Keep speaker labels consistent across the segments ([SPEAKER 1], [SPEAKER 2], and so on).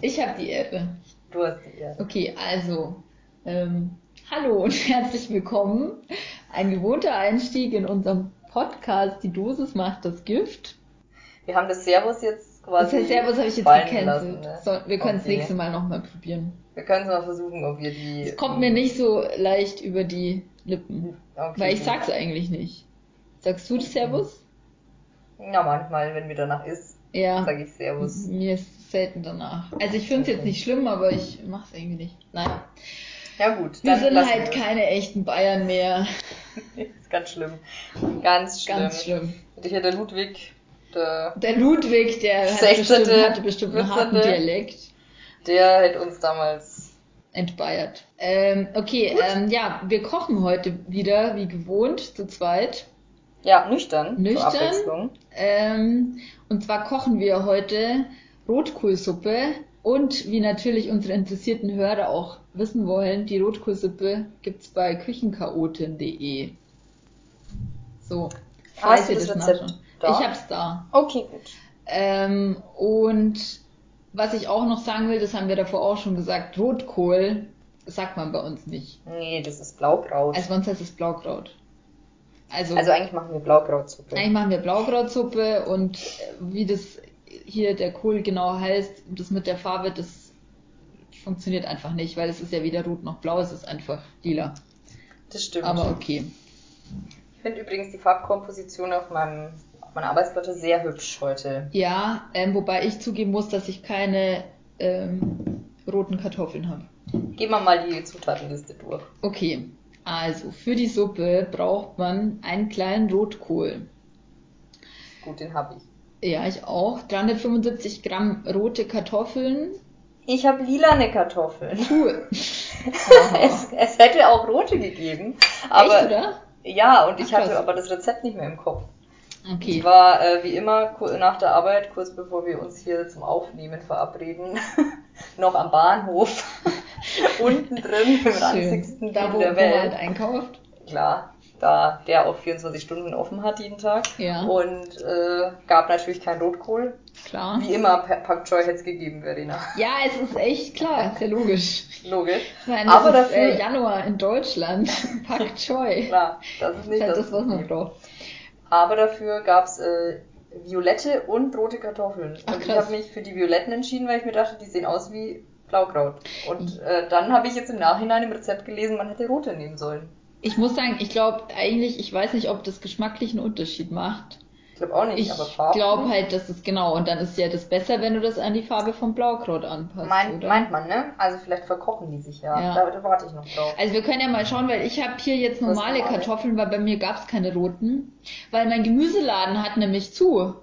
[SPEAKER 1] Ich habe die Ehre.
[SPEAKER 2] Du hast die Ehre.
[SPEAKER 1] Okay, also, ähm, hallo und herzlich willkommen. Ein gewohnter Einstieg in unserem Podcast Die Dosis macht das Gift.
[SPEAKER 2] Wir haben das Servus jetzt quasi.
[SPEAKER 1] Das Servus habe ich jetzt gecancelt.
[SPEAKER 2] lassen, ne?
[SPEAKER 1] so, wir können es
[SPEAKER 2] Okay.
[SPEAKER 1] nächste Mal nochmal probieren.
[SPEAKER 2] Wir können es mal versuchen, ob wir die.
[SPEAKER 1] Es kommt mir nicht so leicht über die Lippen.
[SPEAKER 2] Okay,
[SPEAKER 1] Weil ich sag's eigentlich nicht. Sagst du das Servus?
[SPEAKER 2] Ja, manchmal, wenn mir danach ist,
[SPEAKER 1] Ja.
[SPEAKER 2] sage ich Servus.
[SPEAKER 1] Mir ist selten danach. Also ich finde es jetzt nicht schlimm, aber ich mach's irgendwie nicht. Naja.
[SPEAKER 2] Ja gut,
[SPEAKER 1] Wir sind halt
[SPEAKER 2] wir
[SPEAKER 1] keine echten Bayern mehr.
[SPEAKER 2] es. Ist ganz schlimm. Ganz schlimm.
[SPEAKER 1] Ganz schlimm.
[SPEAKER 2] Und hier der Ludwig, der,
[SPEAKER 1] Der Ludwig, der hat
[SPEAKER 2] 16.,
[SPEAKER 1] bestimmt, hatte bestimmt einen harten
[SPEAKER 2] 14..
[SPEAKER 1] Dialekt.
[SPEAKER 2] der hätte uns damals.
[SPEAKER 1] Entbayert. Ähm, okay, ähm, ja, wir kochen heute wieder, wie gewohnt, zu zweit.
[SPEAKER 2] Ja, nüchtern.
[SPEAKER 1] Nüchtern? Ähm, und zwar kochen wir heute Rotkohlsuppe. Und wie natürlich unsere interessierten Hörer auch wissen wollen, die Rotkohlsuppe gibt's bei küchenchaotin.de. So, falls ihr
[SPEAKER 2] das
[SPEAKER 1] das
[SPEAKER 2] Rezept da?
[SPEAKER 1] Ich hab's da.
[SPEAKER 2] Okay, gut.
[SPEAKER 1] Ähm, und was ich auch noch sagen will, das haben wir davor auch schon gesagt, Rotkohl sagt man bei uns nicht.
[SPEAKER 2] Nee, das ist Blaukraut.
[SPEAKER 1] Also bei uns heißt es Blaukraut. Also,
[SPEAKER 2] Also eigentlich machen wir Blaukrautsuppe.
[SPEAKER 1] eigentlich machen wir Blaukrautsuppe und äh, wie das hier der Kohl genau heißt, das mit der Farbe, das funktioniert einfach nicht, weil es ist ja weder rot noch blau, es ist einfach lila.
[SPEAKER 2] Das stimmt.
[SPEAKER 1] Aber okay.
[SPEAKER 2] Ich finde übrigens die Farbkomposition auf meinem auf meiner Arbeitsplatte sehr hübsch heute.
[SPEAKER 1] Ja, ähm, wobei ich zugeben muss, dass ich keine ähm, roten Kartoffeln habe.
[SPEAKER 2] Gehen wir mal die Zutatenliste durch.
[SPEAKER 1] Okay, also für die Suppe braucht man einen kleinen Rotkohl.
[SPEAKER 2] Gut, den habe ich.
[SPEAKER 1] Ja, ich auch. 375 Gramm rote Kartoffeln.
[SPEAKER 2] Ich habe lilane Kartoffeln.
[SPEAKER 1] Cool.
[SPEAKER 2] Es, es hätte auch rote gegeben, aber
[SPEAKER 1] Echt, oder?
[SPEAKER 2] ja, und ich
[SPEAKER 1] Ach,
[SPEAKER 2] hatte aber das Rezept nicht mehr im Kopf.
[SPEAKER 1] Okay.
[SPEAKER 2] Ich war äh, wie immer nach der Arbeit, kurz bevor wir uns hier zum Aufnehmen verabreden, noch am Bahnhof, unten drin im ranzigsten.
[SPEAKER 1] Da, wo,
[SPEAKER 2] der
[SPEAKER 1] wo man halt
[SPEAKER 2] Welt.
[SPEAKER 1] einkauft.
[SPEAKER 2] Klar, da der auch 24 Stunden offen hat jeden Tag.
[SPEAKER 1] Ja.
[SPEAKER 2] Und äh, gab natürlich kein Rotkohl.
[SPEAKER 1] Klar.
[SPEAKER 2] Wie immer, Pa- Pak Choi hätte es gegeben, Verena.
[SPEAKER 1] Ja, es ist echt klar, ist ja logisch.
[SPEAKER 2] Logisch.
[SPEAKER 1] Ich meine,
[SPEAKER 2] Aber
[SPEAKER 1] das ist
[SPEAKER 2] dafür-
[SPEAKER 1] äh, Januar in Deutschland. Pak Choi.
[SPEAKER 2] Klar, das ist
[SPEAKER 1] Das
[SPEAKER 2] nicht
[SPEAKER 1] ist halt
[SPEAKER 2] das,
[SPEAKER 1] das, was man braucht.
[SPEAKER 2] Aber dafür gab's äh, violette und rote Kartoffeln.
[SPEAKER 1] Ach,
[SPEAKER 2] und ich
[SPEAKER 1] krass.
[SPEAKER 2] habe mich für die violetten entschieden, weil ich mir dachte, die sehen aus wie Blaukraut. Und äh, dann habe ich jetzt im Nachhinein im Rezept gelesen, man hätte rote nehmen sollen.
[SPEAKER 1] Ich muss sagen, ich glaube eigentlich, ich weiß nicht, ob das geschmacklich einen Unterschied macht.
[SPEAKER 2] Ich glaube auch nicht,
[SPEAKER 1] Ich
[SPEAKER 2] aber Farben.
[SPEAKER 1] glaube halt, dass es genau, und dann ist ja das besser, wenn du das an die Farbe vom Blaukraut anpasst,
[SPEAKER 2] Meint,
[SPEAKER 1] oder?
[SPEAKER 2] meint man, ne? Also vielleicht verkochen die sich ja.
[SPEAKER 1] Ja.
[SPEAKER 2] Da, warte ich noch drauf.
[SPEAKER 1] Also wir können ja mal schauen, weil ich habe hier jetzt normale? Kartoffeln, weil bei mir gab's keine roten. Weil mein Gemüseladen hat nämlich zu.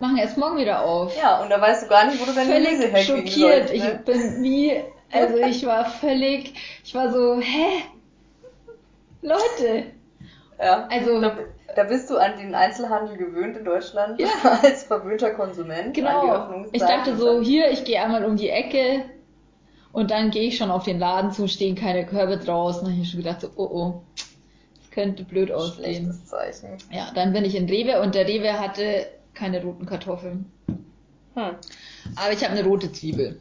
[SPEAKER 1] Machen erst morgen wieder auf.
[SPEAKER 2] Ja, und da weißt du gar nicht, wo du dein Gemüse herkriegen
[SPEAKER 1] schockiert.
[SPEAKER 2] sollst,
[SPEAKER 1] Ich
[SPEAKER 2] ne?
[SPEAKER 1] bin wie, also ich war völlig, ich war so, hä? Leute,
[SPEAKER 2] Ja,
[SPEAKER 1] Also-
[SPEAKER 2] da, da bist du an den Einzelhandel gewöhnt in Deutschland
[SPEAKER 1] Ja.
[SPEAKER 2] als verwöhnter Konsument.
[SPEAKER 1] Genau. Ich dachte
[SPEAKER 2] und
[SPEAKER 1] so, hier, ich gehe einmal um die Ecke und dann gehe ich schon auf den Laden zu, stehen keine Körbe draußen. Da habe ich schon gedacht, so, oh oh, das könnte blöd.
[SPEAKER 2] Schlechtes Zeichen.
[SPEAKER 1] Ja, dann bin ich in Rewe und der Rewe hatte keine roten Kartoffeln.
[SPEAKER 2] Hm.
[SPEAKER 1] Aber ich habe eine rote Zwiebel.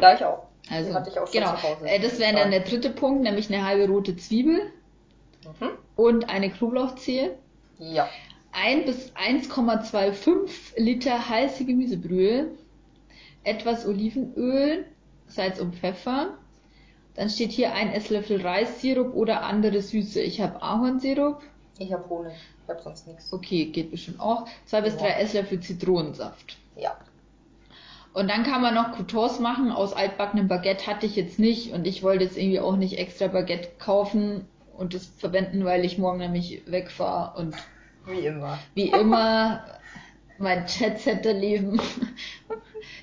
[SPEAKER 2] Ja, ich auch.
[SPEAKER 1] Also, genau. Äh, Das wäre dann der dritte Punkt, nämlich eine halbe rote Zwiebel
[SPEAKER 2] Mhm.
[SPEAKER 1] und eine Knoblauchzehe.
[SPEAKER 2] Ja.
[SPEAKER 1] 1 bis 1,25 Liter heiße Gemüsebrühe, etwas Olivenöl, Salz und Pfeffer. Dann steht hier ein Esslöffel Reissirup oder andere Süße. Ich habe Ahornsirup.
[SPEAKER 2] Ich habe Honig. Ich habe sonst nichts.
[SPEAKER 1] Okay, geht bestimmt auch. Zwei bis
[SPEAKER 2] Ja.
[SPEAKER 1] drei Esslöffel Zitronensaft.
[SPEAKER 2] Ja.
[SPEAKER 1] Und dann kann man noch Croutons machen. Aus altbackenem Baguette hatte ich jetzt nicht und ich wollte jetzt irgendwie auch nicht extra Baguette kaufen und das verwenden, weil ich morgen nämlich wegfahre und
[SPEAKER 2] Wie immer.
[SPEAKER 1] wie immer mein Chatsetter-Leben.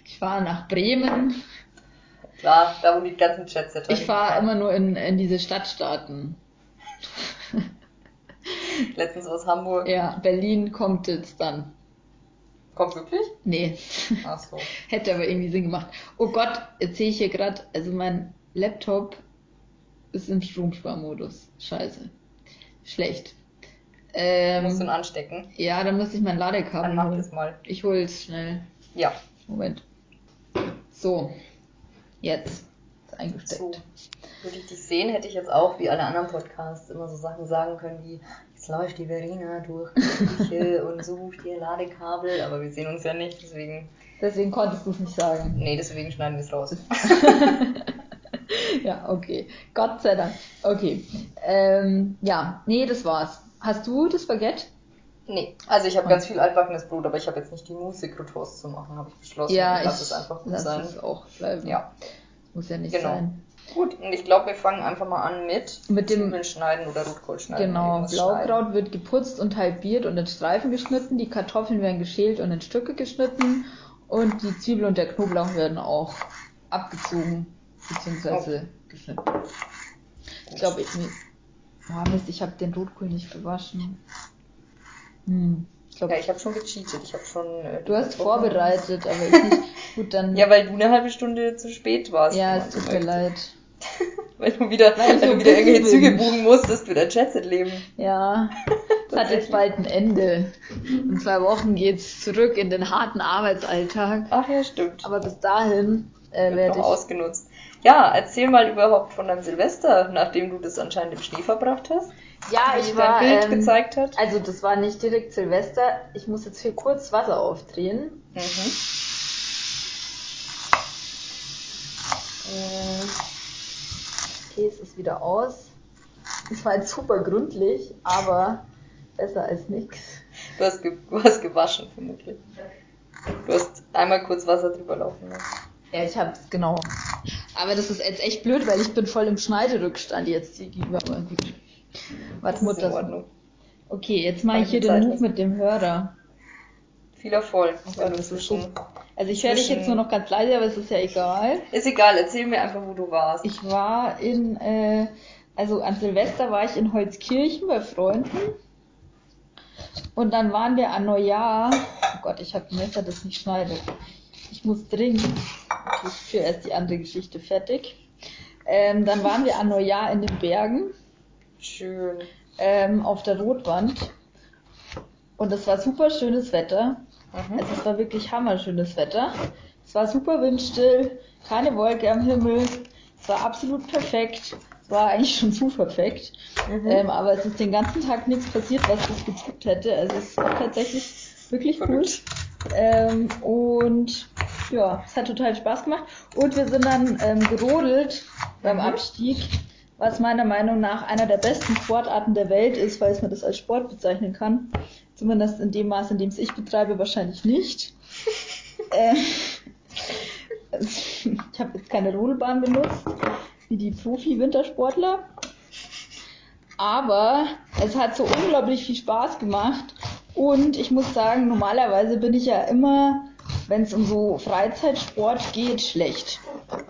[SPEAKER 1] Ich fahre nach Bremen.
[SPEAKER 2] Klar, da wo die ganzen Chatsetter
[SPEAKER 1] Ich fahre immer nur in, in diese Stadtstaaten.
[SPEAKER 2] Letztens aus Hamburg.
[SPEAKER 1] Ja, Berlin kommt jetzt dann.
[SPEAKER 2] Kommt wirklich?
[SPEAKER 1] Nee,
[SPEAKER 2] Ach so.
[SPEAKER 1] hätte aber irgendwie Sinn gemacht. Oh Gott, jetzt sehe ich hier gerade, also mein Laptop ist im Stromsparmodus. Scheiße. Schlecht. Ähm,
[SPEAKER 2] Musst du ihn anstecken.
[SPEAKER 1] ja, dann muss ich mein Ladekabel
[SPEAKER 2] Dann mach
[SPEAKER 1] holen.
[SPEAKER 2] das mal.
[SPEAKER 1] Ich hole es schnell.
[SPEAKER 2] Ja.
[SPEAKER 1] Moment. So, jetzt ist eingesteckt.
[SPEAKER 2] So. Würde ich dich sehen, hätte ich jetzt auch, wie alle anderen Podcasts, immer so Sachen sagen können wie, jetzt läuft die Verena durch die Küche und sucht ihr Ladekabel, aber wir sehen uns ja nicht, deswegen,
[SPEAKER 1] Deswegen konntest du es nicht sagen.
[SPEAKER 2] nee, deswegen schneiden wir es raus.
[SPEAKER 1] Ja, okay. Gott sei Dank. Okay. Ähm, ja, nee, das war's. Hast du das Baguette?
[SPEAKER 2] Nee, also ich habe ganz viel altbackenes Brot, aber ich habe jetzt nicht die Muße, Croutons zu machen, habe ich beschlossen.
[SPEAKER 1] Ja,
[SPEAKER 2] lass
[SPEAKER 1] ich
[SPEAKER 2] es einfach gut
[SPEAKER 1] lass
[SPEAKER 2] sein.
[SPEAKER 1] es auch bleiben.
[SPEAKER 2] Ja,
[SPEAKER 1] Muss ja nicht
[SPEAKER 2] Genau.
[SPEAKER 1] sein.
[SPEAKER 2] Gut. Und ich glaube, wir fangen einfach mal an mit,
[SPEAKER 1] Mit dem-
[SPEAKER 2] Zwiebeln schneiden oder Rotkohl schneiden.
[SPEAKER 1] Genau,
[SPEAKER 2] irgendwas schneiden.
[SPEAKER 1] Blaukraut wird geputzt und halbiert und in Streifen geschnitten. Die Kartoffeln werden geschält und in Stücke geschnitten. Und die Zwiebel und der Knoblauch werden auch abgezogen bzw. geschnitten. Ich glaube, ich. Oh Mist, ich habe den Rotkohl nicht gewaschen. Hm. Ich
[SPEAKER 2] Ja,
[SPEAKER 1] glaube,
[SPEAKER 2] ich habe schon gecheatet. Ich habe schon. Äh,
[SPEAKER 1] du hast
[SPEAKER 2] Kartoffeln-
[SPEAKER 1] vorbereitet, aber ich nicht. Gut, dann.
[SPEAKER 2] Ja, weil du eine halbe Stunde zu spät warst.
[SPEAKER 1] ja, es tut mir leid.
[SPEAKER 2] Weil du wieder,
[SPEAKER 1] Weil
[SPEAKER 2] weil du wieder irgendwelche Züge buchen musstest für dein Jetset-Leben.
[SPEAKER 1] Ja, es hat jetzt bald ein Ende. In zwei Wochen geht's zurück in den harten Arbeitsalltag.
[SPEAKER 2] Ach ja, stimmt.
[SPEAKER 1] Aber bis dahin äh,
[SPEAKER 2] Wird
[SPEAKER 1] werde ich.
[SPEAKER 2] ausgenutzt. Ja, erzähl mal überhaupt von deinem Silvester, nachdem du das anscheinend im Schnee verbracht hast.
[SPEAKER 1] Ja, ich
[SPEAKER 2] dein
[SPEAKER 1] war.
[SPEAKER 2] Bild
[SPEAKER 1] Ähm,
[SPEAKER 2] gezeigt hat.
[SPEAKER 1] also das war nicht direkt Silvester. Ich muss jetzt hier kurz Wasser aufdrehen.
[SPEAKER 2] Mhm.
[SPEAKER 1] Äh, okay, es ist wieder aus. Es war jetzt super gründlich, aber besser als nix.
[SPEAKER 2] Du hast, ge du hast gewaschen, vermutlich. Du hast einmal kurz Wasser drüber laufen lassen.
[SPEAKER 1] Ja, ich hab's, genau. Aber das ist jetzt echt blöd, weil ich bin voll im Schneiderückstand jetzt gegenüber. Gut. Was
[SPEAKER 2] Das ist in
[SPEAKER 1] Mutter.
[SPEAKER 2] Ordnung.
[SPEAKER 1] Okay, jetzt mache ich hier den Move mit dem Hörer.
[SPEAKER 2] Viel Erfolg.
[SPEAKER 1] Ist
[SPEAKER 2] zwischen...
[SPEAKER 1] Also ich höre dich jetzt nur noch ganz leise, aber es ist ja egal.
[SPEAKER 2] Ist egal, erzähl mir einfach, wo du warst.
[SPEAKER 1] Ich war in, äh, also an Silvester war ich in Holzkirchen bei Freunden. Und dann waren wir an Neujahr. Oh Gott, ich habe ein Messer, das nicht schneidet. Ich muss dringend. Okay, ich führe erst die andere Geschichte fertig. Ähm, dann waren wir an Neujahr in den Bergen
[SPEAKER 2] Schön.
[SPEAKER 1] ähm, auf der Rotwand. Und es war super schönes Wetter.
[SPEAKER 2] Mhm.
[SPEAKER 1] Also es war wirklich hammerschönes Wetter. Es war super windstill, keine Wolke am Himmel. Es war absolut perfekt. Es war eigentlich schon zu perfekt.
[SPEAKER 2] Mhm.
[SPEAKER 1] Ähm, aber es ist den ganzen Tag nichts passiert, was das getippt hätte. Also es war tatsächlich wirklich cool.
[SPEAKER 2] Verrückt.
[SPEAKER 1] Ähm, und ja, es hat total Spaß gemacht. Und wir sind dann ähm, gerodelt beim
[SPEAKER 2] Mhm.
[SPEAKER 1] Abstieg, was meiner Meinung nach einer der besten Sportarten der Welt ist, falls man das als Sport bezeichnen kann. Zumindest in dem Maß, in dem es ich betreibe, wahrscheinlich nicht. ähm, ich habe jetzt keine Rodelbahn benutzt, wie die Profi-Wintersportler. Aber es hat so unglaublich viel Spaß gemacht. Und ich muss sagen, normalerweise bin ich ja immer, wenn es um so Freizeitsport geht, schlecht.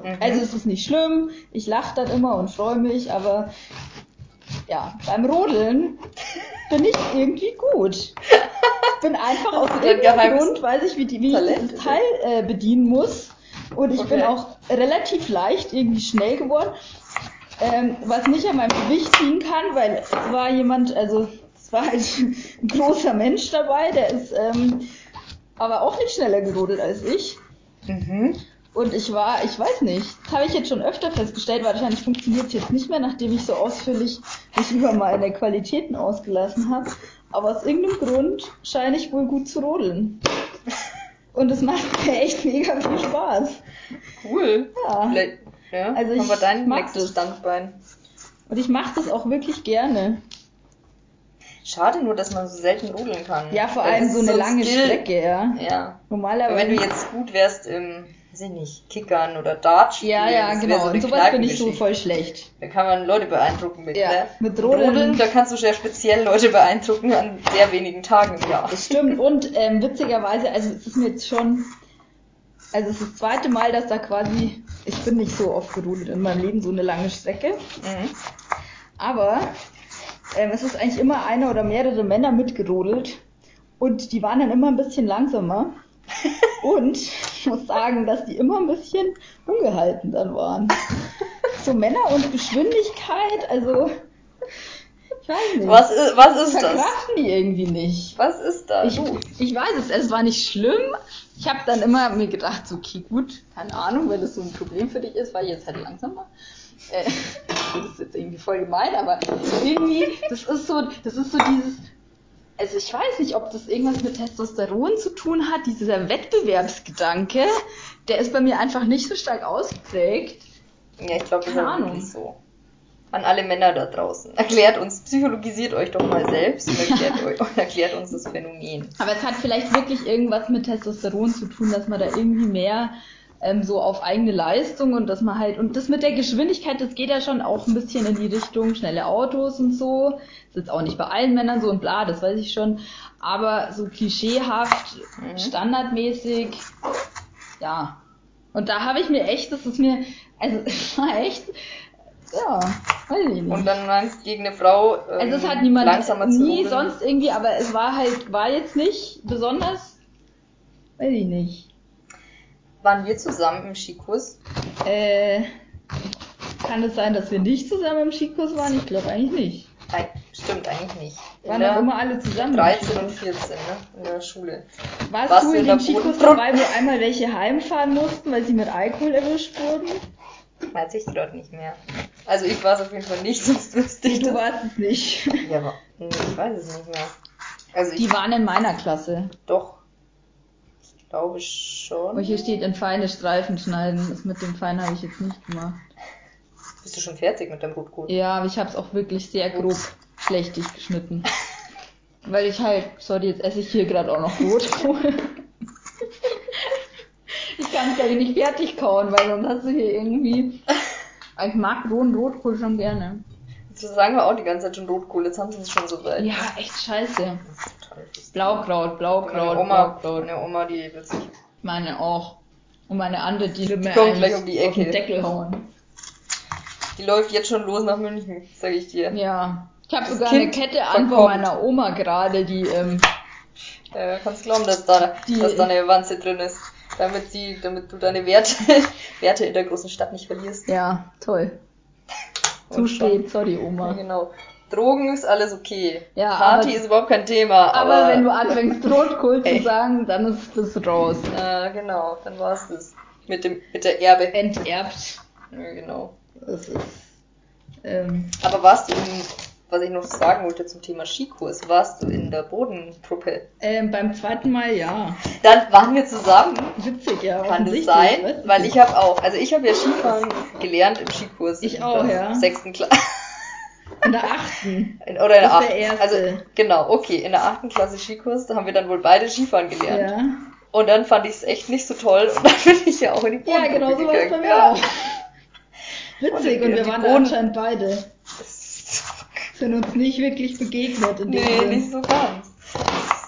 [SPEAKER 2] Mhm.
[SPEAKER 1] Also es ist nicht schlimm, ich lache dann immer und freue mich, aber ja, beim Rodeln bin ich irgendwie gut. Ich bin einfach aus irgendeinem Grund, weiß ich, wie, die, wie ich dieses Teil äh, bedienen muss. Und ich bin
[SPEAKER 2] Okay.
[SPEAKER 1] auch relativ leicht irgendwie schnell geworden. Ähm, was nicht an meinem Gewicht liegen kann, weil es war jemand, also es war halt ein großer Mensch dabei, der ist ähm, aber auch nicht schneller gerodelt als ich.
[SPEAKER 2] Mhm.
[SPEAKER 1] Und ich war, ich weiß nicht, das habe ich jetzt schon öfter festgestellt, wahrscheinlich funktioniert es jetzt nicht mehr, nachdem ich so ausführlich mich über meine Qualitäten ausgelassen habe. Aber aus irgendeinem Grund scheine ich wohl gut zu rodeln. Und es macht mir echt mega viel Spaß.
[SPEAKER 2] Cool.
[SPEAKER 1] Ja.
[SPEAKER 2] Vielleicht, ja,
[SPEAKER 1] Also
[SPEAKER 2] haben wir
[SPEAKER 1] ich
[SPEAKER 2] dein
[SPEAKER 1] mag das.
[SPEAKER 2] Standbein.
[SPEAKER 1] Und ich mache das auch wirklich gerne.
[SPEAKER 2] Schade nur, dass man so selten rodeln kann.
[SPEAKER 1] Ja, vor allem so eine
[SPEAKER 2] ein
[SPEAKER 1] lange
[SPEAKER 2] Skill.
[SPEAKER 1] Strecke, ja.
[SPEAKER 2] Ja.
[SPEAKER 1] Normalerweise.
[SPEAKER 2] Aber wenn du jetzt gut wärst im, weiß ich nicht, Kickern oder Dart spielen,
[SPEAKER 1] ja, ja, genau.
[SPEAKER 2] so
[SPEAKER 1] Und sowas bin ich so voll schlecht.
[SPEAKER 2] Da kann man Leute beeindrucken mit,
[SPEAKER 1] Ja,
[SPEAKER 2] ne?
[SPEAKER 1] mit
[SPEAKER 2] Und
[SPEAKER 1] Rodeln.
[SPEAKER 2] da kannst du sehr speziell Leute beeindrucken an sehr wenigen Tagen im Jahr.
[SPEAKER 1] Das stimmt. Und ähm, witzigerweise, also es ist mir jetzt schon, also es ist das zweite Mal, dass da quasi, ich bin nicht so oft gerodelt in meinem Leben, so eine lange Strecke.
[SPEAKER 2] Mhm.
[SPEAKER 1] Aber ähm, es ist eigentlich immer einer oder mehrere Männer mitgerodelt. Und die waren dann immer ein bisschen langsamer. Und ich muss sagen, dass die immer ein bisschen ungehalten dann waren. So Männer und Geschwindigkeit, also Ich weiß nicht.
[SPEAKER 2] Was, ist- was ist das?
[SPEAKER 1] Verkraften die irgendwie nicht.
[SPEAKER 2] Was ist das?
[SPEAKER 1] Ich, ich weiß es, es war nicht schlimm. Ich habe dann immer mir gedacht, so, okay, gut, keine Ahnung, wenn das so ein Problem für dich ist, weil jetzt halt langsamer. Äh, das ist jetzt irgendwie voll gemein, aber irgendwie, das ist so, das ist so dieses, also ich weiß nicht, ob das irgendwas mit Testosteron zu tun hat, dieser Wettbewerbsgedanke, der ist bei mir einfach nicht so stark ausgeprägt.
[SPEAKER 2] Ja, ich glaube, das ist
[SPEAKER 1] Keine
[SPEAKER 2] auch
[SPEAKER 1] Ahnung.
[SPEAKER 2] wirklich so. An alle Männer da draußen. Erklärt uns, psychologisiert euch doch mal selbst und erklärt, euch, und erklärt uns das Phänomen.
[SPEAKER 1] Aber es hat vielleicht wirklich irgendwas mit Testosteron zu tun, dass man da irgendwie mehr ähm, so auf eigene Leistung und dass man halt, und das mit der Geschwindigkeit, das geht ja schon auch ein bisschen in die Richtung schnelle Autos und so. ist jetzt auch nicht bei allen Männern so und bla, das weiß ich schon. Aber so klischeehaft,
[SPEAKER 2] Mhm.
[SPEAKER 1] standardmäßig, ja. Und da habe ich mir echt, das ist mir, also es war echt, ja, weiß ich nicht.
[SPEAKER 2] Und dann meinst gegen eine Frau ähm,
[SPEAKER 1] Also es hat niemand
[SPEAKER 2] langsamer zu
[SPEAKER 1] nie sonst irgendwie, aber es war halt, war jetzt nicht besonders, weiß ich nicht.
[SPEAKER 2] Waren wir zusammen im Skikurs?
[SPEAKER 1] Äh, kann es sein, dass wir nicht zusammen im Skikurs waren? Ich glaube eigentlich nicht.
[SPEAKER 2] Nein, stimmt eigentlich nicht. In
[SPEAKER 1] Waren doch immer alle zusammen. im
[SPEAKER 2] 13 und
[SPEAKER 1] Skikurs.
[SPEAKER 2] 14, ne? In der Schule.
[SPEAKER 1] Warst
[SPEAKER 2] Warst
[SPEAKER 1] du in
[SPEAKER 2] in
[SPEAKER 1] dem Skikurs dabei, wo einmal welche heimfahren mussten, weil sie mit Alkohol erwischt wurden?
[SPEAKER 2] Weiß ich gerade nicht mehr. Also ich war es auf jeden Fall nicht, sonst wüsste ich
[SPEAKER 1] Du
[SPEAKER 2] das.
[SPEAKER 1] warst es nicht.
[SPEAKER 2] Ja, aber ich weiß es nicht mehr. Also
[SPEAKER 1] Die waren in meiner Klasse.
[SPEAKER 2] doch. Ich glaube schon.
[SPEAKER 1] Wo hier steht, in feine Streifen schneiden. Das mit dem Fein habe ich jetzt nicht gemacht.
[SPEAKER 2] Bist du schon fertig mit deinem Rotkohl?
[SPEAKER 1] Ja, aber ich habe es auch wirklich sehr grob schlechtig geschnitten. Weil ich halt, sorry, jetzt esse ich hier gerade auch noch Rotkohl. ich kann es ich nicht fertig kauen, weil sonst hast du hier irgendwie. Ich mag rohen Rotkohl schon gerne.
[SPEAKER 2] Jetzt sagen wir auch die ganze Zeit schon Rotkohl, jetzt haben sie es schon so weit.
[SPEAKER 1] Ja, echt scheiße. Blaukraut, Blaukraut,
[SPEAKER 2] Meine Oma,
[SPEAKER 1] Blaukraut.
[SPEAKER 2] meine Oma, die wird sich
[SPEAKER 1] Meine auch. Und meine andere, die will mir
[SPEAKER 2] kommt gleich um die
[SPEAKER 1] auf den
[SPEAKER 2] Ecke.
[SPEAKER 1] Deckel hauen.
[SPEAKER 2] Die läuft jetzt schon los nach München, sag ich dir.
[SPEAKER 1] Ja. Ich habe sogar
[SPEAKER 2] Kind
[SPEAKER 1] eine Kette an von meiner Oma gerade, die ähm,
[SPEAKER 2] Äh, kannst glauben, dass da,
[SPEAKER 1] Die-
[SPEAKER 2] dass da eine Wanze drin ist. Damit sie, damit du deine Werte, Werte in der großen Stadt nicht verlierst.
[SPEAKER 1] Ja, toll. Zu spät, sorry
[SPEAKER 2] Ja,
[SPEAKER 1] Oma.
[SPEAKER 2] genau. Drogen ist alles okay.
[SPEAKER 1] Ja,
[SPEAKER 2] Party
[SPEAKER 1] aber-
[SPEAKER 2] ist überhaupt kein Thema.
[SPEAKER 1] Aber,
[SPEAKER 2] Aber,
[SPEAKER 1] wenn du anfängst Rotkohl zu sagen, dann ist das raus.
[SPEAKER 2] äh, genau, dann war's das. Mit dem, mit der Erbe.
[SPEAKER 1] Enterbt.
[SPEAKER 2] Ja, genau.
[SPEAKER 1] Das ist. Ähm,
[SPEAKER 2] Aber warst du in, was ich noch sagen wollte zum Thema Skikurs, warst du in der Bodentruppe?
[SPEAKER 1] ähm, beim zweiten Mal ja.
[SPEAKER 2] Dann waren wir zusammen.
[SPEAKER 1] Witzig, ja.
[SPEAKER 2] Kann es
[SPEAKER 1] offensichtlich,
[SPEAKER 2] sein? Weil ich habe auch, also ich habe ja Skifahren gelernt im Skikurs.
[SPEAKER 1] Ich
[SPEAKER 2] in
[SPEAKER 1] auch,
[SPEAKER 2] der
[SPEAKER 1] ja.
[SPEAKER 2] Sechsten Klasse.
[SPEAKER 1] In der achten.
[SPEAKER 2] In, oder in der achten.
[SPEAKER 1] der erste.
[SPEAKER 2] Also, genau, okay, in der achten Klasse Skikurs, da haben wir dann wohl beide Skifahren gelernt.
[SPEAKER 1] Ja.
[SPEAKER 2] Und dann fand ich es echt nicht so toll und dann bin ich ja auch in die
[SPEAKER 1] Ja,
[SPEAKER 2] Bodentruppe
[SPEAKER 1] genau so war es bei mir
[SPEAKER 2] Ja.
[SPEAKER 1] auch. Witzig,
[SPEAKER 2] Und
[SPEAKER 1] und wir waren
[SPEAKER 2] Boden-
[SPEAKER 1] anscheinend beide. Sind uns nicht wirklich begegnet in dem
[SPEAKER 2] Nee,
[SPEAKER 1] Sinn.
[SPEAKER 2] nicht so ganz.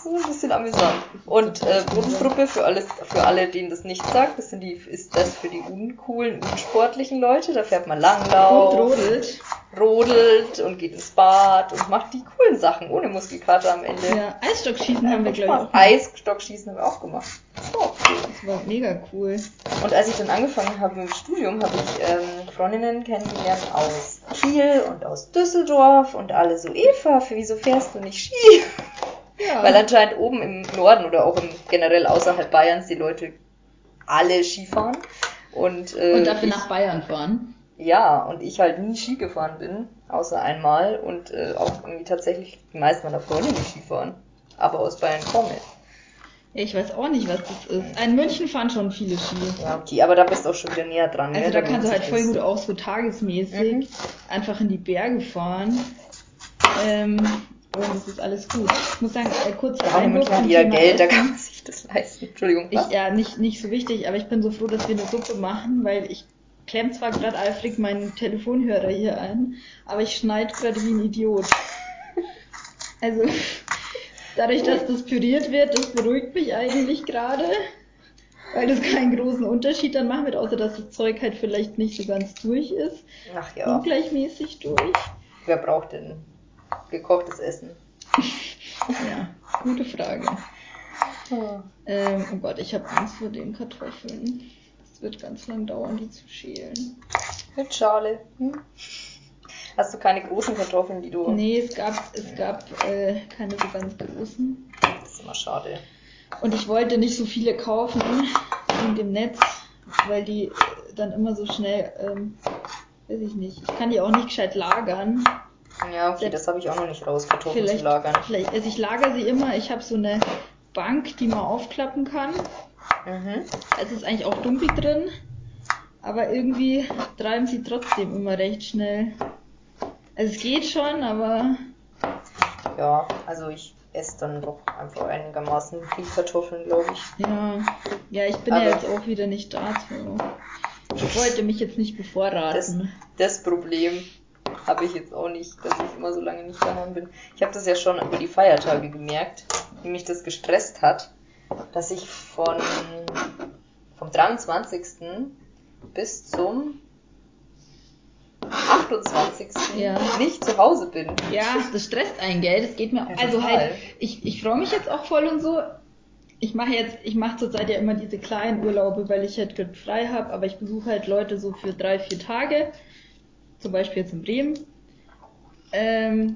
[SPEAKER 2] So ein bisschen amüsant. Und äh, Bodentruppe für alles, für alle, denen das nicht sagt, das sind die, ist das für die uncoolen, unsportlichen Leute. Da fährt man Langlauf,
[SPEAKER 1] Und rodelt.
[SPEAKER 2] rodelt und geht ins Bad und macht die coolen Sachen ohne Muskelkater am Ende.
[SPEAKER 1] Ja, Eisstockschießen haben wir, glaube ich.
[SPEAKER 2] Eisstockschießen haben wir auch gemacht. Das war auch cool.
[SPEAKER 1] Das war mega cool.
[SPEAKER 2] Und als ich dann angefangen habe im Studium, habe ich ähm, Freundinnen kennengelernt aus Kiel und aus Düsseldorf und alle so, Eva, wieso fährst du nicht Ski?
[SPEAKER 1] Ja.
[SPEAKER 2] Weil anscheinend oben im Norden oder auch im, generell außerhalb Bayerns die Leute alle Skifahren. Und, äh,
[SPEAKER 1] und dafür
[SPEAKER 2] ich,
[SPEAKER 1] nach Bayern fahren.
[SPEAKER 2] Ja, und ich halt nie Ski gefahren bin, außer einmal und äh, auch irgendwie tatsächlich die meisten meiner Freunde nicht Skifahren. Aber aus Bayern komme.
[SPEAKER 1] Ja, ich weiß auch nicht, was das ist. In München fahren schon viele Ski.
[SPEAKER 2] Ja, okay, aber da bist du auch schon wieder näher dran.
[SPEAKER 1] Also
[SPEAKER 2] ne?
[SPEAKER 1] da
[SPEAKER 2] lohnt
[SPEAKER 1] kannst du halt voll gut auch so tagesmäßig
[SPEAKER 2] Mhm.
[SPEAKER 1] einfach in die Berge fahren. Ähm, und das ist alles gut. Ich muss sagen, äh, kurzer
[SPEAKER 2] Ja, in
[SPEAKER 1] Einwurf zum
[SPEAKER 2] jeder
[SPEAKER 1] Thema
[SPEAKER 2] Geld, da
[SPEAKER 1] Essen.
[SPEAKER 2] kann man sich das leisten. Entschuldigung.
[SPEAKER 1] Ich, ja, nicht, nicht so wichtig, aber ich bin so froh, dass wir eine Suppe machen, weil ich klemm zwar gerade eifrig meinen Telefonhörer hier ein, aber ich schneide gerade wie ein Idiot. Also, dadurch, dass das püriert wird, das beruhigt mich eigentlich gerade, weil das keinen großen Unterschied dann macht, außer dass das Zeug halt vielleicht nicht so ganz durch ist,
[SPEAKER 2] Ach ja,
[SPEAKER 1] ungleichmäßig durch.
[SPEAKER 2] wer braucht denn gekochtes Essen?
[SPEAKER 1] Ja, gute Frage. Ähm, oh Gott, ich habe Angst vor den Kartoffeln. Es wird ganz lang dauern, die zu schälen.
[SPEAKER 2] Mit Schale. Hm? Hast du keine großen Kartoffeln, die du.
[SPEAKER 1] Nee, es gab, es gab äh, keine so ganz großen.
[SPEAKER 2] Das ist immer schade.
[SPEAKER 1] Und ich wollte nicht so viele kaufen in dem Netz, weil die dann immer so schnell, ähm, weiß ich nicht, ich kann die auch nicht gescheit lagern.
[SPEAKER 2] Ja, okay, das habe ich auch noch nicht raus, Kartoffeln
[SPEAKER 1] Vielleicht,
[SPEAKER 2] zu lagern.
[SPEAKER 1] vielleicht, also ich lagere sie immer, ich habe so eine Bank, die man aufklappen kann.
[SPEAKER 2] Mhm.
[SPEAKER 1] Es ist eigentlich auch dunkel drin, aber irgendwie treiben sie trotzdem immer recht schnell. Also es geht schon, aber
[SPEAKER 2] Ja, also ich esse dann doch einfach einigermaßen viel Kartoffeln, glaube ich.
[SPEAKER 1] ja, ja, ich bin
[SPEAKER 2] Aber-
[SPEAKER 1] ja jetzt auch wieder nicht da. Ich wollte mich jetzt nicht
[SPEAKER 2] Das,
[SPEAKER 1] bevorraten.
[SPEAKER 2] das Problem habe ich jetzt auch nicht, dass ich immer so lange nicht daheim bin. Ich habe das ja schon über die Feiertage gemerkt, wie mich das gestresst hat, dass ich von vom 23. bis zum 28.
[SPEAKER 1] Ja.
[SPEAKER 2] nicht zu Hause bin.
[SPEAKER 1] Ja, das stresst einen, gell? Das geht mir
[SPEAKER 2] Ja,
[SPEAKER 1] Also
[SPEAKER 2] total.
[SPEAKER 1] halt, ich, ich freue mich jetzt auch voll und so. Ich mache jetzt, ich mache zurzeit ja immer diese kleinen Urlaube, weil ich halt frei habe, aber ich besuche halt Leute so für drei, vier Tage. Zum Beispiel jetzt in Bremen. Ähm,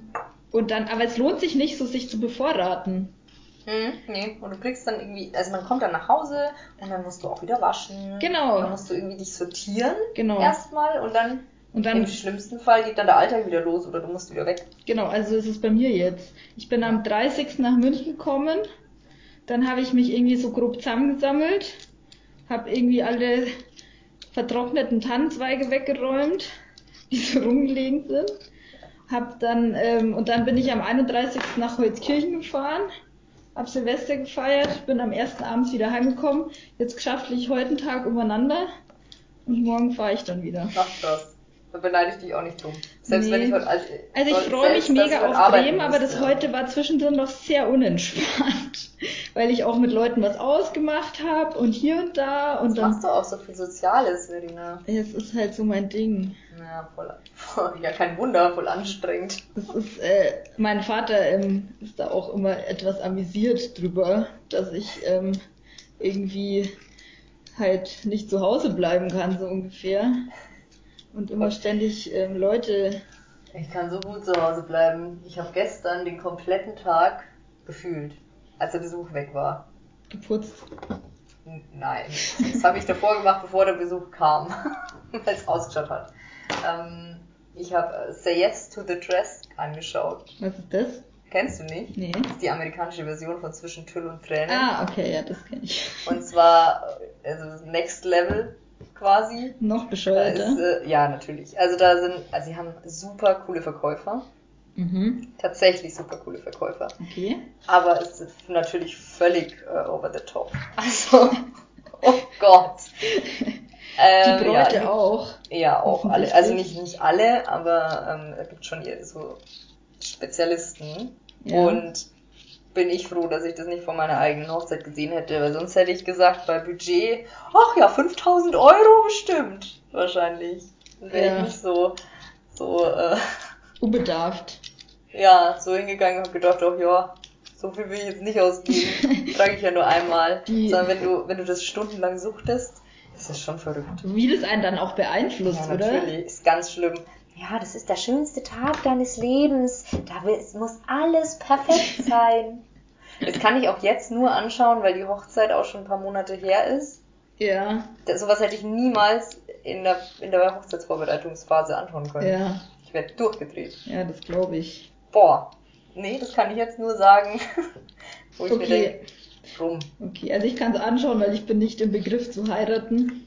[SPEAKER 1] und dann, aber es lohnt sich nicht, so sich zu bevorraten.
[SPEAKER 2] Hm, nee, und du kriegst dann irgendwie, also man kommt dann nach Hause und dann musst du auch wieder waschen.
[SPEAKER 1] Genau.
[SPEAKER 2] Dann musst du irgendwie dich sortieren
[SPEAKER 1] Genau.
[SPEAKER 2] erstmal und dann,
[SPEAKER 1] Und
[SPEAKER 2] im
[SPEAKER 1] dann,
[SPEAKER 2] schlimmsten Fall geht dann der Alltag wieder los oder du musst wieder weg.
[SPEAKER 1] genau, also ist es bei mir jetzt. Ich bin am 30. nach München gekommen. Dann habe ich mich irgendwie so grob zusammengesammelt. Habe irgendwie alle vertrockneten Tannenzweige weggeräumt, die so rumgelegen sind. Hab dann, ähm, und dann bin ich am 31. nach Holzkirchen gefahren, hab Silvester gefeiert, bin am ersten abends wieder heimgekommen. Jetzt geschafft ich heute einen Tag übereinander und morgen fahre ich dann wieder.
[SPEAKER 2] Ach krass. Da beneide ich dich auch nicht drum. Selbst
[SPEAKER 1] Nee.
[SPEAKER 2] wenn ich heute. Also,
[SPEAKER 1] Also ich freue mich mega
[SPEAKER 2] heute
[SPEAKER 1] auf Bremen, aber das
[SPEAKER 2] musste.
[SPEAKER 1] heute war zwischendrin noch sehr unentspannt, weil ich auch mit Leuten was ausgemacht habe und hier und da und
[SPEAKER 2] Was
[SPEAKER 1] dann
[SPEAKER 2] machst du auch so viel Soziales, Verena?
[SPEAKER 1] es ist halt so mein Ding.
[SPEAKER 2] Ja, voll, voll. Ja, kein Wunder, voll anstrengend.
[SPEAKER 1] Das ist, äh, mein Vater ähm, ist da auch immer etwas amüsiert drüber, dass ich ähm, irgendwie halt nicht zu Hause bleiben kann, so ungefähr. Und immer ständig ähm, Leute.
[SPEAKER 2] Ich kann so gut zu Hause bleiben. Ich habe gestern den kompletten Tag gefühlt, als der Besuch weg war.
[SPEAKER 1] geputzt.
[SPEAKER 2] Nein, das habe ich davor gemacht, bevor der Besuch kam, weil es ausgeschaut hat. Ähm, ich habe äh, Say Yes to the Dress angeschaut.
[SPEAKER 1] Was ist das?
[SPEAKER 2] Kennst du nicht?
[SPEAKER 1] Nee.
[SPEAKER 2] Das ist die amerikanische Version von Zwischen Tüll und Tränen.
[SPEAKER 1] Ah, okay, ja, das kenne ich.
[SPEAKER 2] Und zwar, äh, also Next Level quasi.
[SPEAKER 1] Noch bescheuerter.
[SPEAKER 2] ist, äh, ja, natürlich. Also da sind, also sie haben super coole Verkäufer.
[SPEAKER 1] Mhm.
[SPEAKER 2] Tatsächlich super coole Verkäufer.
[SPEAKER 1] Okay.
[SPEAKER 2] Aber es ist natürlich völlig äh, over the top. Also, oh Gott. Ähm,
[SPEAKER 1] Die Bräute
[SPEAKER 2] ja,
[SPEAKER 1] auch.
[SPEAKER 2] Ja, auch alle. Also nicht, nicht alle, aber ähm, es gibt schon so Spezialisten.
[SPEAKER 1] Ja.
[SPEAKER 2] Und bin ich froh, dass ich das nicht vor meiner eigenen Hochzeit gesehen hätte, weil sonst hätte ich gesagt, bei Budget, ach ja, 5000 Euro bestimmt. Wahrscheinlich. Dann wäre
[SPEAKER 1] Ja.
[SPEAKER 2] ich nicht so, so, äh,
[SPEAKER 1] Unbedarft.
[SPEAKER 2] ja, so hingegangen und gedacht, ach ja, so viel will ich jetzt nicht ausgeben. Trage ich ja nur einmal.
[SPEAKER 1] Die-
[SPEAKER 2] Sondern wenn du, wenn du das stundenlang suchtest, das ist schon verrückt.
[SPEAKER 1] Wie das einen dann auch beeinflusst,
[SPEAKER 2] Ja,
[SPEAKER 1] oder?
[SPEAKER 2] natürlich. Ist ganz schlimm. Ja, das ist der schönste Tag deines Lebens. Da muss alles perfekt sein. Das kann ich auch jetzt nur anschauen, weil die Hochzeit auch schon ein paar Monate her ist.
[SPEAKER 1] Ja,
[SPEAKER 2] Das, sowas hätte ich niemals in der, in der Hochzeitsvorbereitungsphase anschauen können.
[SPEAKER 1] ja,
[SPEAKER 2] Ich werde durchgedreht.
[SPEAKER 1] ja, das glaube ich.
[SPEAKER 2] Boah. Nee, das kann ich jetzt nur sagen, wo ich mir
[SPEAKER 1] Okay.
[SPEAKER 2] denke, rum.
[SPEAKER 1] Okay, also ich kann es anschauen, weil ich bin nicht im Begriff zu heiraten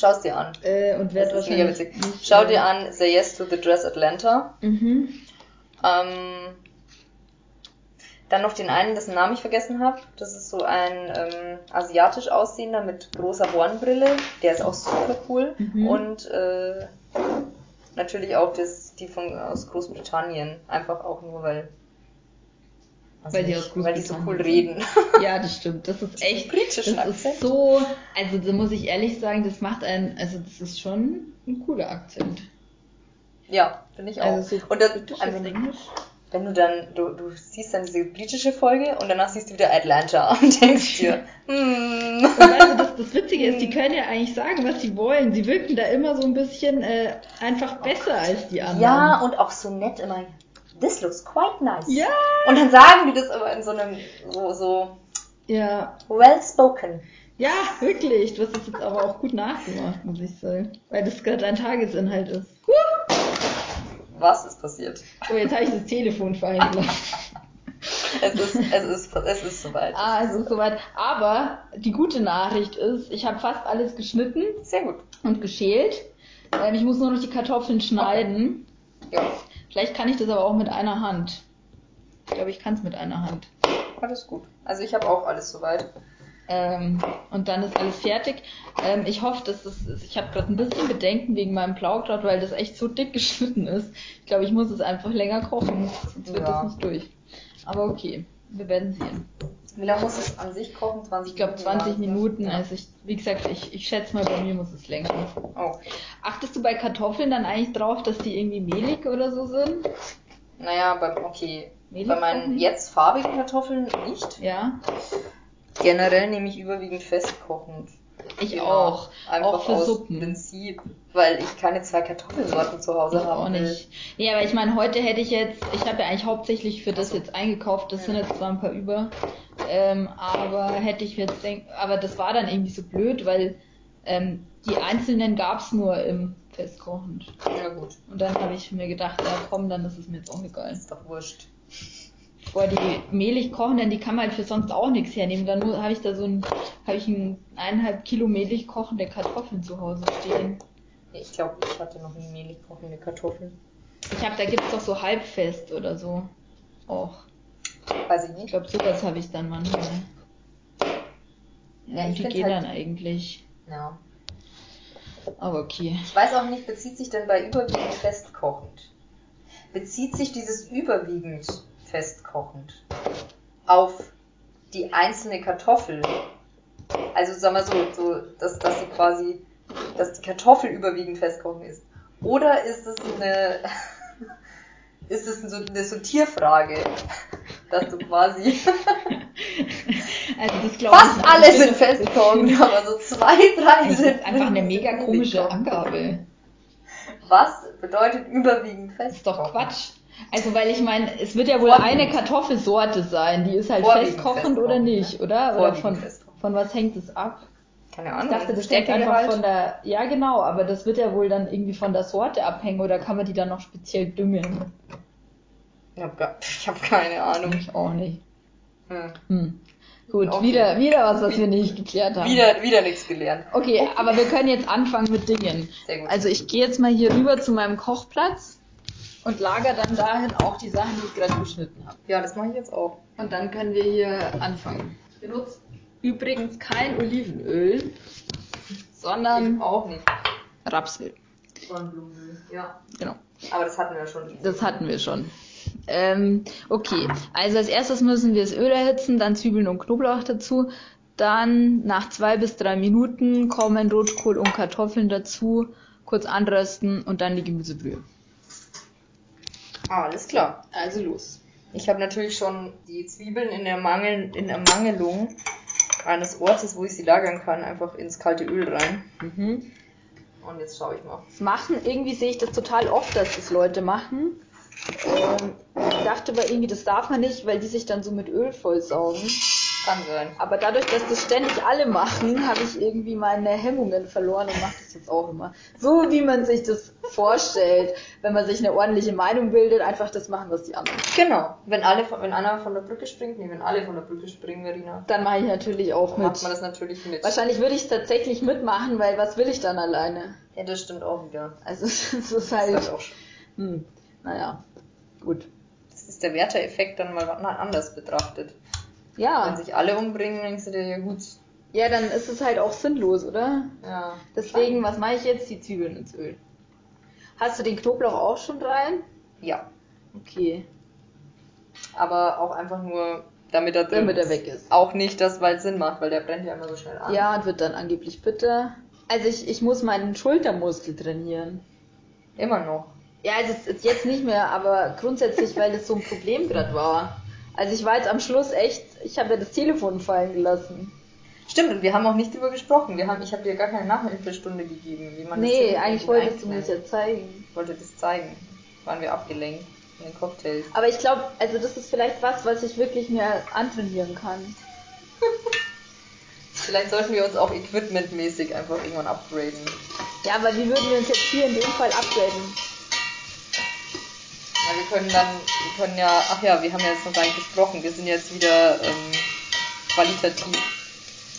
[SPEAKER 2] Schau es dir an.
[SPEAKER 1] äh, und werde
[SPEAKER 2] Das ist mega witzig.
[SPEAKER 1] nicht,
[SPEAKER 2] Schau
[SPEAKER 1] äh,
[SPEAKER 2] dir an Say Yes to the Dress Atlanta.
[SPEAKER 1] Mhm.
[SPEAKER 2] Ähm, dann noch den einen, dessen Namen ich vergessen habe. Das ist so ein ähm, asiatisch aussehender mit großer Hornbrille. Der ist auch super cool.
[SPEAKER 1] Mhm.
[SPEAKER 2] Und äh, natürlich auch das, die von aus Großbritannien. Einfach auch nur, weil. Weiß
[SPEAKER 1] Weil die aus
[SPEAKER 2] Weil die so cool reden.
[SPEAKER 1] Ja, das stimmt. Das ist echt.
[SPEAKER 2] britischen
[SPEAKER 1] Das
[SPEAKER 2] Akzent.
[SPEAKER 1] ist so. Also da muss ich ehrlich sagen, das macht einen. Also das ist schon ein cooler Akzent.
[SPEAKER 2] Ja, finde ich auch.
[SPEAKER 1] Also so
[SPEAKER 2] und das, also,
[SPEAKER 1] Englisch.
[SPEAKER 2] wenn du dann, du, du siehst dann diese britische Folge und danach siehst du wieder Atlanta und denkst dir, hm.
[SPEAKER 1] Und du, das, das Witzige ist, die können ja eigentlich sagen, was sie wollen. Sie wirken da immer so ein bisschen äh, einfach besser als die anderen.
[SPEAKER 2] Ja, und auch so nett immer. This looks quite nice.
[SPEAKER 1] Ja.
[SPEAKER 2] Und dann sagen die das aber in so einem, so, so
[SPEAKER 1] Ja,
[SPEAKER 2] well spoken.
[SPEAKER 1] ja, wirklich. Du hast das jetzt aber auch gut nachgemacht, muss ich sagen. Weil das gerade ein Tagesinhalt ist. Huh.
[SPEAKER 2] Was ist passiert?
[SPEAKER 1] Oh, jetzt habe ich das Telefon fallen gelassen.
[SPEAKER 2] Es ist, es ist, es ist soweit.
[SPEAKER 1] Ah, es ist soweit. Aber die gute Nachricht ist, ich habe fast alles geschnitten
[SPEAKER 2] Sehr gut.
[SPEAKER 1] und geschält. Ähm, ich muss nur noch die Kartoffeln schneiden.
[SPEAKER 2] Ja,
[SPEAKER 1] Vielleicht kann ich das aber auch mit einer Hand. Ich glaube, ich kann es mit einer Hand.
[SPEAKER 2] alles gut. Also ich habe auch alles soweit.
[SPEAKER 1] Ähm, und dann ist alles fertig. Ähm, ich hoffe, dass das ist. Ich habe gerade ein bisschen Bedenken wegen meinem Blaukraut, weil das echt so dick geschnitten ist. Ich glaube, ich muss es einfach länger kochen, sonst wird
[SPEAKER 2] Ja.
[SPEAKER 1] das nicht durch. Aber okay, wir werden sehen.
[SPEAKER 2] Wie lange muss es an sich kochen? 20
[SPEAKER 1] Ich glaube 20
[SPEAKER 2] waren's, ne?
[SPEAKER 1] Minuten.
[SPEAKER 2] Ja.
[SPEAKER 1] Also ich, wie gesagt, ich, ich schätze mal, bei mir muss es länger.
[SPEAKER 2] Oh.
[SPEAKER 1] Achtest du bei Kartoffeln dann eigentlich drauf, dass die irgendwie mehlig oder so sind?
[SPEAKER 2] Naja, bei, okay.
[SPEAKER 1] Mehlig
[SPEAKER 2] Bei meinen jetzt farbigen Kartoffeln nicht.
[SPEAKER 1] Ja,
[SPEAKER 2] Generell nehme ich überwiegend festkochend.
[SPEAKER 1] Ich
[SPEAKER 2] Immer.
[SPEAKER 1] auch.
[SPEAKER 2] Einfach
[SPEAKER 1] auch für
[SPEAKER 2] aus
[SPEAKER 1] Suppen.
[SPEAKER 2] Prinzip. Weil ich keine zwei Kartoffelsorten zu Hause
[SPEAKER 1] Ich
[SPEAKER 2] haben
[SPEAKER 1] auch
[SPEAKER 2] will.
[SPEAKER 1] nicht. Nee, aber ich meine, heute hätte ich jetzt, ich habe ja eigentlich hauptsächlich für das jetzt eingekauft, das sind jetzt zwar ein paar über, ähm, aber hätte ich jetzt denk, aber das war dann irgendwie so blöd, weil ähm, die einzelnen gab's nur im Festkochend.
[SPEAKER 2] Ja gut,
[SPEAKER 1] Und dann habe ich mir gedacht, ja komm, dann ist es mir jetzt auch egal.
[SPEAKER 2] ist doch wurscht.
[SPEAKER 1] Boah, die mehlig kochenden, die kann man halt für sonst auch nichts hernehmen. Dann habe ich da so ein, habe ich ein eineinhalb Kilo mehlig kochende Kartoffeln zu Hause stehen.
[SPEAKER 2] Ich glaube, ich hatte noch nie mehlig kochende Kartoffeln.
[SPEAKER 1] Ich habe, da gibt's doch so halbfest oder so. Och.
[SPEAKER 2] Weiß ich
[SPEAKER 1] Ich
[SPEAKER 2] nicht.
[SPEAKER 1] glaube, sowas habe ich dann manchmal. Ja,
[SPEAKER 2] Ja,
[SPEAKER 1] und
[SPEAKER 2] ich
[SPEAKER 1] die gehen
[SPEAKER 2] halt-
[SPEAKER 1] dann eigentlich.
[SPEAKER 2] Ja.
[SPEAKER 1] Aber okay.
[SPEAKER 2] Ich weiß auch nicht, bezieht sich denn bei überwiegend festkochend? Bezieht sich dieses überwiegend festkochend auf die einzelne Kartoffel? Also sagen wir so, so dass, dass sie quasi, dass die Kartoffel überwiegend festkochend ist. Oder ist es eine, ist es so eine Sortierfrage? Dass du quasi
[SPEAKER 1] Also das glaube
[SPEAKER 2] fast
[SPEAKER 1] ich.
[SPEAKER 2] alle sind festkochend, aber so zwei, drei
[SPEAKER 1] Das
[SPEAKER 2] sind
[SPEAKER 1] ist einfach eine mega komische. Angabe.
[SPEAKER 2] Was bedeutet überwiegend
[SPEAKER 1] Das ist
[SPEAKER 2] festkochen?
[SPEAKER 1] doch Quatsch. Also weil ich meine, es wird ja wohl eine Kartoffelsorte sein, die ist halt festkochend oder nicht, oder? Oder von, von was hängt es ab?
[SPEAKER 2] Keine
[SPEAKER 1] Ich
[SPEAKER 2] Ahnung.
[SPEAKER 1] dachte, das hängt einfach
[SPEAKER 2] Stärkegehalt?
[SPEAKER 1] von der, ja genau, aber das wird ja wohl dann irgendwie von der Sorte abhängen oder kann man die dann noch speziell düngen?
[SPEAKER 2] Ich habe gar, ich hab keine Ahnung.
[SPEAKER 1] Ich auch nicht.
[SPEAKER 2] Hm.
[SPEAKER 1] Hm. Gut,
[SPEAKER 2] Okay.
[SPEAKER 1] wieder, wieder was, was wir nicht geklärt haben.
[SPEAKER 2] Wieder, wieder nichts gelernt.
[SPEAKER 1] Okay, aber wir können jetzt anfangen mit Dingen.
[SPEAKER 2] Sehr gut.
[SPEAKER 1] Also ich gehe jetzt mal hier rüber zu meinem Kochplatz und lager dann dahin auch die Sachen, die ich gerade geschnitten habe.
[SPEAKER 2] ja, das mache ich jetzt auch.
[SPEAKER 1] Und dann können wir hier anfangen. Ich benutze übrigens kein Olivenöl, sondern
[SPEAKER 2] auch nicht.
[SPEAKER 1] Rapsöl.
[SPEAKER 2] Sonnenblumenöl. Ja.
[SPEAKER 1] Genau.
[SPEAKER 2] Aber das hatten wir schon.
[SPEAKER 1] Das hatten wir schon. Ähm, okay, also als erstes müssen wir das Öl erhitzen, dann Zwiebeln und Knoblauch dazu. Dann nach zwei bis drei Minuten kommen Rotkohl und Kartoffeln dazu, kurz anrösten und dann die Gemüsebrühe.
[SPEAKER 2] Alles klar.
[SPEAKER 1] Also los.
[SPEAKER 2] Ich habe natürlich schon die Zwiebeln in der Mangel, in Ermangelung eines Ortes, wo ich sie lagern kann, einfach ins kalte Öl rein.
[SPEAKER 1] Mhm.
[SPEAKER 2] Und jetzt schaue ich mal.
[SPEAKER 1] Das machen, irgendwie sehe ich das total oft, dass das Leute machen. Ähm, ich dachte aber irgendwie, das darf man nicht, weil die sich dann so mit Öl vollsaugen.
[SPEAKER 2] Kann sein.
[SPEAKER 1] Aber dadurch, dass das ständig alle machen, habe ich irgendwie meine Hemmungen verloren und mache das jetzt auch immer. So wie man sich das vorstellt, wenn man sich eine ordentliche Meinung bildet, einfach das machen, was die anderen.
[SPEAKER 2] Genau. Wenn alle, von- wenn einer von der Brücke springt, nee, wenn alle von der Brücke springen, Verena,
[SPEAKER 1] Dann mache ich natürlich auch
[SPEAKER 2] macht man
[SPEAKER 1] mit.
[SPEAKER 2] das natürlich mit.
[SPEAKER 1] Wahrscheinlich würde ich es tatsächlich mitmachen, weil was will ich dann alleine?
[SPEAKER 2] Ja, das stimmt auch wieder.
[SPEAKER 1] Also es ist
[SPEAKER 2] Das
[SPEAKER 1] halt,
[SPEAKER 2] ist auch schon.
[SPEAKER 1] hm, naja, gut.
[SPEAKER 2] Das ist der Werteeffekt dann mal anders betrachtet.
[SPEAKER 1] Ja,
[SPEAKER 2] Wenn sich alle umbringen, denkst du dir, ja gut.
[SPEAKER 1] ja, dann ist es halt auch sinnlos, oder?
[SPEAKER 2] Ja.
[SPEAKER 1] Deswegen, was mache ich jetzt? Die Zwiebeln ins Öl. Hast du den Knoblauch auch schon rein?
[SPEAKER 2] Ja.
[SPEAKER 1] Okay,
[SPEAKER 2] Aber auch einfach nur, damit er drin
[SPEAKER 1] damit er
[SPEAKER 2] ist.
[SPEAKER 1] weg ist.
[SPEAKER 2] Auch nicht, dass weil es Sinn macht, weil der brennt ja immer so schnell an.
[SPEAKER 1] Ja, und wird dann angeblich bitter. Also ich, ich muss meinen Schultermuskel trainieren.
[SPEAKER 2] Immer noch.
[SPEAKER 1] Ja, also es- jetzt nicht mehr, aber grundsätzlich, weil das so ein Problem gerade war. Also ich war jetzt am Schluss echt, ich habe ja das Telefon fallen gelassen.
[SPEAKER 2] Stimmt, und wir haben auch nicht drüber gesprochen. Wir haben, ich habe dir gar keine Nachhilfestunde gegeben, wie man das
[SPEAKER 1] Nee,
[SPEAKER 2] Telefon
[SPEAKER 1] eigentlich wolltest du mir das ja zeigen.
[SPEAKER 2] Ich wollte das zeigen. Waren wir abgelenkt in den Cocktails.
[SPEAKER 1] Aber ich glaube, also das ist vielleicht was, was ich wirklich mir antrainieren kann.
[SPEAKER 2] Vielleicht sollten wir uns auch equipmentmäßig einfach irgendwann upgraden.
[SPEAKER 1] Ja, aber wie würden wir uns jetzt hier in dem Fall upgraden?
[SPEAKER 2] Ja, wir können dann, wir können ja, ach ja, wir haben ja jetzt noch gar nicht gesprochen. Wir sind jetzt wieder ähm, qualitativ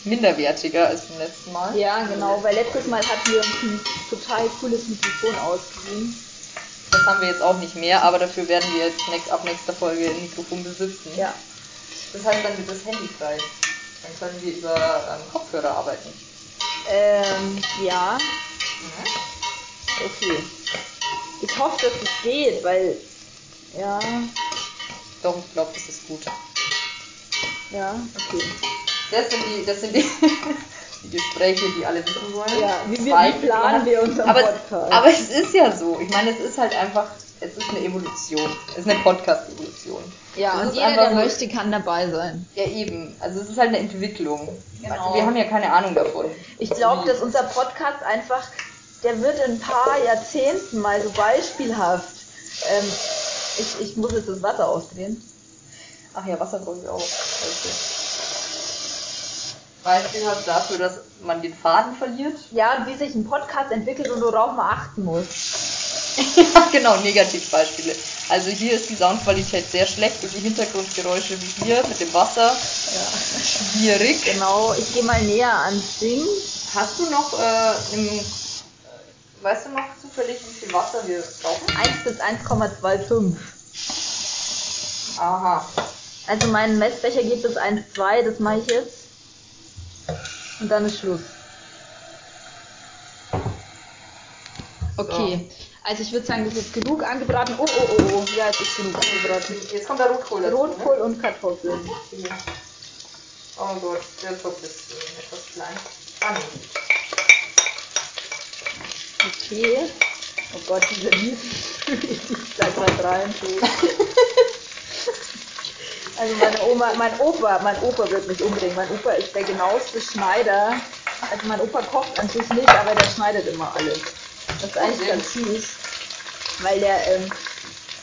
[SPEAKER 2] minderwertiger als beim letzten Mal.
[SPEAKER 1] Ja, genau, weil letztes Mal hatten wir ein total cooles Mikrofon ausgeliehen.
[SPEAKER 2] Das haben wir jetzt auch nicht mehr, aber dafür werden wir jetzt nächst, ab nächster Folge ein Mikrofon besitzen.
[SPEAKER 1] Ja.
[SPEAKER 2] Das heißt, dann wird das Handy frei. Dann können wir über ähm, Kopfhörer arbeiten.
[SPEAKER 1] Ähm, ja, okay. Ich hoffe, dass es geht, weil, ja,
[SPEAKER 2] Doch, ich glaube, das ist gut.
[SPEAKER 1] ja, okay.
[SPEAKER 2] Das sind die, das sind die, die Gespräche, die alle wissen wollen.
[SPEAKER 1] Ja, wie, wir,
[SPEAKER 2] Zwei
[SPEAKER 1] wie planen wir unseren
[SPEAKER 2] aber,
[SPEAKER 1] Podcast?
[SPEAKER 2] aber es ist ja so. Ich meine, es ist halt einfach, es ist eine Evolution. Es ist eine Podcast-Evolution.
[SPEAKER 1] ja,
[SPEAKER 2] es
[SPEAKER 1] und jeder, der möchte, kann dabei sein.
[SPEAKER 2] Ja, eben. Also es ist halt eine Entwicklung.
[SPEAKER 1] Genau.
[SPEAKER 2] Also wir haben ja keine Ahnung davon.
[SPEAKER 1] Ich glaube, dass unser Podcast einfach, der wird in ein paar Jahrzehnten mal so beispielhaft. Ähm, ich, ich muss jetzt das Wasser ausdrehen.
[SPEAKER 2] Ach ja, Wasser brauche ich auch. Beispielhaft dafür, dass man den Faden verliert.
[SPEAKER 1] Ja, und wie sich ein Podcast entwickelt und worauf man achten muss.
[SPEAKER 2] ja, genau, Negativbeispiele. Also hier ist die Soundqualität sehr schlecht und die Hintergrundgeräusche wie hier mit dem Wasser
[SPEAKER 1] Ja.
[SPEAKER 2] schwierig.
[SPEAKER 1] Genau, ich gehe mal näher ans Ding.
[SPEAKER 2] Hast du noch äh, im, weißt du noch zufällig, wie viel Wasser wir brauchen?
[SPEAKER 1] 1 bis 1,25.
[SPEAKER 2] Aha.
[SPEAKER 1] Also mein Messbecher geht bis 1,2, das mache ich jetzt. Und dann ist Schluss. Okay, also ich würde sagen, das ist genug angebraten. Oh, oh, oh, oh, ja, jetzt ist genug angebraten.
[SPEAKER 2] Jetzt kommt der Rotkohl dazu.
[SPEAKER 1] Rotkohl und Kartoffeln.
[SPEAKER 2] Ne? Oh Gott, der Topf ist äh, etwas klein. Ah, nee.
[SPEAKER 1] Okay. Oh Gott, diese Lied. ich gleich mal rein. Also meine Oma, mein Opa, mein Opa wird mich umbringen. Mein Opa ist der genaueste Schneider. Also mein Opa kocht an sich nicht, aber der schneidet immer alles. Das ist eigentlich ganz süß. Weil der, ähm,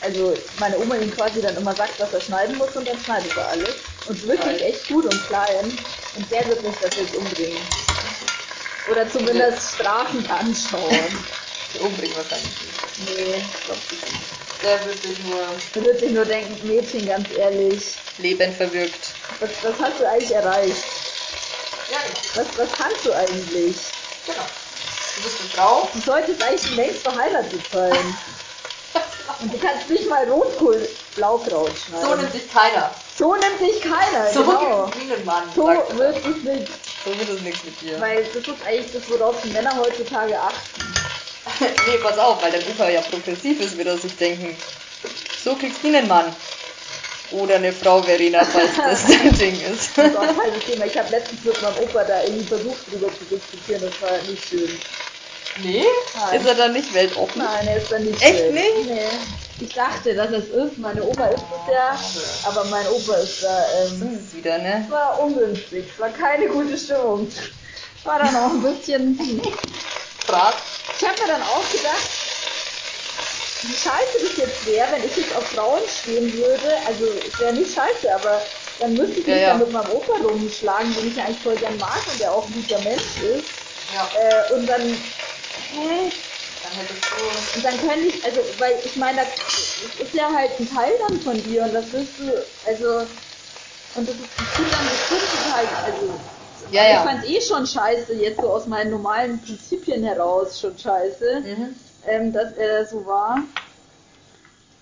[SPEAKER 1] also meine Oma ihm quasi dann immer sagt, was er schneiden muss und dann schneidet er alles. Und wirklich echt gut und klein. Und der wird mich das jetzt umbringen. Oder zumindest strafend anschauen.
[SPEAKER 2] Umbringen wahrscheinlich nicht.
[SPEAKER 1] Nee, ich glaub nicht.
[SPEAKER 2] Der wird sich nur
[SPEAKER 1] Man wird sich nur denken, Mädchen, ganz ehrlich,
[SPEAKER 2] Leben verwirkt.
[SPEAKER 1] was, was hast du eigentlich erreicht?
[SPEAKER 2] Ja, genau.
[SPEAKER 1] Was, was kannst du eigentlich?
[SPEAKER 2] genau. Du bist eine Frau.
[SPEAKER 1] Du solltest eigentlich längst verheiratet sein. Und du kannst nicht mal Rotkohl Blaukraut schneiden.
[SPEAKER 2] So nimmt dich keiner.
[SPEAKER 1] So nimmt dich keiner,
[SPEAKER 2] So
[SPEAKER 1] genau.
[SPEAKER 2] nie einen Mann.
[SPEAKER 1] So wird es nicht.
[SPEAKER 2] So wird es nichts mit dir.
[SPEAKER 1] Weil das ist eigentlich das, worauf die Männer heutzutage achten.
[SPEAKER 2] nee, pass auf, weil dein Opa ja progressiv ist, wird er sich denken, so kriegst du einen Mann. Oder eine Frau, Verena, falls das dein Ding ist.
[SPEAKER 1] Das ist auch ein Thema. Ich habe letztens mit meinem Opa da irgendwie versucht, drüber zu diskutieren. Das war nicht schön.
[SPEAKER 2] nee?
[SPEAKER 1] Nein.
[SPEAKER 2] Ist er dann nicht weltoffen?
[SPEAKER 1] Nein, er ist dann nicht
[SPEAKER 2] Echt
[SPEAKER 1] schön.
[SPEAKER 2] nicht?
[SPEAKER 1] Nee. Ich dachte, dass es ist. Meine Oma ist es ja. Aber mein Opa ist da. Ähm,
[SPEAKER 2] Das ist es wieder, ne?
[SPEAKER 1] es war ungünstig. Es war keine gute Stimmung. War dann auch ein bisschen.
[SPEAKER 2] Frag.
[SPEAKER 1] Ich habe mir dann auch gedacht, wie scheiße das jetzt wäre, wenn ich jetzt auf Frauen stehen würde. Also es wäre nicht scheiße, aber dann müsste ich mich
[SPEAKER 2] ja.
[SPEAKER 1] dann mit meinem Opa rumschlagen, den ich eigentlich voll gern mag und der auch ein guter Mensch ist.
[SPEAKER 2] Ja.
[SPEAKER 1] Äh, und dann, hä?
[SPEAKER 2] Dann hättest du.
[SPEAKER 1] Und dann könnte ich, also, weil ich meine, das ist ja halt ein Teil dann von dir und das wirst du, also, und das ist tut dann das halt, also,
[SPEAKER 2] Ja,
[SPEAKER 1] ich
[SPEAKER 2] ja.
[SPEAKER 1] fand eh schon scheiße, jetzt so aus meinen normalen Prinzipien heraus schon scheiße,
[SPEAKER 2] Mhm.
[SPEAKER 1] ähm, dass er so war.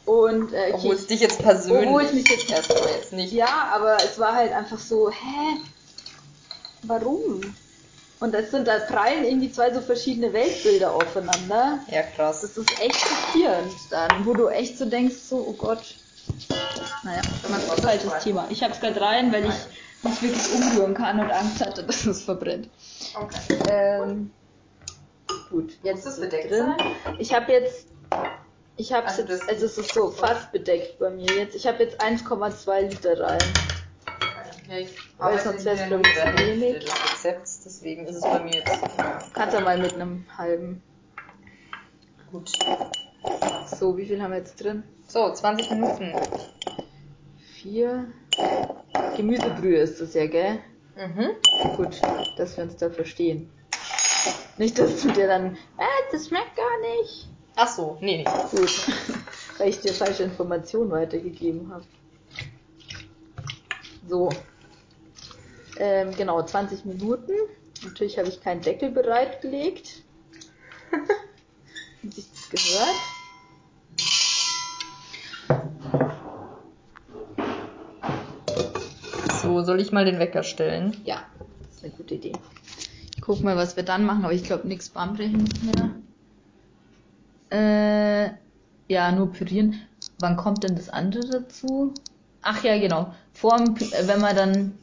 [SPEAKER 1] Und, äh,
[SPEAKER 2] Obwohl
[SPEAKER 1] okay,
[SPEAKER 2] es dich jetzt persönlich
[SPEAKER 1] Obwohl ich mich jetzt-
[SPEAKER 2] erstmal jetzt nicht.
[SPEAKER 1] ja, aber es war halt einfach so, hä? Warum? Und es sind da prallen irgendwie zwei so verschiedene Weltbilder aufeinander.
[SPEAKER 2] Ja, krass.
[SPEAKER 1] Das ist echt schockierend dann, wo du echt so denkst, so, oh Gott. Naja,
[SPEAKER 2] es
[SPEAKER 1] falsches
[SPEAKER 2] weiß.
[SPEAKER 1] Thema. Ich hab's gerade rein, weil ich nicht wirklich umrühren kann und Angst hatte, dass es verbrennt.
[SPEAKER 2] Okay.
[SPEAKER 1] Ähm, gut, jetzt
[SPEAKER 2] das
[SPEAKER 1] ist es
[SPEAKER 2] bedeckt
[SPEAKER 1] drin.
[SPEAKER 2] sein?
[SPEAKER 1] Ich habe jetzt Ich habe
[SPEAKER 2] Also
[SPEAKER 1] jetzt,
[SPEAKER 2] das-
[SPEAKER 1] also es ist so fast bedeckt bei mir jetzt. Ich habe jetzt 1,2 Liter rein.
[SPEAKER 2] Ja, ich
[SPEAKER 1] Weil sonst
[SPEAKER 2] in
[SPEAKER 1] wär's,
[SPEAKER 2] der
[SPEAKER 1] glaub ich, zu wenig.
[SPEAKER 2] des Rezepts, deswegen ist es bei mir jetzt
[SPEAKER 1] Kannst du mal mit einem halben.
[SPEAKER 2] gut.
[SPEAKER 1] So, wie viel haben wir jetzt drin?
[SPEAKER 2] So, 20 Minuten.
[SPEAKER 1] Vier. Gemüsebrühe ist das ja, gell?
[SPEAKER 2] Mhm.
[SPEAKER 1] Gut, dass wir uns da verstehen. Nicht, dass du dir dann, äh, das schmeckt gar nicht.
[SPEAKER 2] Ach so, nee, nee.
[SPEAKER 1] Gut, weil ich dir falsche Informationen weitergegeben habe. So. Ähm, genau, 20 Minuten. Natürlich habe ich keinen Deckel bereitgelegt. Hat sich das gehört?
[SPEAKER 2] So, soll ich mal den Wecker stellen?
[SPEAKER 1] Ja, das ist eine gute Idee. Ich guck mal, was wir dann machen, aber ich glaube nichts Bahnbrechen mehr. Äh, ja, nur pürieren. Wann kommt denn das andere dazu? Ach ja, genau. Vorm, Pü- äh, wenn man dann,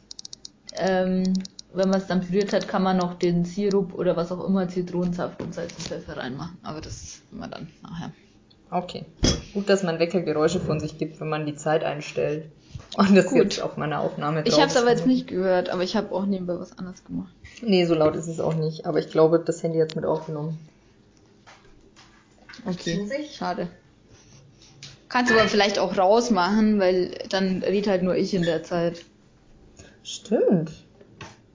[SPEAKER 1] ähm, wenn man es dann püriert hat, kann man noch den Sirup oder was auch immer, Zitronensaft und Salz und Pfeffer reinmachen. Aber das wir dann nachher.
[SPEAKER 2] Okay. Gut, dass mein Wecker Geräusche von sich gibt, wenn man die Zeit einstellt. Und das
[SPEAKER 1] Gut.
[SPEAKER 2] jetzt auf meiner Aufnahme
[SPEAKER 1] Ich
[SPEAKER 2] drauf
[SPEAKER 1] habe es aber jetzt nicht gehört, aber ich habe auch nebenbei was anderes gemacht.
[SPEAKER 2] Nee, so laut ist es auch nicht. Aber ich glaube, das Handy hat mit aufgenommen.
[SPEAKER 1] Okay, schade. Kannst du aber vielleicht auch rausmachen, weil dann redet halt nur ich in der Zeit.
[SPEAKER 2] Stimmt.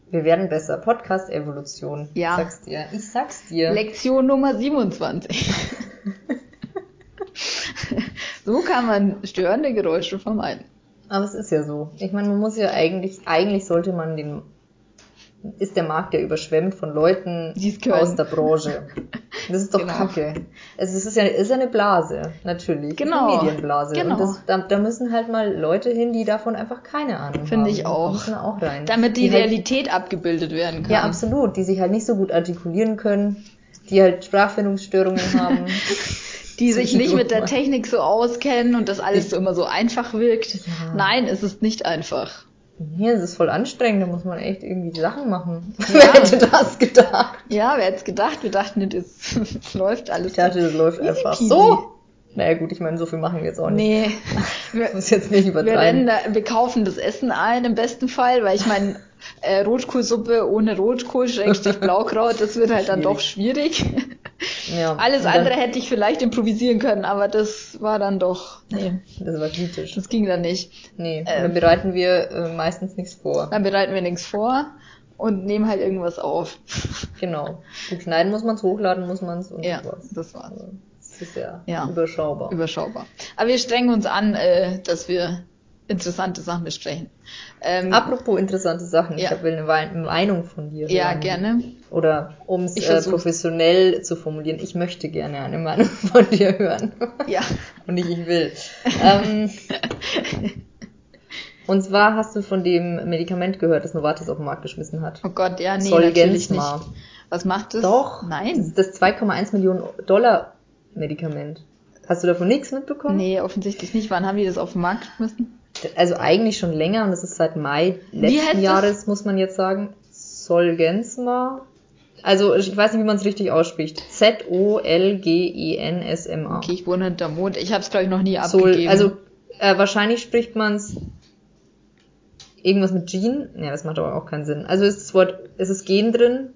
[SPEAKER 2] Wir werden besser. Podcast-Evolution.
[SPEAKER 1] Ja.
[SPEAKER 2] Ich sag's dir. Ich sag's dir.
[SPEAKER 1] Lektion Nummer 27. so kann man störende Geräusche vermeiden.
[SPEAKER 2] Aber es ist ja so. Ich meine, man muss ja eigentlich, eigentlich sollte man den, ist der Markt ja überschwemmt von Leuten aus der Branche. Das ist doch
[SPEAKER 1] Genau.
[SPEAKER 2] kacke. Also es ist ja, ist eine Blase, natürlich.
[SPEAKER 1] Genau.
[SPEAKER 2] Eine Medienblase.
[SPEAKER 1] Genau.
[SPEAKER 2] Und das, da, da müssen halt mal Leute hin, die davon einfach keine Ahnung haben.
[SPEAKER 1] Finde ich auch.
[SPEAKER 2] Die müssen auch rein.
[SPEAKER 1] Damit die,
[SPEAKER 2] halt,
[SPEAKER 1] Realität abgebildet werden kann.
[SPEAKER 2] Ja, absolut. Die sich halt nicht so gut artikulieren können, die halt Sprachfindungsstörungen haben.
[SPEAKER 1] Die sich nicht mit der. Technik so auskennen und das alles so immer so einfach wirkt.
[SPEAKER 2] Ja.
[SPEAKER 1] Nein, es ist nicht einfach.
[SPEAKER 2] Hier, das ist voll anstrengend, da muss man echt irgendwie Sachen machen.
[SPEAKER 1] Ja.
[SPEAKER 2] Wer hätte das gedacht?
[SPEAKER 1] Ja, wer hätte es gedacht? Wir dachten, das, das läuft alles.
[SPEAKER 2] Ich dachte, das läuft
[SPEAKER 1] Easy
[SPEAKER 2] einfach
[SPEAKER 1] peasy.
[SPEAKER 2] so. Naja gut, ich meine, so viel machen wir jetzt auch nicht.
[SPEAKER 1] Nee. Wir,
[SPEAKER 2] Ich muss jetzt nicht
[SPEAKER 1] wir,
[SPEAKER 2] übertreiben.
[SPEAKER 1] rennen da, wir kaufen das Essen ein im besten Fall, weil ich meine, äh, Rotkohlsuppe ohne Rotkohl, Schrägstrich Blaukraut, das wird halt dann doch schwierig.
[SPEAKER 2] Ja,
[SPEAKER 1] Alles
[SPEAKER 2] dann-
[SPEAKER 1] andere hätte ich vielleicht improvisieren können, aber das war dann doch, nee,
[SPEAKER 2] Das war kritisch.
[SPEAKER 1] das ging dann nicht.
[SPEAKER 2] Nee,
[SPEAKER 1] Ähm.
[SPEAKER 2] dann bereiten wir äh, meistens nichts vor.
[SPEAKER 1] Dann bereiten wir nichts vor und nehmen halt irgendwas auf.
[SPEAKER 2] Genau. Gut, schneiden muss man es, hochladen muss man es und
[SPEAKER 1] Ja,
[SPEAKER 2] sowas.
[SPEAKER 1] das war's.
[SPEAKER 2] Also, Das ist ja,
[SPEAKER 1] Ja.
[SPEAKER 2] überschaubar.
[SPEAKER 1] Überschaubar. Aber wir strengen uns an, äh, dass wir interessante Sachen besprechen. Ähm,
[SPEAKER 2] Apropos interessante Sachen, ich
[SPEAKER 1] Ja.
[SPEAKER 2] hab- will eine Meinung von dir
[SPEAKER 1] ja,
[SPEAKER 2] hören.
[SPEAKER 1] gerne.
[SPEAKER 2] Oder um es
[SPEAKER 1] Ich
[SPEAKER 2] äh, professionell zu formulieren, ich möchte gerne eine Meinung von dir hören.
[SPEAKER 1] Ja.
[SPEAKER 2] Und nicht ich will. ähm, und zwar hast du von dem Medikament gehört, das Novartis auf den Markt geschmissen hat.
[SPEAKER 1] Oh Gott, ja, nee, natürlich
[SPEAKER 2] Solgensma.
[SPEAKER 1] nicht. Was macht das?
[SPEAKER 2] Doch.
[SPEAKER 1] Nein.
[SPEAKER 2] das 2,1 Millionen Dollar Medikament. Hast du davon nichts mitbekommen?
[SPEAKER 1] Nee, offensichtlich nicht. Wann haben die das auf den Markt geschmissen?
[SPEAKER 2] Also eigentlich schon länger und es ist seit Mai letzten
[SPEAKER 1] es?
[SPEAKER 2] Jahres, muss man jetzt sagen. Solgensma. Also ich weiß nicht, wie man es richtig ausspricht. Z-O-L-G-E-N-S-M-A.
[SPEAKER 1] Okay, ich wohne hinterm Mond. Ich habe es, glaube ich, noch nie
[SPEAKER 2] Sol,
[SPEAKER 1] abgegeben.
[SPEAKER 2] also äh, wahrscheinlich spricht man es irgendwas mit Gen. Ja, das macht aber auch keinen Sinn. Also ist das Wort, es ist Gen drin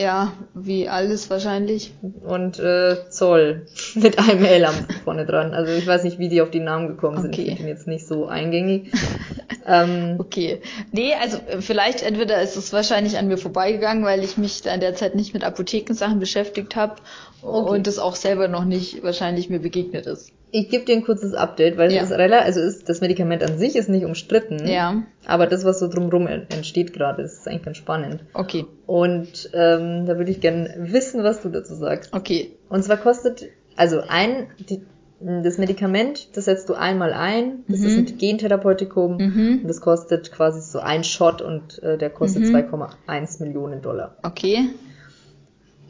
[SPEAKER 1] ja, wie alles wahrscheinlich.
[SPEAKER 2] und äh, Zoll mit einem L am vorne dran. Also ich weiß nicht, wie die auf die Namen gekommen sind.
[SPEAKER 1] Okay.
[SPEAKER 2] Ich finde ihn jetzt nicht so eingängig. ähm,
[SPEAKER 1] Okay. Nee, also äh, vielleicht entweder ist es wahrscheinlich an mir vorbeigegangen, weil ich mich da in der Zeit nicht mit Apothekensachen beschäftigt habe
[SPEAKER 2] Okay.
[SPEAKER 1] und es auch selber noch nicht wahrscheinlich mir begegnet ist.
[SPEAKER 2] Ich gebe dir ein kurzes Update, weil
[SPEAKER 1] Ja.
[SPEAKER 2] es ist relativ, also ist, das Medikament an sich ist nicht umstritten.
[SPEAKER 1] Ja,
[SPEAKER 2] Aber das, was so drumherum entsteht gerade, das ist eigentlich ganz spannend.
[SPEAKER 1] okay.
[SPEAKER 2] Und ähm, da würde ich gerne wissen, was du dazu sagst.
[SPEAKER 1] Okay.
[SPEAKER 2] Und zwar kostet, also ein, die, das Medikament, das setzt du einmal ein, das
[SPEAKER 1] Mhm.
[SPEAKER 2] ist ein Gentherapeutikum
[SPEAKER 1] Mhm.
[SPEAKER 2] und das kostet quasi so ein Shot und äh, der kostet
[SPEAKER 1] Mhm.
[SPEAKER 2] 2,1 Millionen Dollar.
[SPEAKER 1] Okay.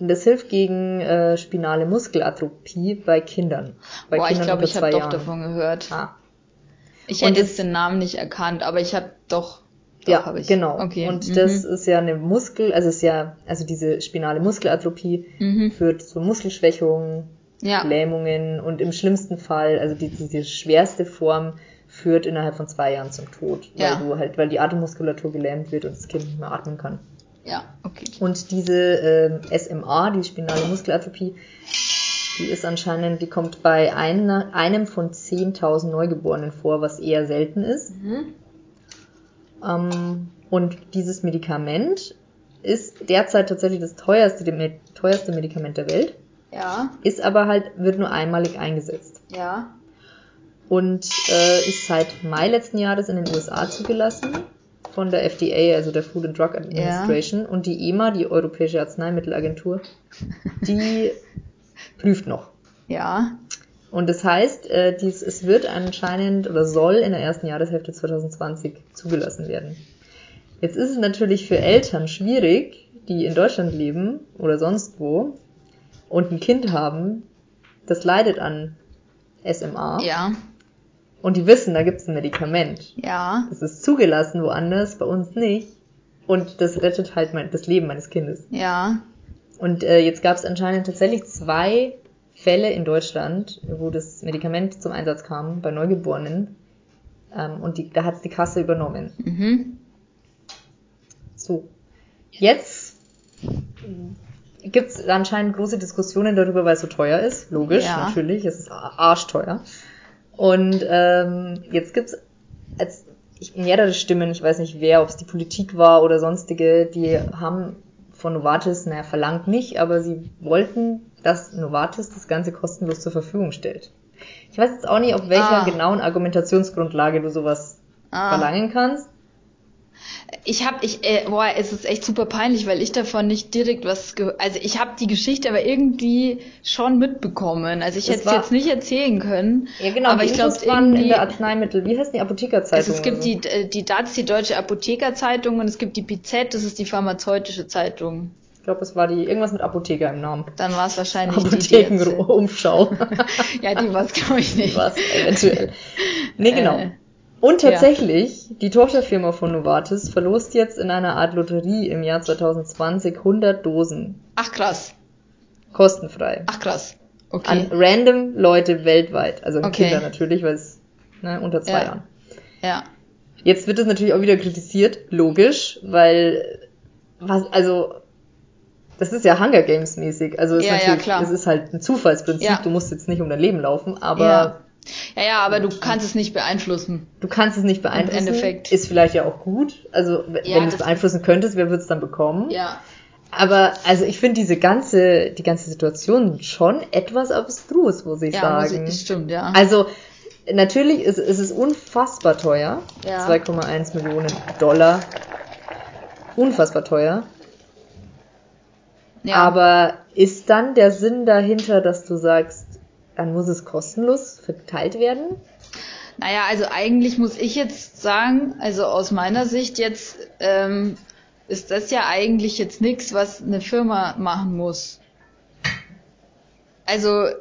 [SPEAKER 2] Das hilft gegen äh, spinale Muskelatrophie bei Kindern. Bei
[SPEAKER 1] Boah, ich
[SPEAKER 2] Kindern
[SPEAKER 1] glaube,
[SPEAKER 2] unter
[SPEAKER 1] ich habe doch davon gehört.
[SPEAKER 2] Ah.
[SPEAKER 1] Ich hätte jetzt den Namen nicht erkannt, aber ich habe doch. doch
[SPEAKER 2] Ja,
[SPEAKER 1] hab ich.
[SPEAKER 2] genau.
[SPEAKER 1] Okay.
[SPEAKER 2] Und
[SPEAKER 1] mhm.
[SPEAKER 2] das ist ja eine Muskel, also ist ja, also diese spinale Muskelatrophie
[SPEAKER 1] Mhm.
[SPEAKER 2] führt zu Muskelschwächung,
[SPEAKER 1] Ja.
[SPEAKER 2] Lähmungen und im schlimmsten Fall, also die, diese schwerste Form führt innerhalb von zwei Jahren zum Tod, weil
[SPEAKER 1] Ja.
[SPEAKER 2] du halt, weil die Atemmuskulatur gelähmt wird und das Kind nicht mehr atmen kann.
[SPEAKER 1] Ja, okay.
[SPEAKER 2] Und diese ähm, SMA, die spinale Muskelatrophie, die ist anscheinend, die kommt bei einer, einem von 10.000 Neugeborenen vor, was eher selten ist.
[SPEAKER 1] Mhm.
[SPEAKER 2] Ähm, und dieses Medikament ist derzeit tatsächlich das teuerste, dem- teuerste Medikament der Welt,
[SPEAKER 1] Ja,
[SPEAKER 2] ist aber halt, wird nur einmalig eingesetzt.
[SPEAKER 1] ja.
[SPEAKER 2] Und äh, ist seit Mai letzten Jahres in den USA zugelassen von der FDA, also der Food and Drug Administration. Und die EMA, die Europäische Arzneimittelagentur, die prüft noch.
[SPEAKER 1] Ja.
[SPEAKER 2] Und das heißt, äh, dies, es wird anscheinend oder soll in der ersten Jahreshälfte 2020 zugelassen werden. Jetzt ist es natürlich für Eltern schwierig, die in Deutschland leben oder sonst wo und ein Kind haben, das leidet an SMA
[SPEAKER 1] Ja.
[SPEAKER 2] Und die wissen, da gibt es ein Medikament.
[SPEAKER 1] Ja.
[SPEAKER 2] Das ist zugelassen woanders, bei uns nicht. Und das rettet halt mein, das Leben meines Kindes.
[SPEAKER 1] Ja.
[SPEAKER 2] Und äh, jetzt gab es anscheinend tatsächlich zwei Fälle in Deutschland, wo das Medikament zum Einsatz kam bei Neugeborenen. Ähm, und die, da hat die Kasse übernommen.
[SPEAKER 1] Mhm.
[SPEAKER 2] So. Jetzt gibt es anscheinend große Diskussionen darüber, weil es so teuer ist. Logisch,
[SPEAKER 1] Ja.
[SPEAKER 2] natürlich. Es ist arschteuer. Und ähm, jetzt gibt's als ich, mehrere Stimmen, ich weiß nicht wer, ob es die Politik war oder sonstige, die haben von Novartis, naja, verlangt nicht, aber sie wollten, dass Novartis das Ganze kostenlos zur Verfügung stellt. Ich weiß jetzt auch nicht, auf welcher
[SPEAKER 1] Ah.
[SPEAKER 2] genauen Argumentationsgrundlage du sowas
[SPEAKER 1] Ah.
[SPEAKER 2] verlangen kannst.
[SPEAKER 1] Ich habe, ich, äh, boah, es ist echt super peinlich, weil ich davon nicht direkt was, also ich habe die Geschichte aber irgendwie schon mitbekommen. Also ich hätte es jetzt nicht erzählen können.
[SPEAKER 2] Ja, genau,
[SPEAKER 1] aber
[SPEAKER 2] die
[SPEAKER 1] ich glaube
[SPEAKER 2] in der Arzneimittel, wie heißt die Apothekerzeitung?
[SPEAKER 1] Also es gibt
[SPEAKER 2] oder so?
[SPEAKER 1] die, äh, die DATS, die Deutsche Apothekerzeitung, und es gibt die PZ, das ist die pharmazeutische Zeitung.
[SPEAKER 2] Ich glaube, es war die irgendwas mit Apotheker im Namen.
[SPEAKER 1] Dann war es wahrscheinlich die, die
[SPEAKER 2] Apothekenumschau.
[SPEAKER 1] Ja, die war es, glaube ich, nicht.
[SPEAKER 2] Was eventuell. Nee, genau.
[SPEAKER 1] Äh,
[SPEAKER 2] Und tatsächlich, die Tochterfirma von Novartis verlost jetzt in einer Art Lotterie im Jahr 2020 100 Dosen.
[SPEAKER 1] Ach krass.
[SPEAKER 2] Kostenfrei.
[SPEAKER 1] Ach krass.
[SPEAKER 2] An
[SPEAKER 1] Okay.
[SPEAKER 2] random Leute weltweit. Also an
[SPEAKER 1] Okay.
[SPEAKER 2] Kinder natürlich, weil es ne, unter zwei
[SPEAKER 1] Ja.
[SPEAKER 2] Jahren.
[SPEAKER 1] Ja.
[SPEAKER 2] Jetzt wird es natürlich auch wieder kritisiert, logisch, weil was, also das ist ja Hunger Games mäßig. Also es
[SPEAKER 1] Ja,
[SPEAKER 2] ist
[SPEAKER 1] ja,
[SPEAKER 2] natürlich,
[SPEAKER 1] klar.
[SPEAKER 2] es ist halt ein Zufallsprinzip.
[SPEAKER 1] Ja.
[SPEAKER 2] Du musst jetzt nicht um dein Leben laufen, aber
[SPEAKER 1] Ja. Ja, ja, aber du kannst es nicht beeinflussen.
[SPEAKER 2] du kannst es nicht beeinflussen.
[SPEAKER 1] Endeffekt.
[SPEAKER 2] Ist vielleicht ja auch gut. Also w-
[SPEAKER 1] Ja,
[SPEAKER 2] wenn du es beeinflussen könntest, wer wird es dann bekommen?
[SPEAKER 1] Ja.
[SPEAKER 2] Aber also ich finde diese ganze die ganze Situation schon etwas abstrus, muss ich
[SPEAKER 1] Ja,
[SPEAKER 2] sagen.
[SPEAKER 1] das stimmt, ja.
[SPEAKER 2] Also natürlich ist, ist es unfassbar teuer.
[SPEAKER 1] Ja.
[SPEAKER 2] 2,1 Millionen Dollar. Unfassbar teuer.
[SPEAKER 1] ja.
[SPEAKER 2] Aber ist dann der Sinn dahinter, dass du sagst, dann muss es kostenlos verteilt werden?
[SPEAKER 1] Naja, also eigentlich muss ich jetzt sagen, also aus meiner Sicht jetzt ähm, ist das ja eigentlich jetzt nichts, was eine Firma machen muss. Also äh,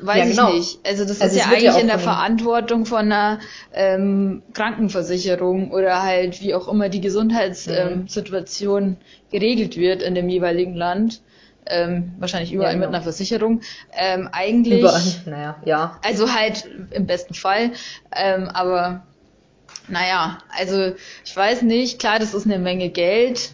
[SPEAKER 1] weiß
[SPEAKER 2] Ja, genau.
[SPEAKER 1] ich nicht. Also das
[SPEAKER 2] Also
[SPEAKER 1] ist ja
[SPEAKER 2] ja
[SPEAKER 1] eigentlich
[SPEAKER 2] auch
[SPEAKER 1] in der Verantwortung von einer ähm, Krankenversicherung oder halt wie auch immer die Gesundheitssituation
[SPEAKER 2] Mhm.
[SPEAKER 1] ähm, geregelt wird in dem jeweiligen Land. Ähm, wahrscheinlich überall
[SPEAKER 2] genau.
[SPEAKER 1] mit einer Versicherung. Ähm, eigentlich
[SPEAKER 2] Überall. Naja, ja.
[SPEAKER 1] also halt im besten Fall. Ähm, aber naja, also ich weiß nicht, klar, das ist eine Menge Geld,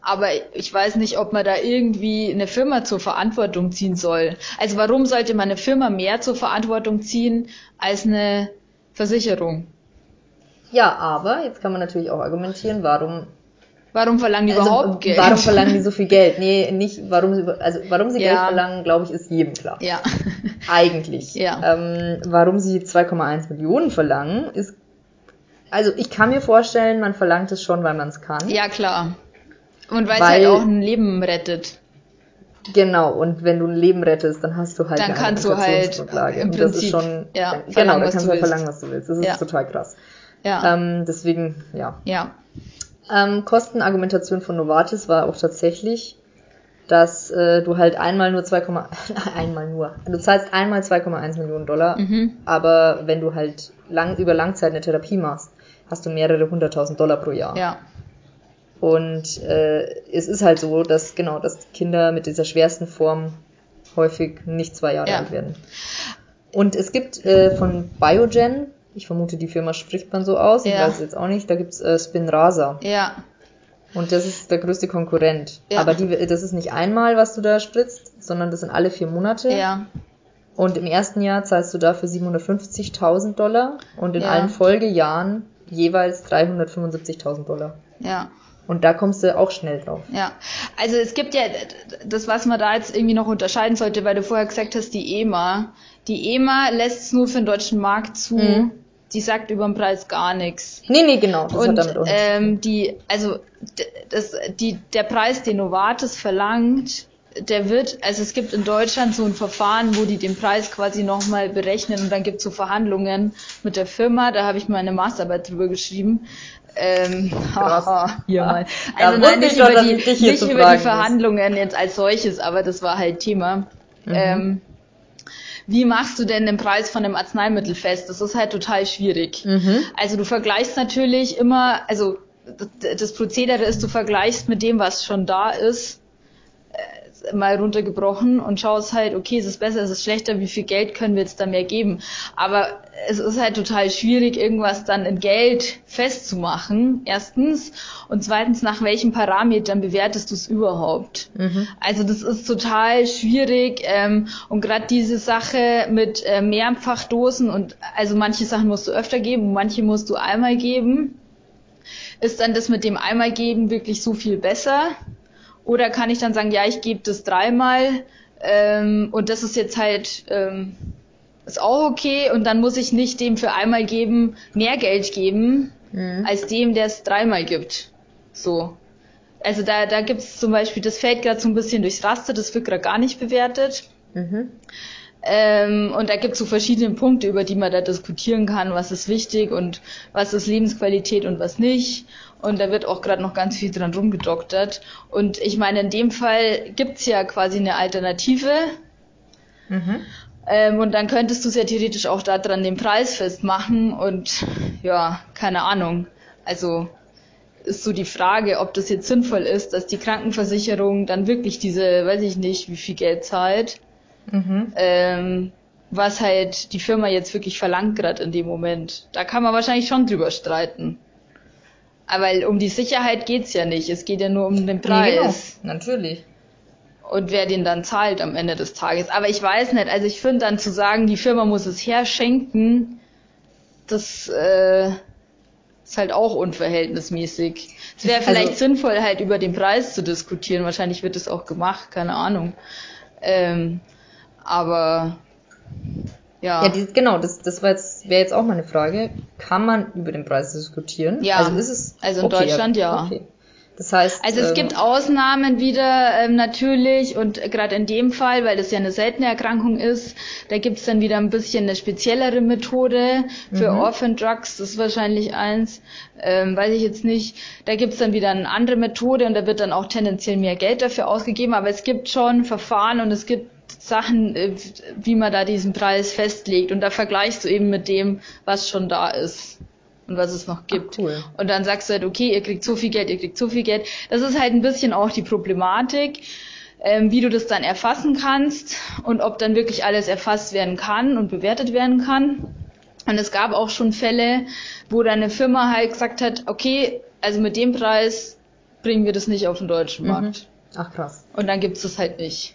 [SPEAKER 1] aber ich weiß nicht, ob man da irgendwie eine Firma zur Verantwortung ziehen soll. Also warum sollte man eine Firma mehr zur Verantwortung ziehen als eine Versicherung?
[SPEAKER 2] Ja, aber jetzt kann man natürlich auch argumentieren, warum
[SPEAKER 1] Warum verlangen die
[SPEAKER 2] also,
[SPEAKER 1] überhaupt Geld?
[SPEAKER 2] warum verlangen die so viel Geld? Nee, nicht warum sie also warum sie
[SPEAKER 1] Ja.
[SPEAKER 2] Geld verlangen, glaube ich, ist jedem klar.
[SPEAKER 1] ja,
[SPEAKER 2] Eigentlich.
[SPEAKER 1] Ja.
[SPEAKER 2] Ähm, warum sie 2,1 Millionen verlangen, ist also ich kann mir vorstellen, man verlangt es schon, weil man es kann.
[SPEAKER 1] ja klar. Und weil es halt auch ein Leben rettet.
[SPEAKER 2] Genau, und wenn du ein Leben rettest, dann hast du halt
[SPEAKER 1] Dann
[SPEAKER 2] eine
[SPEAKER 1] kannst du halt im
[SPEAKER 2] und das ist
[SPEAKER 1] Prinzip,
[SPEAKER 2] schon,
[SPEAKER 1] ja,
[SPEAKER 2] dann, genau,
[SPEAKER 1] verlangen,
[SPEAKER 2] da
[SPEAKER 1] was
[SPEAKER 2] kannst
[SPEAKER 1] du
[SPEAKER 2] halt verlangen, was du willst. Das ist
[SPEAKER 1] Ja.
[SPEAKER 2] total krass.
[SPEAKER 1] Ja,
[SPEAKER 2] Ähm, deswegen, ja.
[SPEAKER 1] ja,
[SPEAKER 2] Ähm, Kostenargumentation von Novartis war auch tatsächlich, dass äh, du halt einmal nur 2, einmal nur, du zahlst einmal 2,1 Millionen Dollar,
[SPEAKER 1] mhm.
[SPEAKER 2] aber wenn du halt lang, über Langzeit eine Therapie machst, hast du mehrere hunderttausend Dollar pro Jahr.
[SPEAKER 1] ja,
[SPEAKER 2] Und äh, es ist halt so, dass genau, dass Kinder mit dieser schwersten Form häufig nicht zwei Jahre
[SPEAKER 1] Ja.
[SPEAKER 2] alt werden. Und es gibt äh, von Biogen, ich vermute, die Firma spricht man so aus, ich
[SPEAKER 1] Ja.
[SPEAKER 2] weiß es jetzt auch nicht, da gibt's äh, Spinraza.
[SPEAKER 1] Ja,
[SPEAKER 2] Und das ist der größte Konkurrent.
[SPEAKER 1] Ja.
[SPEAKER 2] Aber die, das ist nicht einmal, was du da spritzt, sondern das sind alle vier Monate.
[SPEAKER 1] ja,
[SPEAKER 2] Und im ersten Jahr zahlst du dafür 750.000 Dollar und in
[SPEAKER 1] Ja.
[SPEAKER 2] allen Folgejahren jeweils 375.000 Dollar.
[SPEAKER 1] ja.
[SPEAKER 2] Und da kommst du auch schnell drauf.
[SPEAKER 1] Ja, also es gibt ja das, was man da jetzt irgendwie noch unterscheiden sollte, weil du vorher gesagt hast, die EMA. Die EMA lässt es nur für den deutschen Markt zu.
[SPEAKER 2] Mhm.
[SPEAKER 1] Die sagt über den Preis gar nichts.
[SPEAKER 2] Nee, nee, genau. Das hat
[SPEAKER 1] Und
[SPEAKER 2] tun.
[SPEAKER 1] ähm, die, also das, die, der Preis, den Novartis verlangt, der wird, also es gibt in Deutschland so ein Verfahren, wo die den Preis quasi nochmal berechnen und dann gibt es so Verhandlungen mit der Firma, da habe ich meine Masterarbeit drüber geschrieben. Ähm, hier mal. Also nein, nicht über die, nicht über die Verhandlungen jetzt als solches, aber das war halt Thema.
[SPEAKER 2] Mhm.
[SPEAKER 1] Ähm, wie machst du denn den Preis von einem Arzneimittel fest? Das ist halt total schwierig.
[SPEAKER 2] Mhm.
[SPEAKER 1] Also du vergleichst natürlich immer, also das Prozedere ist, du vergleichst mit dem, was schon da ist, mal runtergebrochen und schaust halt, okay, ist es besser, ist es schlechter, wie viel Geld können wir jetzt da mehr geben? Aber es ist halt total schwierig, irgendwas dann in Geld festzumachen, erstens. Und zweitens, nach welchen Parametern bewertest du es überhaupt?
[SPEAKER 2] Mhm.
[SPEAKER 1] Also das ist total schwierig ähm, und gerade diese Sache mit äh, Mehrfachdosen und also manche Sachen musst du öfter geben, manche musst du einmal geben. Ist dann das mit dem einmal geben wirklich so viel besser? Oder kann ich dann sagen, ja, ich gebe das dreimal ähm, und das ist jetzt halt ähm, ist auch okay und dann muss ich nicht dem für einmal geben mehr Geld geben
[SPEAKER 2] Mhm.
[SPEAKER 1] als dem, der es dreimal gibt. So. Also da, da gibt's zum Beispiel, das fällt gerade so ein bisschen durchs Raster, das wird gerade gar nicht bewertet.
[SPEAKER 2] Mhm.
[SPEAKER 1] Ähm, und da gibt's so verschiedene Punkte, über die man da diskutieren kann, was ist wichtig und was ist Lebensqualität und was nicht. Und da wird auch gerade noch ganz viel dran rumgedoktert. Und ich meine, in dem Fall gibt's ja quasi eine Alternative.
[SPEAKER 2] Mhm.
[SPEAKER 1] Ähm, und dann könntest du es ja theoretisch auch daran den Preis festmachen und ja, keine Ahnung. Also ist so die Frage, ob das jetzt sinnvoll ist, dass die Krankenversicherung dann wirklich diese, weiß ich nicht, wie viel Geld zahlt,
[SPEAKER 2] Mhm.
[SPEAKER 1] ähm, was halt die Firma jetzt wirklich verlangt gerade in dem Moment. Da kann man wahrscheinlich schon drüber streiten. Aber um die Sicherheit geht's ja nicht. Es geht ja nur um den
[SPEAKER 2] Nee,
[SPEAKER 1] Preis
[SPEAKER 2] genau. Natürlich.
[SPEAKER 1] und wer den dann zahlt am Ende des Tages. Aber ich weiß nicht, also ich finde dann zu sagen, die Firma muss es herschenken, das äh, ist halt auch unverhältnismäßig. Es wäre vielleicht
[SPEAKER 2] Also-
[SPEAKER 1] sinnvoll, halt über den Preis zu diskutieren. Wahrscheinlich wird es auch gemacht, keine Ahnung. Ähm, aber ja.
[SPEAKER 2] Ja, die, genau, das, das war jetzt, wäre jetzt auch meine Frage. Kann man über den Preis diskutieren?
[SPEAKER 1] Ja.
[SPEAKER 2] Also ist es.
[SPEAKER 1] Also in Deutschland ja.
[SPEAKER 2] Okay. Das heißt.
[SPEAKER 1] Also es
[SPEAKER 2] ähm,
[SPEAKER 1] gibt Ausnahmen wieder ähm, natürlich und gerade in dem Fall, weil das ja eine seltene Erkrankung ist, da gibt's dann wieder ein bisschen eine speziellere Methode für
[SPEAKER 2] Mhm.
[SPEAKER 1] Orphan Drugs, das ist wahrscheinlich eins, ähm, weiß ich jetzt nicht. Da gibt's dann wieder eine andere Methode und da wird dann auch tendenziell mehr Geld dafür ausgegeben, aber es gibt schon Verfahren und es gibt Sachen, äh, wie man da diesen Preis festlegt und da vergleichst du eben mit dem, was schon da ist und was es noch gibt.
[SPEAKER 2] cool.
[SPEAKER 1] Und dann sagst du halt, okay, ihr kriegt so viel Geld, ihr kriegt so viel Geld. Das ist halt ein bisschen auch die Problematik, ähm, wie du das dann erfassen kannst und ob dann wirklich alles erfasst werden kann und bewertet werden kann. Und es gab auch schon Fälle, wo dann eine Firma halt gesagt hat, okay, also mit dem Preis bringen wir das nicht auf den deutschen
[SPEAKER 2] Mhm.
[SPEAKER 1] Markt.
[SPEAKER 2] Ach krass.
[SPEAKER 1] Und dann gibt's das halt nicht.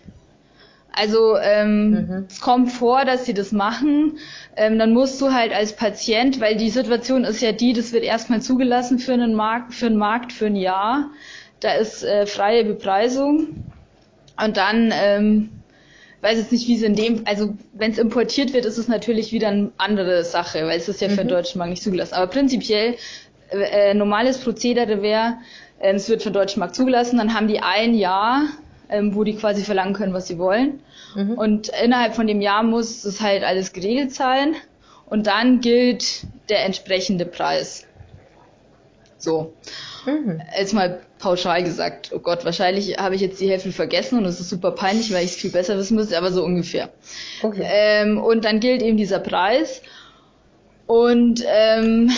[SPEAKER 1] Also ähm,
[SPEAKER 2] Mhm.
[SPEAKER 1] es kommt vor, dass sie das machen. Ähm, dann musst du halt als Patient, weil die Situation ist ja die, das wird erstmal zugelassen für einen Markt, für einen Markt für ein Jahr. Da ist äh, freie Bepreisung. Und dann ähm, weiß jetzt nicht, wie es in dem, also wenn es importiert wird, ist es natürlich wieder eine andere Sache, weil es ist ja für den
[SPEAKER 2] Mhm.
[SPEAKER 1] deutschen Markt nicht zugelassen. Aber prinzipiell äh, äh, normales Prozedere wäre, äh, es wird für den deutschen Markt zugelassen, dann haben die ein Jahr, ähm, wo die quasi verlangen können, was sie wollen.
[SPEAKER 2] Mhm.
[SPEAKER 1] Und innerhalb von dem Jahr muss es halt alles geregelt sein. Und dann gilt der entsprechende Preis. So.
[SPEAKER 2] Mhm.
[SPEAKER 1] Jetzt mal pauschal gesagt, oh Gott, wahrscheinlich habe ich jetzt die Hälfte vergessen und es ist super peinlich, weil ich es viel besser wissen müsste, aber so ungefähr.
[SPEAKER 2] Okay.
[SPEAKER 1] Ähm, und dann gilt eben dieser Preis. Und ähm,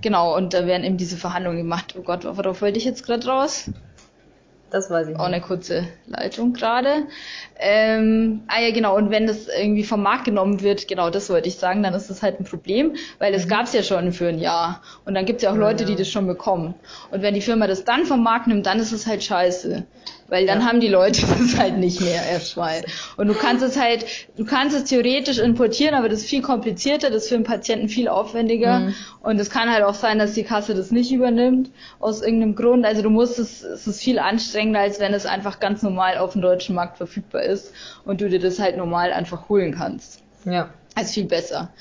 [SPEAKER 1] genau, und da werden eben diese Verhandlungen gemacht. Oh Gott, worauf wollte ich jetzt gerade raus?
[SPEAKER 2] Das weiß ich
[SPEAKER 1] Auch eine kurze Leitung gerade. Ähm, ah ja, genau. Und wenn das irgendwie vom Markt genommen wird, genau, das wollte ich sagen, dann ist das halt ein Problem, weil das gab's ja schon für ein Jahr. Und dann gibt's ja auch Leute, die das schon bekommen. Und wenn die Firma das dann vom Markt nimmt, dann ist es halt scheiße. Weil dann
[SPEAKER 2] Ja.
[SPEAKER 1] haben die Leute das halt nicht mehr erstmal. Und du kannst es halt, du kannst es theoretisch importieren, aber das ist viel komplizierter, das ist für den Patienten viel aufwendiger.
[SPEAKER 2] Mhm.
[SPEAKER 1] Und es kann halt auch sein, dass die Kasse das nicht übernimmt, aus irgendeinem Grund. Also du musst es, es ist viel anstrengender, als wenn es einfach ganz normal auf dem deutschen Markt verfügbar ist und du dir das halt normal einfach holen kannst.
[SPEAKER 2] Ja,
[SPEAKER 1] Also viel besser.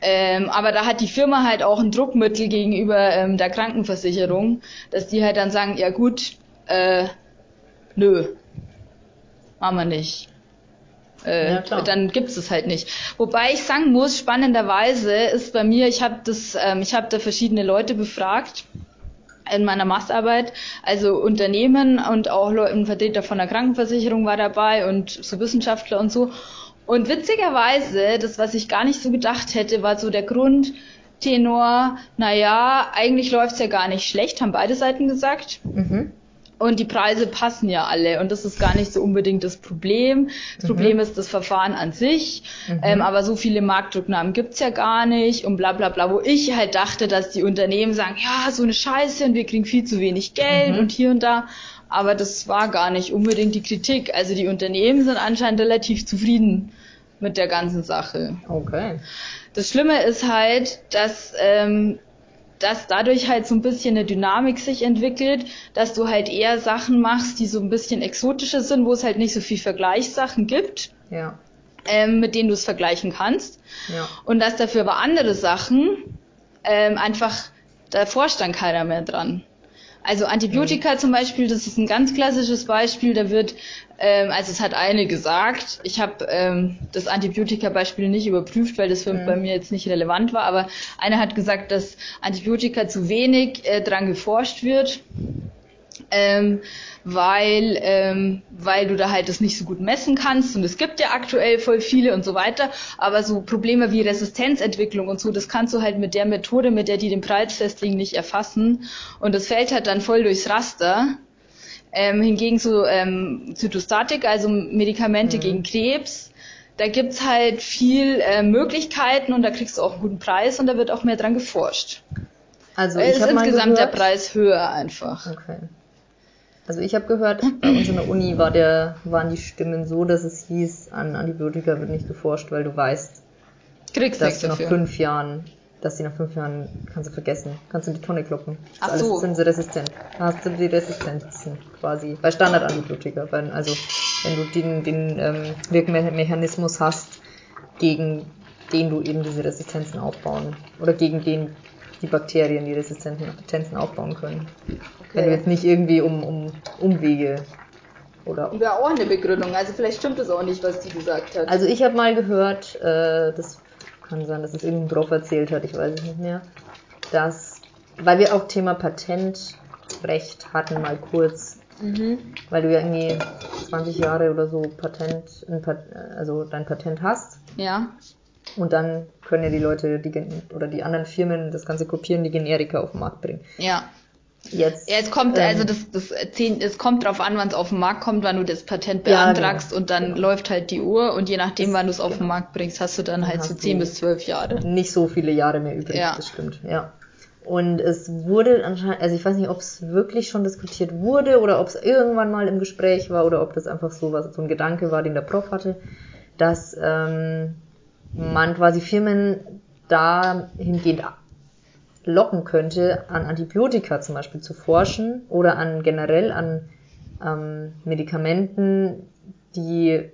[SPEAKER 1] Ähm, aber da hat die Firma halt auch ein Druckmittel gegenüber ähm, der Krankenversicherung, dass die halt dann sagen, ja gut, äh, nö, machen wir nicht. Äh,
[SPEAKER 2] Ja,
[SPEAKER 1] dann gibt's es halt nicht. Wobei ich sagen muss, spannenderweise ist bei mir, ich habe das, ähm, ich habe da verschiedene Leute befragt in meiner Masterarbeit, also Unternehmen und auch ein Vertreter von der Krankenversicherung war dabei und so Wissenschaftler und so. Und witzigerweise, das, was ich gar nicht so gedacht hätte, war so der Grundtenor, naja, eigentlich läuft's ja gar nicht schlecht, haben beide Seiten gesagt.
[SPEAKER 2] Mhm.
[SPEAKER 1] Und die Preise passen ja alle und das ist gar nicht so unbedingt das Problem. Das Problem ist das Verfahren an sich, ähm, aber so viele Marktdrucknamen gibt's ja gar nicht und bla bla bla, wo ich halt dachte, dass die Unternehmen sagen, ja, so eine Scheiße und wir kriegen viel zu wenig Geld und hier und da. Aber das war gar nicht unbedingt die Kritik. Also die Unternehmen sind anscheinend relativ zufrieden mit der ganzen Sache.
[SPEAKER 2] Okay.
[SPEAKER 1] Das Schlimme ist halt, dass, ähm, dass dadurch halt so ein bisschen eine Dynamik sich entwickelt, dass du halt eher Sachen machst, die so ein bisschen exotischer sind, wo es halt nicht so viel Vergleichssachen gibt,
[SPEAKER 2] Ja.
[SPEAKER 1] ähm, mit denen du es vergleichen kannst.
[SPEAKER 2] Ja.
[SPEAKER 1] Und dass dafür aber andere Sachen ähm, einfach, da forscht dann keiner mehr dran. Also Antibiotika zum Beispiel, das ist ein ganz klassisches Beispiel, da wird, ähm, also es hat eine gesagt, ich habe ähm, das Antibiotika-Beispiel nicht überprüft, weil das für bei mir jetzt nicht relevant war, aber eine hat gesagt, dass Antibiotika zu wenig äh, dran geforscht wird ähm, weil, ähm, weil du da halt das nicht so gut messen kannst und es gibt ja aktuell voll viele und so weiter, aber so Probleme wie Resistenzentwicklung und so, das kannst du halt mit der Methode, mit der die den Preis festlegen, nicht erfassen und das fällt halt dann voll durchs Raster. Ähm, hingegen so ähm, Zytostatik, also Medikamente gegen Krebs, da gibt's halt viel äh, Möglichkeiten und da kriegst du auch einen guten Preis und da wird auch mehr dran geforscht.
[SPEAKER 2] Also
[SPEAKER 1] ist insgesamt der
[SPEAKER 2] gehört,
[SPEAKER 1] Preis höher einfach.
[SPEAKER 2] Okay. Also ich habe gehört, bei uns in der Uni war der, waren die Stimmen so, dass es hieß, an Antibiotika wird nicht geforscht, weil du weißt,
[SPEAKER 1] Kriegst
[SPEAKER 2] dass du nach
[SPEAKER 1] dafür.
[SPEAKER 2] fünf Jahren, dass die nach fünf Jahren, kannst du vergessen, kannst du in die Tonne kloppen.
[SPEAKER 1] Ach
[SPEAKER 2] alles
[SPEAKER 1] so.
[SPEAKER 2] sind sie resistent. Hast du die Resistenzen quasi, bei Standardantibiotika. Weil, also wenn du den, den ähm, Wirkmechanismus hast, gegen den du eben diese Resistenzen aufbauen oder gegen den die Bakterien die Resistenzen aufbauen können. Wenn du jetzt nicht irgendwie um, um Umwege oder
[SPEAKER 1] Wäre auch eine Begründung. Also vielleicht stimmt es auch nicht, was die gesagt hat.
[SPEAKER 2] also ich habe mal gehört, äh, das kann sein, dass es irgendein Prof erzählt hat, ich weiß es nicht mehr, dass, weil wir auch Thema Patentrecht hatten mal kurz, weil du ja irgendwie 20 Jahre oder so Patent, also dein Patent hast
[SPEAKER 1] ja.
[SPEAKER 2] Und dann können ja die Leute die, Gen- oder die anderen Firmen das Ganze kopieren, die Generika auf den Markt bringen.
[SPEAKER 1] Ja.
[SPEAKER 2] Jetzt,
[SPEAKER 1] Ja, es kommt,
[SPEAKER 2] ähm,
[SPEAKER 1] also das, das zehn, es kommt drauf an, wann es auf den Markt kommt, wann du das Patent
[SPEAKER 2] Ja,
[SPEAKER 1] beantragst
[SPEAKER 2] genau.
[SPEAKER 1] und dann läuft halt die Uhr und je nachdem, wann du es auf den Markt bringst, hast du dann halt so
[SPEAKER 2] hast
[SPEAKER 1] 10
[SPEAKER 2] du-
[SPEAKER 1] bis 12 Jahre.
[SPEAKER 2] nicht so viele Jahre mehr übrig,
[SPEAKER 1] Ja.
[SPEAKER 2] das stimmt, ja. Und es wurde anscheinend, also ich weiß nicht, ob es wirklich schon diskutiert wurde oder ob es irgendwann mal im Gespräch war oder ob das einfach so was, so ein Gedanke war, den der Prof hatte, dass ähm, man quasi Firmen dahingehend locken könnte, an Antibiotika zum Beispiel zu forschen oder an generell an ähm, Medikamenten, die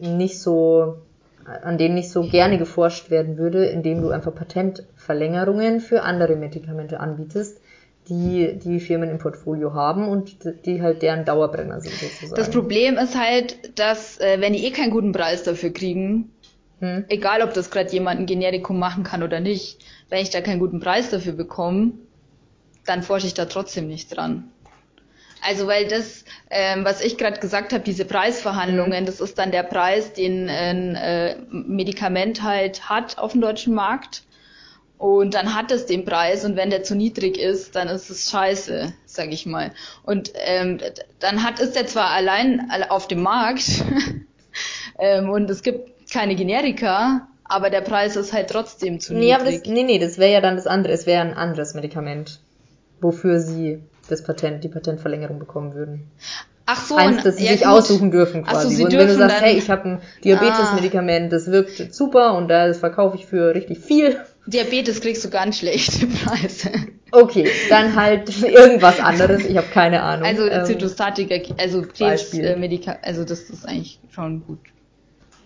[SPEAKER 2] nicht so, an denen nicht so gerne geforscht werden würde, indem du einfach Patentverlängerungen für andere Medikamente anbietest, die die Firmen im Portfolio haben und die halt deren Dauerbrenner sind sozusagen.
[SPEAKER 1] Das Problem ist halt, dass äh, wenn die eh keinen guten Preis dafür kriegen,
[SPEAKER 2] Hm?
[SPEAKER 1] egal ob das gerade jemand ein Generikum machen kann oder nicht, wenn ich da keinen guten Preis dafür bekomme, dann forsche ich da trotzdem nicht dran. Also weil das, ähm, was ich gerade gesagt habe, diese Preisverhandlungen, das ist dann der Preis, den ein äh, Medikament halt hat auf dem deutschen Markt. Und dann hat es den Preis und wenn der zu niedrig ist, dann ist es scheiße, sag ich mal. Und ähm, dann hat ist der zwar allein auf dem Markt ähm, und es gibt keine Generika, aber der Preis ist halt trotzdem zu
[SPEAKER 2] Nee,
[SPEAKER 1] niedrig.
[SPEAKER 2] das, nee, nee, das wäre ja dann das andere. Es wäre ein anderes Medikament, wofür sie das Patent, die Patentverlängerung bekommen würden.
[SPEAKER 1] Ach so,
[SPEAKER 2] Eins,
[SPEAKER 1] und-
[SPEAKER 2] das sie
[SPEAKER 1] ja,
[SPEAKER 2] sich
[SPEAKER 1] gut.
[SPEAKER 2] aussuchen dürfen
[SPEAKER 1] Ach so,
[SPEAKER 2] quasi.
[SPEAKER 1] sie
[SPEAKER 2] und wenn du
[SPEAKER 1] dürfen
[SPEAKER 2] sagst, hey, ich habe ein Diabetes-Medikament, das wirkt super und das verkaufe ich für richtig viel.
[SPEAKER 1] Diabetes kriegst du ganz schlechte Preise.
[SPEAKER 2] Okay, dann halt irgendwas anderes. Ich habe keine Ahnung.
[SPEAKER 1] Also
[SPEAKER 2] Ähm,
[SPEAKER 1] Zytostatika, also
[SPEAKER 2] Beispiel.
[SPEAKER 1] Krebsmedika, also das ist eigentlich schon gut.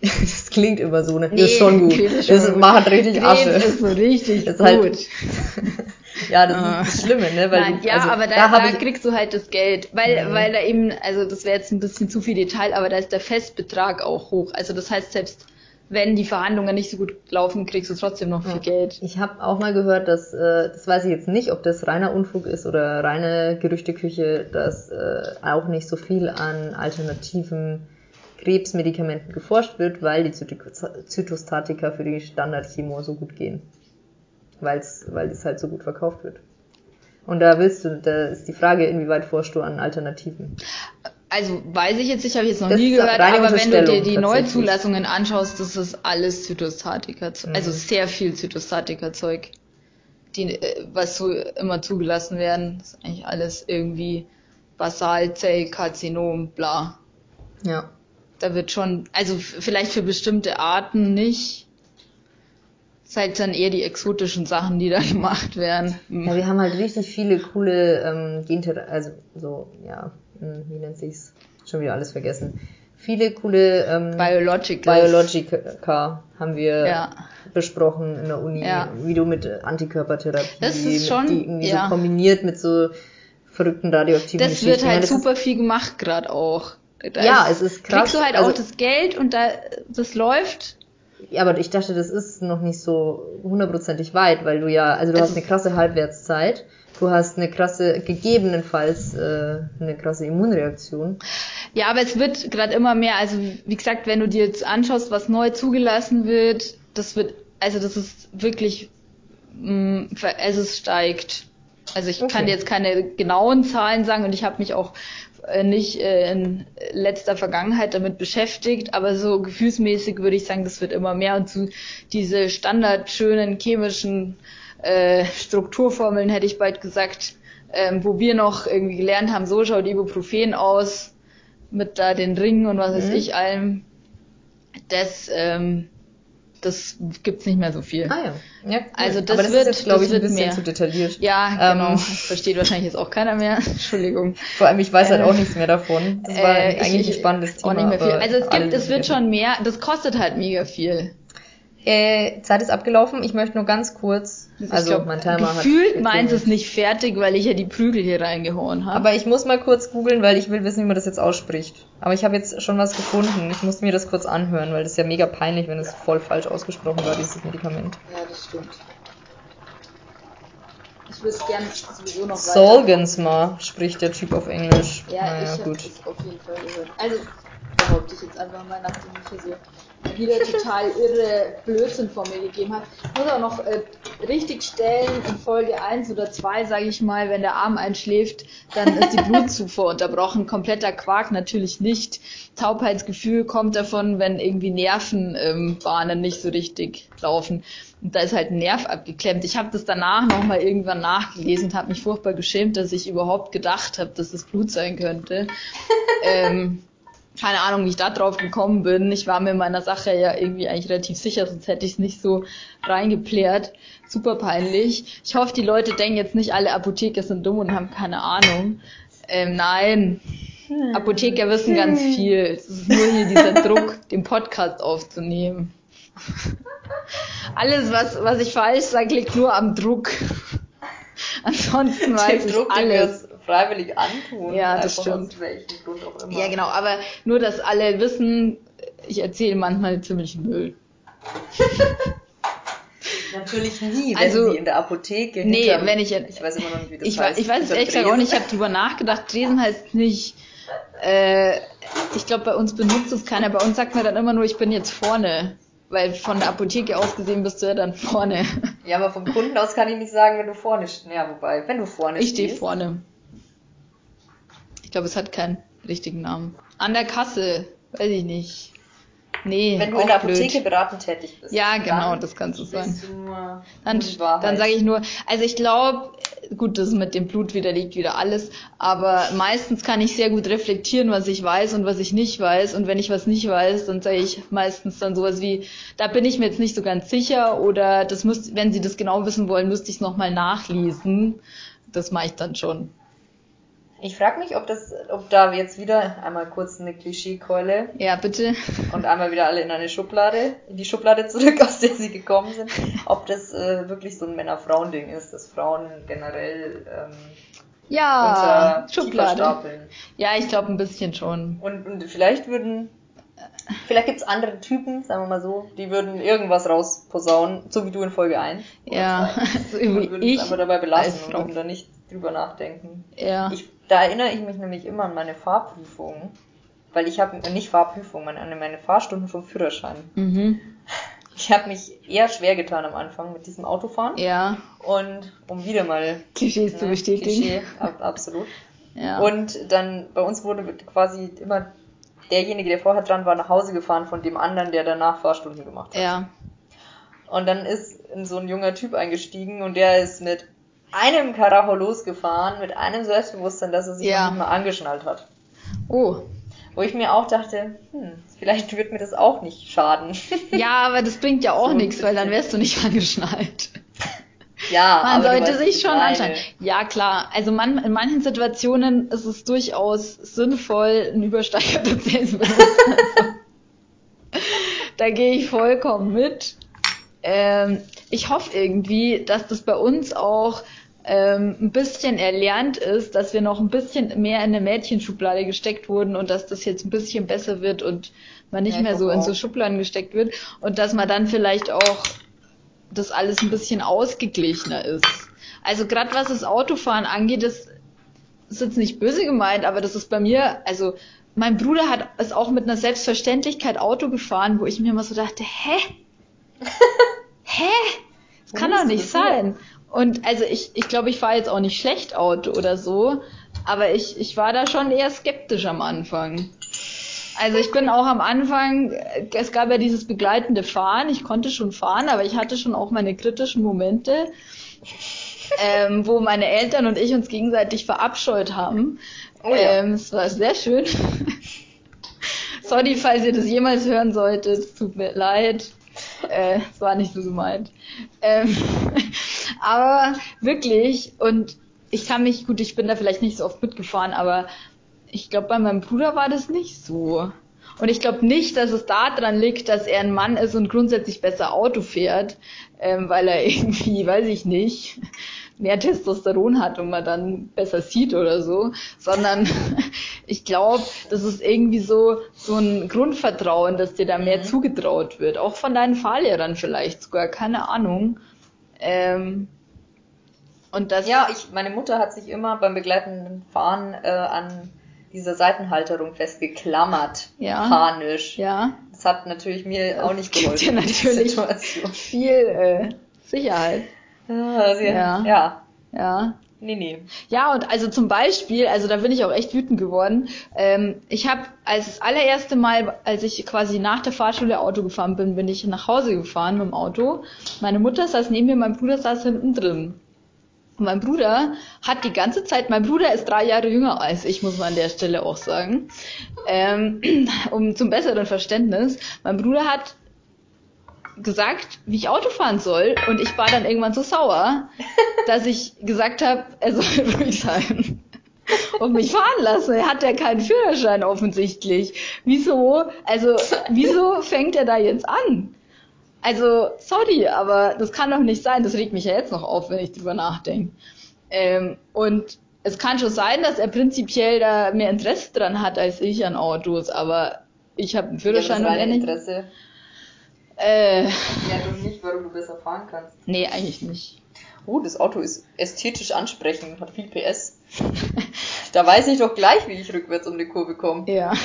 [SPEAKER 2] das klingt immer so, ne?
[SPEAKER 1] Nee,
[SPEAKER 2] ist schon gut.
[SPEAKER 1] Ist
[SPEAKER 2] das
[SPEAKER 1] schon gut.
[SPEAKER 2] macht richtig
[SPEAKER 1] Krebs
[SPEAKER 2] Asche.
[SPEAKER 1] ist so richtig
[SPEAKER 2] ist
[SPEAKER 1] gut.
[SPEAKER 2] halt- ja, das
[SPEAKER 1] Ah.
[SPEAKER 2] ist das Schlimme, ne? Weil
[SPEAKER 1] Nein,
[SPEAKER 2] du,
[SPEAKER 1] ja,
[SPEAKER 2] also,
[SPEAKER 1] aber da,
[SPEAKER 2] da
[SPEAKER 1] da, kriegst du halt das Geld, weil,
[SPEAKER 2] Mhm.
[SPEAKER 1] weil da eben, also das wäre jetzt ein bisschen zu viel Detail, aber da ist der Festbetrag auch hoch. Also das heißt, selbst wenn die Verhandlungen nicht so gut laufen, kriegst du trotzdem noch viel
[SPEAKER 2] Ja.
[SPEAKER 1] Geld.
[SPEAKER 2] Ich habe auch mal gehört, dass, äh, das weiß ich jetzt nicht, ob das reiner Unfug ist oder reine Gerüchteküche, dass äh, auch nicht so viel an alternativen Krebsmedikamenten geforscht wird, weil die Zyto- Zytostatika für die Standardchemo so gut gehen. Weil's, weil es halt so gut verkauft wird. Und da willst du, da ist die Frage, inwieweit forschst du an Alternativen?
[SPEAKER 1] Also weiß ich jetzt nicht, habe ich jetzt noch
[SPEAKER 2] Das
[SPEAKER 1] nie gehört, aber wenn du dir die. Neuzulassungen anschaust, das ist alles Zytostatika,
[SPEAKER 2] Mhm.
[SPEAKER 1] also sehr viel Zytostatika-Zeug, die, äh, was so immer zugelassen werden, das ist eigentlich alles irgendwie Basalzellkarzinom, bla.
[SPEAKER 2] Ja.
[SPEAKER 1] Da wird schon, also vielleicht für bestimmte Arten nicht. Das ist halt dann eher die exotischen Sachen, die da gemacht werden.
[SPEAKER 2] Ja, wir haben halt richtig viele coole ähm, Genther also so, ja, hm, wie nennt sich's? Schon wieder alles vergessen. Viele coole ähm,
[SPEAKER 1] Biologicals.
[SPEAKER 2] Biologica haben wir
[SPEAKER 1] Ja.
[SPEAKER 2] besprochen in der Uni,
[SPEAKER 1] Ja.
[SPEAKER 2] wie du mit Antikörpertherapie,
[SPEAKER 1] Das ist schon-
[SPEAKER 2] die irgendwie
[SPEAKER 1] ja.
[SPEAKER 2] so kombiniert mit so verrückten radioaktiven
[SPEAKER 1] Das wird
[SPEAKER 2] Geschichten.
[SPEAKER 1] halt
[SPEAKER 2] Ich meine,
[SPEAKER 1] super viel gemacht gerade auch. Da
[SPEAKER 2] Ja, es ist krass.
[SPEAKER 1] Kriegst du halt
[SPEAKER 2] Also-
[SPEAKER 1] auch das Geld und da das läuft.
[SPEAKER 2] ist, ja, aber ich dachte, das ist noch nicht so hundertprozentig weit, weil du ja, also du
[SPEAKER 1] Also-
[SPEAKER 2] hast eine krasse Halbwertszeit, du hast eine krasse, gegebenenfalls äh, eine krasse Immunreaktion.
[SPEAKER 1] Ja, aber es wird gerade immer mehr. Also wie gesagt, wenn du dir jetzt anschaust, was neu zugelassen wird, das wird, also das ist wirklich, mh, ver- also es steigt. Also ich kann
[SPEAKER 2] Okay.
[SPEAKER 1] dir jetzt keine genauen Zahlen sagen und ich habe mich auch nicht äh, in letzter Vergangenheit damit beschäftigt, aber so gefühlsmäßig würde ich sagen, das wird immer mehr und zu diese standardschönen chemischen äh, Strukturformeln hätte ich bald gesagt, ähm, wo wir noch irgendwie gelernt haben, so schaut Ibuprofen aus mit da den Ringen und was weiß
[SPEAKER 2] Mhm.
[SPEAKER 1] ich allem. Das ähm, das gibt's nicht mehr so viel.
[SPEAKER 2] Ah ja. ja cool.
[SPEAKER 1] Also das
[SPEAKER 2] aber das
[SPEAKER 1] wird-
[SPEAKER 2] ist glaube ich, ein bisschen
[SPEAKER 1] mehr.
[SPEAKER 2] zu detailliert.
[SPEAKER 1] Ja, genau.
[SPEAKER 2] Ähm.
[SPEAKER 1] Versteht wahrscheinlich jetzt auch keiner mehr. Entschuldigung.
[SPEAKER 2] Vor allem, ich weiß halt
[SPEAKER 1] Äh,
[SPEAKER 2] auch nichts mehr davon. Das war
[SPEAKER 1] Äh, ich-
[SPEAKER 2] eigentlich
[SPEAKER 1] ich-
[SPEAKER 2] ein spannendes
[SPEAKER 1] auch
[SPEAKER 2] Thema.
[SPEAKER 1] nicht mehr viel. Also es gibt, es wird schon mehr. Das kostet halt mega viel.
[SPEAKER 2] Äh, Zeit ist abgelaufen. Ich möchte nur ganz kurz. Also
[SPEAKER 1] glaub,
[SPEAKER 2] mein Timer hat.
[SPEAKER 1] gefühlt meint es
[SPEAKER 2] geklingelt.
[SPEAKER 1] nicht fertig, weil ich ja die Prügel hier reingehauen habe.
[SPEAKER 2] Aber ich muss mal kurz googeln, weil ich will wissen, wie man das jetzt ausspricht. Aber ich habe jetzt schon was gefunden. Ich muss mir das kurz anhören, weil das ist ja mega peinlich, wenn es voll falsch ausgesprochen war, dieses Medikament.
[SPEAKER 1] Ja, das stimmt. Ich würde es gerne sowieso noch
[SPEAKER 2] Solgensma spricht der Typ auf Englisch.
[SPEAKER 1] Ja,
[SPEAKER 2] naja,
[SPEAKER 1] ich habe
[SPEAKER 2] gut.
[SPEAKER 1] es auf jeden Fall gehört. Also behaupte ich jetzt einfach mal, nachdem ich hier so wieder total irre Blödsinn vor mir gegeben habe. Ich muss auch noch äh, richtig stellen, in Folge 1 oder 2, sage ich mal, wenn der Arm einschläft, dann ist die Blutzufuhr unterbrochen. Kompletter Quark natürlich nicht. Taubheitsgefühl kommt davon, wenn irgendwie Nervenbahnen ähm, Bahnen nicht so richtig laufen. Und da ist halt ein Nerv abgeklemmt. Ich habe das danach nochmal irgendwann nachgelesen und habe mich furchtbar geschämt, dass ich überhaupt gedacht habe, dass es Blut sein könnte. ähm, keine Ahnung, wie ich da drauf gekommen bin. Ich war mir meiner Sache ja irgendwie eigentlich relativ sicher, sonst hätte ich es nicht so reingeplärt. Super peinlich. Ich hoffe, die Leute denken jetzt nicht, alle Apotheker sind dumm und haben keine Ahnung. Ähm, nein. Apotheker wissen ganz viel. Es ist nur hier dieser Druck, den Podcast aufzunehmen. Alles, was, was ich falsch sage, liegt nur am Druck. Ansonsten weiß ich alles.
[SPEAKER 2] Freiwillig antun.
[SPEAKER 1] Ja, das
[SPEAKER 2] einfach
[SPEAKER 1] stimmt. Ja, genau, aber nur, dass alle wissen, ich erzähle manchmal ziemlich Müll.
[SPEAKER 2] Natürlich nie, wenn
[SPEAKER 1] Also,
[SPEAKER 2] sie in der Apotheke
[SPEAKER 1] nee,
[SPEAKER 2] hinterm-
[SPEAKER 1] wenn ich-
[SPEAKER 2] Ich weiß immer noch nicht, wie das
[SPEAKER 1] Ich,
[SPEAKER 2] heißt.
[SPEAKER 1] ich weiß es ehrlich gesagt auch nicht, ich habe drüber nachgedacht, Tresen heißt nicht, äh, ich glaube, bei uns benutzt es keiner, bei uns sagt man dann immer nur, ich bin jetzt vorne. Weil von der Apotheke aus gesehen bist du ja dann vorne.
[SPEAKER 2] Ja, aber vom Kunden aus kann ich nicht sagen, wenn du vorne stehst. Ja, wobei, wenn du vorne
[SPEAKER 1] Ich stehe
[SPEAKER 2] stehst.
[SPEAKER 1] vorne. Ich glaube, es hat keinen richtigen Namen. An der Kasse, weiß ich nicht. Nee,
[SPEAKER 2] Wenn du in der. Apotheke beratend tätig bist.
[SPEAKER 1] Ja, genau, das kannst du
[SPEAKER 2] nur,
[SPEAKER 1] Dann, dann sage ich nur, also ich glaube, gut, das mit dem Blut widerlegt wieder alles, aber meistens kann ich sehr gut reflektieren, was ich weiß und was ich nicht weiß. Und wenn ich was nicht weiß, dann sage ich meistens dann sowas wie, da bin ich mir jetzt nicht so ganz sicher oder das müsst, wenn Sie das genau wissen wollen, müsste ich es nochmal nachlesen. Das mache ich dann schon.
[SPEAKER 2] Ich frage mich, ob das, ob da jetzt wieder einmal kurz eine Klischeekeule
[SPEAKER 1] Ja, bitte.
[SPEAKER 2] und einmal wieder alle in eine Schublade, in die Schublade zurück, aus der sie gekommen sind, ob das äh, wirklich so ein Männer-Frauen-Ding ist, dass Frauen generell ähm,
[SPEAKER 1] Ja,
[SPEAKER 2] unter
[SPEAKER 1] Schublade.
[SPEAKER 2] stapeln.
[SPEAKER 1] Ja, ich glaube ein bisschen schon.
[SPEAKER 2] Und, und vielleicht würden, vielleicht gibt's andere Typen, sagen wir mal so, die würden irgendwas rausposaunen, so wie du in Folge 1.
[SPEAKER 1] Ja, so
[SPEAKER 2] Und
[SPEAKER 1] wie
[SPEAKER 2] würden
[SPEAKER 1] ich.
[SPEAKER 2] es aber dabei belassen und da nicht drüber nachdenken.
[SPEAKER 1] Ja.
[SPEAKER 2] Ich, da erinnere ich mich nämlich immer an meine Fahrprüfung, weil ich habe nicht Fahrprüfung, meine, an meine Fahrstunden vom Führerschein.
[SPEAKER 1] Mhm.
[SPEAKER 2] Ich habe mich eher schwer getan am Anfang mit diesem Autofahren
[SPEAKER 1] Ja,
[SPEAKER 2] und um wieder mal
[SPEAKER 1] Klischees zu
[SPEAKER 2] ne,
[SPEAKER 1] bestätigen.
[SPEAKER 2] Klischee, ab, absolut.
[SPEAKER 1] Ja.
[SPEAKER 2] Und dann bei uns wurde quasi immer derjenige, der vorher dran war, nach Hause gefahren von dem anderen, der danach Fahrstunden gemacht hat.
[SPEAKER 1] ja.
[SPEAKER 2] Und dann ist so ein junger Typ eingestiegen und der ist mit einem Karacho losgefahren, mit einem Selbstbewusstsein, dass er sich
[SPEAKER 1] Ja.
[SPEAKER 2] noch nicht mal angeschnallt hat.
[SPEAKER 1] Oh.
[SPEAKER 2] Wo ich mir auch dachte, hm, vielleicht wird mir das auch nicht schaden.
[SPEAKER 1] Ja, aber das bringt ja auch
[SPEAKER 2] So
[SPEAKER 1] nichts, weil dann wärst du nicht angeschnallt.
[SPEAKER 2] ja,
[SPEAKER 1] Man sollte sich schon anschauen. Ja, klar. Also man, in manchen Situationen ist es durchaus sinnvoll, ein übersteigertes Selbstbewusstsein. da gehe ich vollkommen mit. Ähm, ich hoffe irgendwie, dass das bei uns auch ähm, ein bisschen erlernt ist, dass wir noch ein bisschen mehr in eine Mädchenschublade gesteckt wurden und dass das jetzt ein bisschen besser wird und man nicht
[SPEAKER 2] Ja,
[SPEAKER 1] mehr so in so Schubladen gesteckt wird und dass man dann vielleicht auch das alles ein bisschen ausgeglichener ist. Also gerade was das Autofahren angeht, das ist jetzt nicht böse gemeint, aber das ist bei mir, also mein Bruder hat es auch mit einer Selbstverständlichkeit Auto gefahren, wo ich mir immer so dachte, hä? hä? Das kann doch nicht sein. Und also ich, ich glaube, ich fahre jetzt auch nicht schlecht Auto oder so, aber ich, ich war da schon eher skeptisch am Anfang. Also ich bin auch am Anfang, es gab ja dieses begleitende Fahren, ich konnte schon fahren, aber ich hatte schon auch meine kritischen Momente, ähm, wo meine Eltern und ich uns gegenseitig verabscheut haben.
[SPEAKER 2] Oh ja.
[SPEAKER 1] ähm, es war sehr schön. Sorry, falls ihr das jemals hören solltet, es tut mir leid. Äh, es war nicht so gemeint. Ähm, aber wirklich, und ich kann mich, gut, ich bin da vielleicht nicht so oft mitgefahren, aber ich glaube, bei meinem Bruder war das nicht so. Und ich glaube nicht, dass es daran liegt, dass er ein Mann ist und grundsätzlich besser Auto fährt, ähm, weil er irgendwie, weiß ich nicht, mehr Testosteron hat und man dann besser sieht oder so, sondern ich glaube, das ist irgendwie so so ein Grundvertrauen, dass dir da mehr
[SPEAKER 2] Mhm.
[SPEAKER 1] zugetraut wird, auch von deinen Fahrlehrern vielleicht sogar, keine Ahnung. Ähm, und das
[SPEAKER 2] Ja, ich, meine Mutter hat sich immer beim begleitenden Fahren äh, an dieser Seitenhalterung festgeklammert.
[SPEAKER 1] Ja.
[SPEAKER 2] Panisch.
[SPEAKER 1] ja,
[SPEAKER 2] Das hat natürlich mir auch nicht
[SPEAKER 1] gibt
[SPEAKER 2] geholfen.
[SPEAKER 1] dir
[SPEAKER 2] in der
[SPEAKER 1] natürlich
[SPEAKER 2] Situation.
[SPEAKER 1] viel äh, Sicherheit.
[SPEAKER 2] Ja, sie,
[SPEAKER 1] Ja.
[SPEAKER 2] ja. ja. Nee, nee.
[SPEAKER 1] Ja, und also zum Beispiel, also da bin ich auch echt wütend geworden. Ähm, ich habe als das allererste Mal, als ich quasi nach der Fahrschule Auto gefahren bin, bin ich nach Hause gefahren mit dem Auto. Meine Mutter saß neben mir, mein Bruder saß hinten drin. Und mein Bruder hat die ganze Zeit, mein Bruder ist drei Jahre jünger als ich, muss man an der Stelle auch sagen, ähm, um zum besseren Verständnis. Mein Bruder hat gesagt, wie ich Auto fahren soll und ich war dann irgendwann so sauer, dass ich gesagt habe, er soll ruhig sein und mich fahren lassen. Er hat ja keinen Führerschein offensichtlich. Wieso? Also wieso fängt er da jetzt an? Also sorry, aber das kann doch nicht sein. Das regt mich ja jetzt noch auf, wenn ich drüber nachdenke. Ähm, und es kann schon sein, dass er prinzipiell da mehr Interesse dran hat als ich an Autos, aber ich habe einen Führerschein
[SPEAKER 2] ja,
[SPEAKER 1] und er nicht.
[SPEAKER 2] Interesse.
[SPEAKER 1] Äh,
[SPEAKER 2] Ja, doch nicht, warum du besser fahren kannst.
[SPEAKER 1] nee, eigentlich nicht.
[SPEAKER 2] Oh, das Auto ist ästhetisch ansprechend, hat viel PS. da weiß ich doch gleich, wie ich rückwärts um die Kurve komme.
[SPEAKER 1] Ja.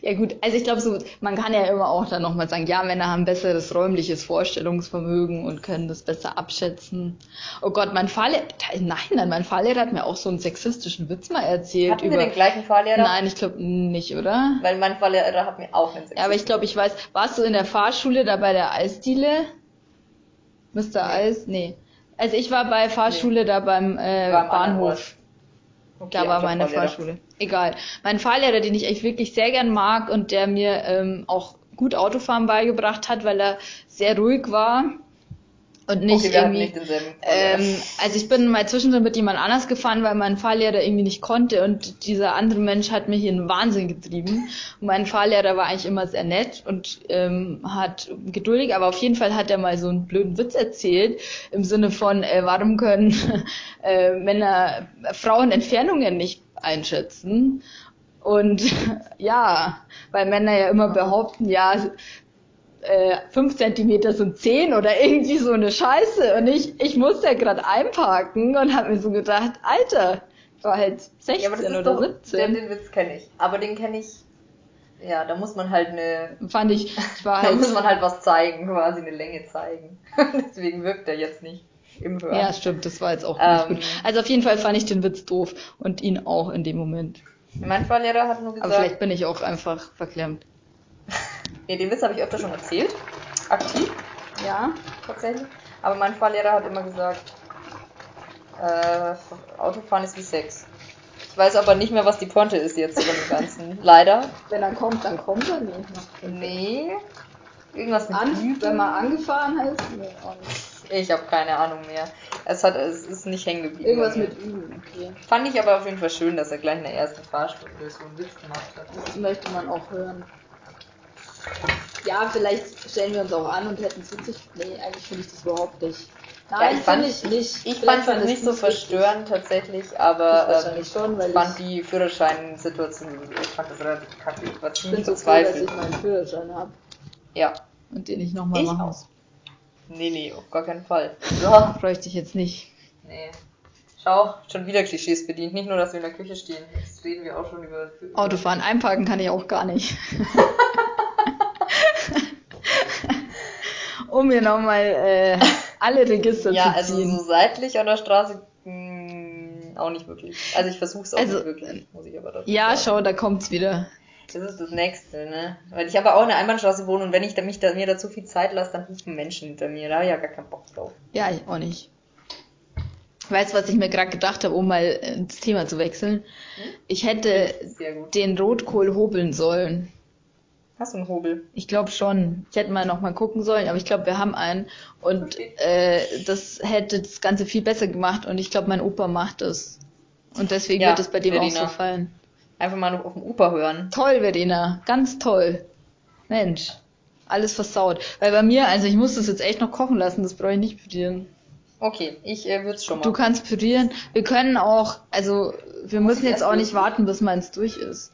[SPEAKER 1] Ja gut, also ich glaube so, man kann ja immer auch dann nochmal sagen, ja, Männer haben besseres räumliches Vorstellungsvermögen und können das besser abschätzen. Oh Gott, mein Fahrlehrer, nein, nein, mein Fahrlehrer hat mir auch so einen sexistischen Witz mal erzählt.
[SPEAKER 2] Hatten
[SPEAKER 1] über,
[SPEAKER 2] wir den gleichen Fahrlehrer?
[SPEAKER 1] Nein, ich glaube nicht, oder?
[SPEAKER 2] Weil mein Fahrlehrer hat mir auch einen
[SPEAKER 1] Ja, aber ich glaube, ich weiß, warst du in der Fahrschule da bei der Eisdiele? Mr.
[SPEAKER 2] Nee.
[SPEAKER 1] Eis? Nee. Also ich war bei Fahrschule da beim äh,
[SPEAKER 2] anderen
[SPEAKER 1] Bahnhof.
[SPEAKER 2] Okay,
[SPEAKER 1] Da war meine
[SPEAKER 2] Fahrlehrer.
[SPEAKER 1] Fahrschule. Egal. Mein Fahrlehrer, den ich echt wirklich sehr gern mag und der mir ähm, auch gut Autofahren beigebracht hat, weil er sehr ruhig war und nicht
[SPEAKER 2] okay,
[SPEAKER 1] irgendwie.
[SPEAKER 2] nicht.
[SPEAKER 1] Ähm, also ich bin mal zwischendrin mit jemand anders gefahren, weil mein Fahrlehrer irgendwie nicht konnte und dieser andere Mensch hat mich in den Wahnsinn getrieben. Und mein Fahrlehrer war eigentlich immer sehr nett und ähm, hat geduldig, aber auf jeden Fall hat er mal so einen blöden Witz erzählt im Sinne von, äh, warum können äh, Männer Frauen Entfernungen nicht einschätzen? Und ja, weil Männer ja immer behaupten, ja, äh, 5 Zentimeter sind 10 oder irgendwie so eine Scheiße. Und ich, ich musste ja gerade einparken und habe mir so gedacht, Alter, ich war halt 16
[SPEAKER 2] ja, aber
[SPEAKER 1] oder
[SPEAKER 2] doch,
[SPEAKER 1] 17.
[SPEAKER 2] Den, den Witz kenne ich. Aber den kenne ich, ja, da muss man halt eine,
[SPEAKER 1] Fand ich, ich war
[SPEAKER 2] da
[SPEAKER 1] halt,
[SPEAKER 2] muss man halt was zeigen, quasi eine Länge zeigen. Deswegen wirkt er jetzt nicht im Hören.
[SPEAKER 1] ja, stimmt, das war jetzt auch
[SPEAKER 2] Ähm.
[SPEAKER 1] nicht gut. Also auf jeden Fall fand ich den Witz doof und ihn auch in dem Moment.
[SPEAKER 2] Mein Fahrlehrer hat nur
[SPEAKER 1] Aber
[SPEAKER 2] gesagt,
[SPEAKER 1] vielleicht bin ich auch einfach verklemmt.
[SPEAKER 2] Nee, den Witz habe ich öfter schon erzählt. Aktiv,
[SPEAKER 1] Ja?
[SPEAKER 2] tatsächlich. Aber mein Fahrlehrer hat immer gesagt, äh, Autofahren ist wie Sex. Ich weiß aber nicht mehr, was die Pointe ist jetzt von dem Ganzen. Leider.
[SPEAKER 1] Wenn er kommt, dann kommt er nicht.
[SPEAKER 2] Nee. Irgendwas mit
[SPEAKER 1] An, wenn man angefahren ist? Nee, auch nicht.
[SPEAKER 2] Ich habe keine Ahnung mehr. Es hat, es ist nicht hängen geblieben.
[SPEAKER 1] Irgendwas mit Üben, okay.
[SPEAKER 2] Fand ich aber auf jeden Fall schön, dass er gleich in der ersten Fahrstunde so einen Witz gemacht hat.
[SPEAKER 1] Das möchte man auch hören. Ja, vielleicht stellen wir uns auch an und hätten es witzig. Nee, eigentlich finde ich das überhaupt nicht. Nein,
[SPEAKER 2] ich fand-
[SPEAKER 1] finde ich nicht.
[SPEAKER 2] Ich fand es nicht so verstörend tatsächlich,
[SPEAKER 1] Ich
[SPEAKER 2] aber ähm,
[SPEAKER 1] wahrscheinlich schon, weil
[SPEAKER 2] ich fand
[SPEAKER 1] ich-
[SPEAKER 2] die Führerschein-Situation ich fand das relativ kacke. Ich war
[SPEAKER 1] Ich
[SPEAKER 2] ziemlich
[SPEAKER 1] so froh, dass
[SPEAKER 2] verzweifelt.
[SPEAKER 1] ich meinen Führerschein habe
[SPEAKER 2] Ja.
[SPEAKER 1] und den ich nochmal
[SPEAKER 2] Ich
[SPEAKER 1] machen
[SPEAKER 2] auch.
[SPEAKER 1] muss.
[SPEAKER 2] Nee, nee, auf gar keinen Fall. Ja,
[SPEAKER 1] Bräuchte ich jetzt nicht.
[SPEAKER 2] nee. Schau, schon wieder Klischees bedient. Nicht nur, dass wir in der Küche stehen. Jetzt reden wir auch schon über... über
[SPEAKER 1] Autofahren einparken kann ich auch gar nicht. um mir nochmal äh, alle Register
[SPEAKER 2] Ja,
[SPEAKER 1] zu
[SPEAKER 2] also
[SPEAKER 1] ziehen.
[SPEAKER 2] so seitlich an der Straße mh, auch nicht wirklich. Also ich versuche es auch
[SPEAKER 1] Also,
[SPEAKER 2] nicht wirklich, muss ich aber dazu
[SPEAKER 1] ja,
[SPEAKER 2] sagen.
[SPEAKER 1] schau, da kommt's wieder.
[SPEAKER 2] Das ist das Nächste, ne? Weil ich aber auch in der Einbahnstraße wohne und wenn ich da, mich da, mir da zu viel Zeit lasse, dann rufen Menschen hinter mir. Da habe ich ja gar keinen Bock drauf.
[SPEAKER 1] Ja, ich auch nicht. Weißt du, was ich mir gerade gedacht habe, um mal ins Thema zu wechseln? Ich hätte den Rotkohl hobeln sollen.
[SPEAKER 2] Hast du einen Hobel?
[SPEAKER 1] Ich glaube schon. Ich hätte mal noch mal gucken sollen, aber ich glaube, wir haben einen. Und
[SPEAKER 2] Okay.
[SPEAKER 1] äh, das hätte das Ganze viel besser gemacht. Und ich glaube, mein Opa macht es. Und deswegen
[SPEAKER 2] Ja,
[SPEAKER 1] wird es bei dem
[SPEAKER 2] Verena.
[SPEAKER 1] auch so fallen.
[SPEAKER 2] Einfach mal auf den Opa hören.
[SPEAKER 1] Toll, Verena. Ganz toll. Mensch. Alles versaut. Weil bei mir, also ich muss das jetzt echt noch kochen lassen. Das brauche ich nicht pürieren.
[SPEAKER 2] Okay, ich äh, würde es schon mal.
[SPEAKER 1] Du kannst pürieren. Wir können auch, also wir müssen
[SPEAKER 2] ich
[SPEAKER 1] jetzt
[SPEAKER 2] erst
[SPEAKER 1] auch nicht warten, bis meins durch ist.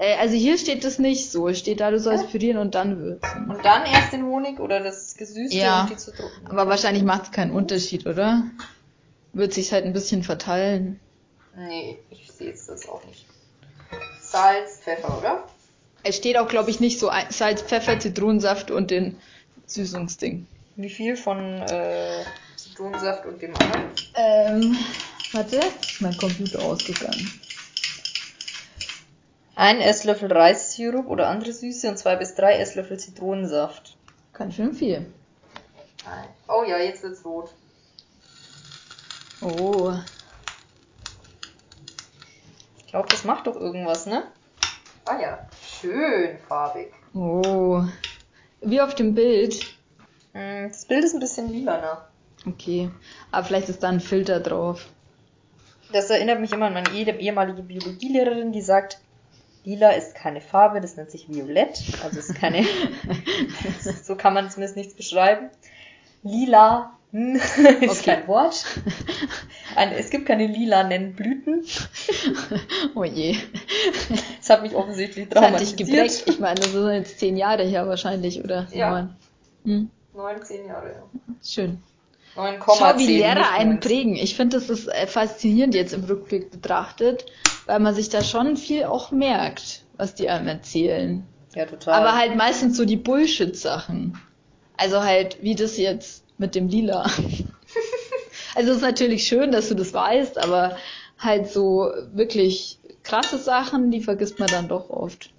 [SPEAKER 1] Äh, also hier steht das nicht so. Es steht da, du sollst pürieren und dann würzen.
[SPEAKER 2] Und dann erst den Honig oder das Gesüßte
[SPEAKER 1] Ja.
[SPEAKER 2] und die Zitronen.
[SPEAKER 1] Aber wahrscheinlich macht es keinen Unterschied, oder? Wird sich halt ein bisschen verteilen.
[SPEAKER 2] Nee, ich sehe jetzt das auch nicht. Salz, Pfeffer, oder?
[SPEAKER 1] Es steht auch, glaube ich, nicht so ein- Salz, Pfeffer, Zitronensaft und den Süßungsding.
[SPEAKER 2] Wie viel von äh, Zitronensaft und dem anderen?
[SPEAKER 1] Ähm, warte, ist mein Computer ausgegangen.
[SPEAKER 2] Ein Esslöffel Reissirup oder andere Süße und zwei bis drei Esslöffel Zitronensaft.
[SPEAKER 1] Ganz schön viel.
[SPEAKER 2] Oh ja, jetzt wird's rot.
[SPEAKER 1] Oh,
[SPEAKER 2] Ich glaube, das macht doch irgendwas, ne? Ah ja, schön farbig.
[SPEAKER 1] oh. Wie auf dem Bild.
[SPEAKER 2] Mm, Das Bild ist ein bisschen lilaner.
[SPEAKER 1] Okay. Aber vielleicht ist da ein Filter drauf.
[SPEAKER 2] Das erinnert mich immer an meine eh- ehemalige Biologielehrerin, die sagt, lila ist keine Farbe, das nennt sich violett. Also ist keine, so kann man zumindest nichts beschreiben. Lila hm, ist
[SPEAKER 1] Okay.
[SPEAKER 2] kein Wort. Ein, es gibt keine lilanen Blüten.
[SPEAKER 1] Oh je.
[SPEAKER 2] Das hat mich offensichtlich
[SPEAKER 1] Das hat dich
[SPEAKER 2] traumatisiert.
[SPEAKER 1] geprägt. Ich meine, das sind jetzt zehn Jahre her wahrscheinlich, oder?
[SPEAKER 2] Ja.
[SPEAKER 1] Neun. Hm,
[SPEAKER 2] 19 Jahre, ja.
[SPEAKER 1] schön.
[SPEAKER 2] 9,10.
[SPEAKER 1] Schau, wie Lehrer einen
[SPEAKER 2] 19.
[SPEAKER 1] prägen. Ich finde, das ist äh, faszinierend jetzt im Rückblick betrachtet, weil man sich da schon viel auch merkt. was die einem erzählen.
[SPEAKER 2] Ja, total.
[SPEAKER 1] Aber halt meistens so die Bullshit-Sachen. Also halt, wie das jetzt mit dem Lila. also es ist natürlich schön, dass du das weißt, aber halt so wirklich krasse Sachen, die vergisst man dann doch oft.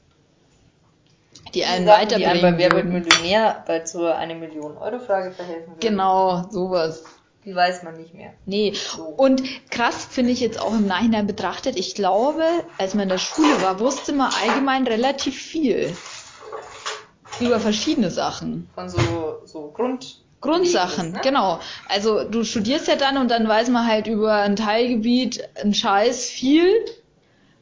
[SPEAKER 1] Die einen
[SPEAKER 2] Sachen, die einem
[SPEAKER 1] weiterbringen
[SPEAKER 2] bei Wer wird. Millionär bei so eine Million Euro Frage verhelfen würden.
[SPEAKER 1] Genau, sowas.
[SPEAKER 2] Die weiß man nicht mehr.
[SPEAKER 1] Nee.
[SPEAKER 2] So.
[SPEAKER 1] Und krass finde ich jetzt auch im Nachhinein betrachtet, ich glaube, als man in der Schule war, wusste man allgemein relativ viel. Über verschiedene Sachen.
[SPEAKER 2] Von so, so Grund.
[SPEAKER 1] Grundsachen,
[SPEAKER 2] ne?
[SPEAKER 1] genau. Also du studierst ja dann und dann weiß man halt über ein Teilgebiet einen Scheiß viel,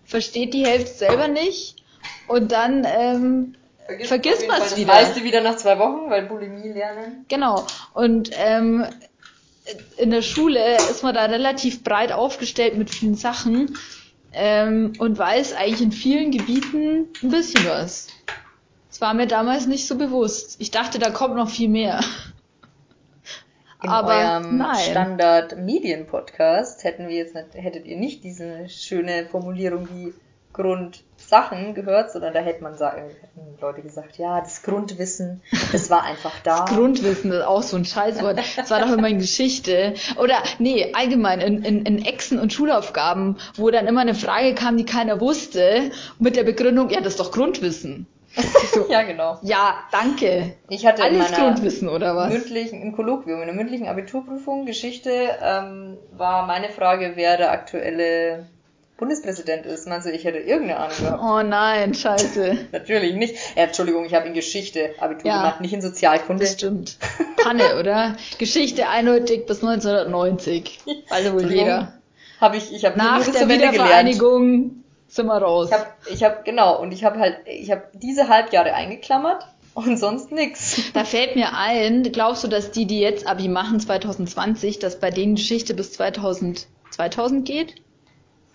[SPEAKER 1] versteht die Hälfte selber nicht und dann, ähm, Vergisst man's
[SPEAKER 2] Fall das
[SPEAKER 1] wieder.
[SPEAKER 2] meiste wieder nach zwei Wochen, weil Bulimie lernen.
[SPEAKER 1] genau. Und ähm, in der Schule ist man da relativ breit aufgestellt mit vielen Sachen ähm, und weiß eigentlich in vielen Gebieten ein bisschen was. Das war mir damals nicht so bewusst. Ich dachte, da kommt noch viel mehr.
[SPEAKER 2] In
[SPEAKER 1] Aber
[SPEAKER 2] eurem
[SPEAKER 1] nein.
[SPEAKER 2] Standard Medien Podcast hätten wir jetzt nicht, hättet ihr nicht diese schöne Formulierung wie Grundsachen gehört, sondern da hätte man sagen, hätten Leute gesagt, ja, das Grundwissen, das war einfach da.
[SPEAKER 1] Grundwissen ist auch so ein Scheißwort. Das war doch immer in Geschichte. Oder, nee, allgemein in, in, in Exen und Schulaufgaben, wo dann immer eine Frage kam, die keiner wusste, mit der Begründung, ja, das ist doch Grundwissen. So,
[SPEAKER 2] ja, genau.
[SPEAKER 1] ja, danke.
[SPEAKER 2] Ich hatte
[SPEAKER 1] Alles Grundwissen, oder was?
[SPEAKER 2] mündlichen, im Kolloquium, in der mündlichen Abiturprüfung Geschichte ähm, war meine Frage, wer der aktuelle Bundespräsident ist. Meinst du, ich hätte irgendeine Ahnung gehabt?
[SPEAKER 1] Oh nein, scheiße.
[SPEAKER 2] Natürlich nicht. Ja, Entschuldigung, ich habe in Geschichte Abitur
[SPEAKER 1] Ja.
[SPEAKER 2] gemacht, nicht in Sozialkunde.
[SPEAKER 1] Das stimmt. Panne, oder? Geschichte eindeutig bis 1990. Also wohl jeder.
[SPEAKER 2] Habe ich, ich habe
[SPEAKER 1] Nach der
[SPEAKER 2] Wende gelernt.
[SPEAKER 1] Wiedervereinigung sind wir raus.
[SPEAKER 2] Ich habe, ich habe genau, und ich habe halt, ich habe diese Halbjahre eingeklammert und sonst nix.
[SPEAKER 1] Da fällt mir ein, glaubst du, dass die, die jetzt Abi machen 2020, dass bei denen Geschichte bis 2000, 2000 geht?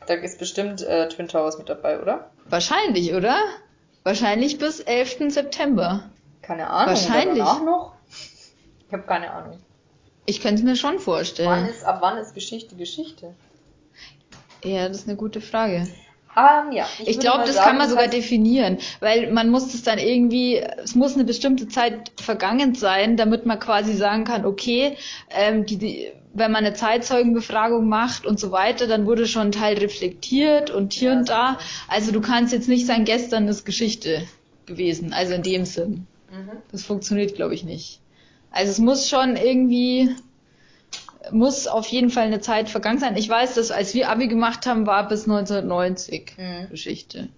[SPEAKER 2] Da ist bestimmt äh, Twin Towers mit dabei, oder?
[SPEAKER 1] Wahrscheinlich, oder? Wahrscheinlich bis 11. September.
[SPEAKER 2] Keine Ahnung.
[SPEAKER 1] Wahrscheinlich.
[SPEAKER 2] Danach noch? Ich habe keine Ahnung.
[SPEAKER 1] Ich könnte es mir schon
[SPEAKER 2] Wann
[SPEAKER 1] vorstellen.
[SPEAKER 2] ist, ab wann ist Geschichte Geschichte?
[SPEAKER 1] Ja, das ist eine gute Frage.
[SPEAKER 2] Ähm, ja.
[SPEAKER 1] Ich
[SPEAKER 2] würde
[SPEAKER 1] glaube, das
[SPEAKER 2] sagen,
[SPEAKER 1] kann man sogar
[SPEAKER 2] heißt-
[SPEAKER 1] definieren, weil man muss es dann irgendwie, es muss eine bestimmte Zeit vergangen sein, damit man quasi sagen kann, okay, ähm, die, die, wenn man eine Zeitzeugenbefragung macht und so weiter, dann wurde schon ein Teil reflektiert und hier
[SPEAKER 2] Ja,
[SPEAKER 1] und da. Also du kannst jetzt nicht sagen, gestern ist Geschichte gewesen, also in dem Sinn.
[SPEAKER 2] Mhm.
[SPEAKER 1] Das funktioniert, glaube ich, nicht. Also es muss schon irgendwie, muss auf jeden Fall eine Zeit vergangen sein. Ich weiß, dass als wir Abi gemacht haben, war bis 1990
[SPEAKER 2] Mhm.
[SPEAKER 1] Geschichte.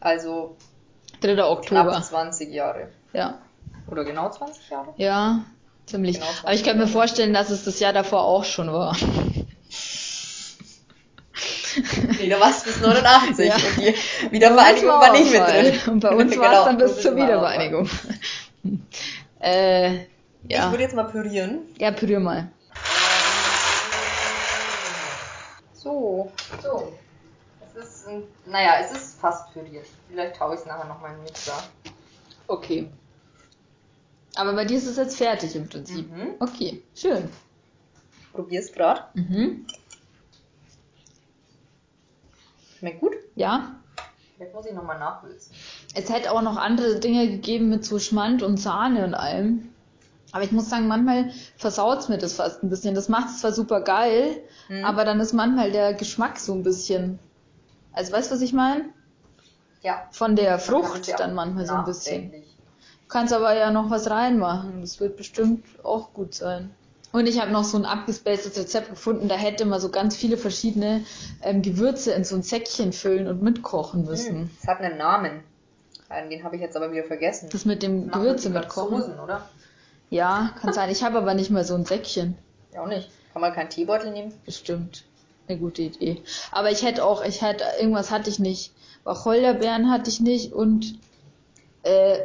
[SPEAKER 2] Also
[SPEAKER 1] 3.
[SPEAKER 2] knapp
[SPEAKER 1] Oktober.
[SPEAKER 2] 20 Jahre.
[SPEAKER 1] Ja.
[SPEAKER 2] Oder genau 20 Jahre?
[SPEAKER 1] Ja, ziemlich.
[SPEAKER 2] Genau,
[SPEAKER 1] Aber ich kann mir vorstellen, dass es das Jahr davor auch schon war.
[SPEAKER 2] Nee, da warst du bis 89
[SPEAKER 1] Ja.
[SPEAKER 2] und die Wiedervereinigung
[SPEAKER 1] uns
[SPEAKER 2] war nicht mit drin.
[SPEAKER 1] Und bei uns war
[SPEAKER 2] Genau,
[SPEAKER 1] es dann
[SPEAKER 2] du
[SPEAKER 1] bis zur Wiedervereinigung. äh,
[SPEAKER 2] Ich
[SPEAKER 1] ja.
[SPEAKER 2] würde jetzt mal pürieren.
[SPEAKER 1] Ja, pürier mal.
[SPEAKER 2] So. So. Es ist, ein, naja, es ist fast püriert. Vielleicht taue ich es nachher noch mal in den Mixer.
[SPEAKER 1] Okay. Aber bei dir ist es jetzt fertig im Prinzip.
[SPEAKER 2] Mhm.
[SPEAKER 1] Okay, schön.
[SPEAKER 2] Probier's grad.
[SPEAKER 1] Mhm.
[SPEAKER 2] Schmeckt gut.
[SPEAKER 1] Ja.
[SPEAKER 2] Vielleicht muss ich nochmal nachwürzen.
[SPEAKER 1] Es hätte auch noch andere Dinge gegeben mit so Schmand und Sahne und allem. Aber ich muss sagen, manchmal versaut's mir das fast ein bisschen. Das macht es zwar super geil,
[SPEAKER 2] Mhm.
[SPEAKER 1] aber dann ist manchmal der Geschmack so ein bisschen. Also weißt du, was ich meine?
[SPEAKER 2] Ja.
[SPEAKER 1] Von der Frucht dann
[SPEAKER 2] auch
[SPEAKER 1] manchmal so ein bisschen. Kannst aber ja noch was reinmachen. Das wird bestimmt auch gut sein. Und ich habe noch so ein abgespacedes Rezept gefunden, da hätte man so ganz viele verschiedene ähm, Gewürze in so ein Säckchen füllen und mitkochen müssen.
[SPEAKER 2] Hm, Es hat einen Namen. Den habe ich jetzt aber wieder vergessen.
[SPEAKER 1] Das mit dem
[SPEAKER 2] Machen
[SPEAKER 1] Gewürze mitkochen.
[SPEAKER 2] Franzosen, oder?
[SPEAKER 1] Ja, kann sein. Ich habe aber nicht mal so ein Säckchen.
[SPEAKER 2] Ja, auch nicht. Kann man keinen Teebeutel nehmen?
[SPEAKER 1] Bestimmt. Eine gute Idee. Aber ich hätte auch, ich hätte, irgendwas hatte ich nicht. Wacholderbeeren hatte ich nicht und äh,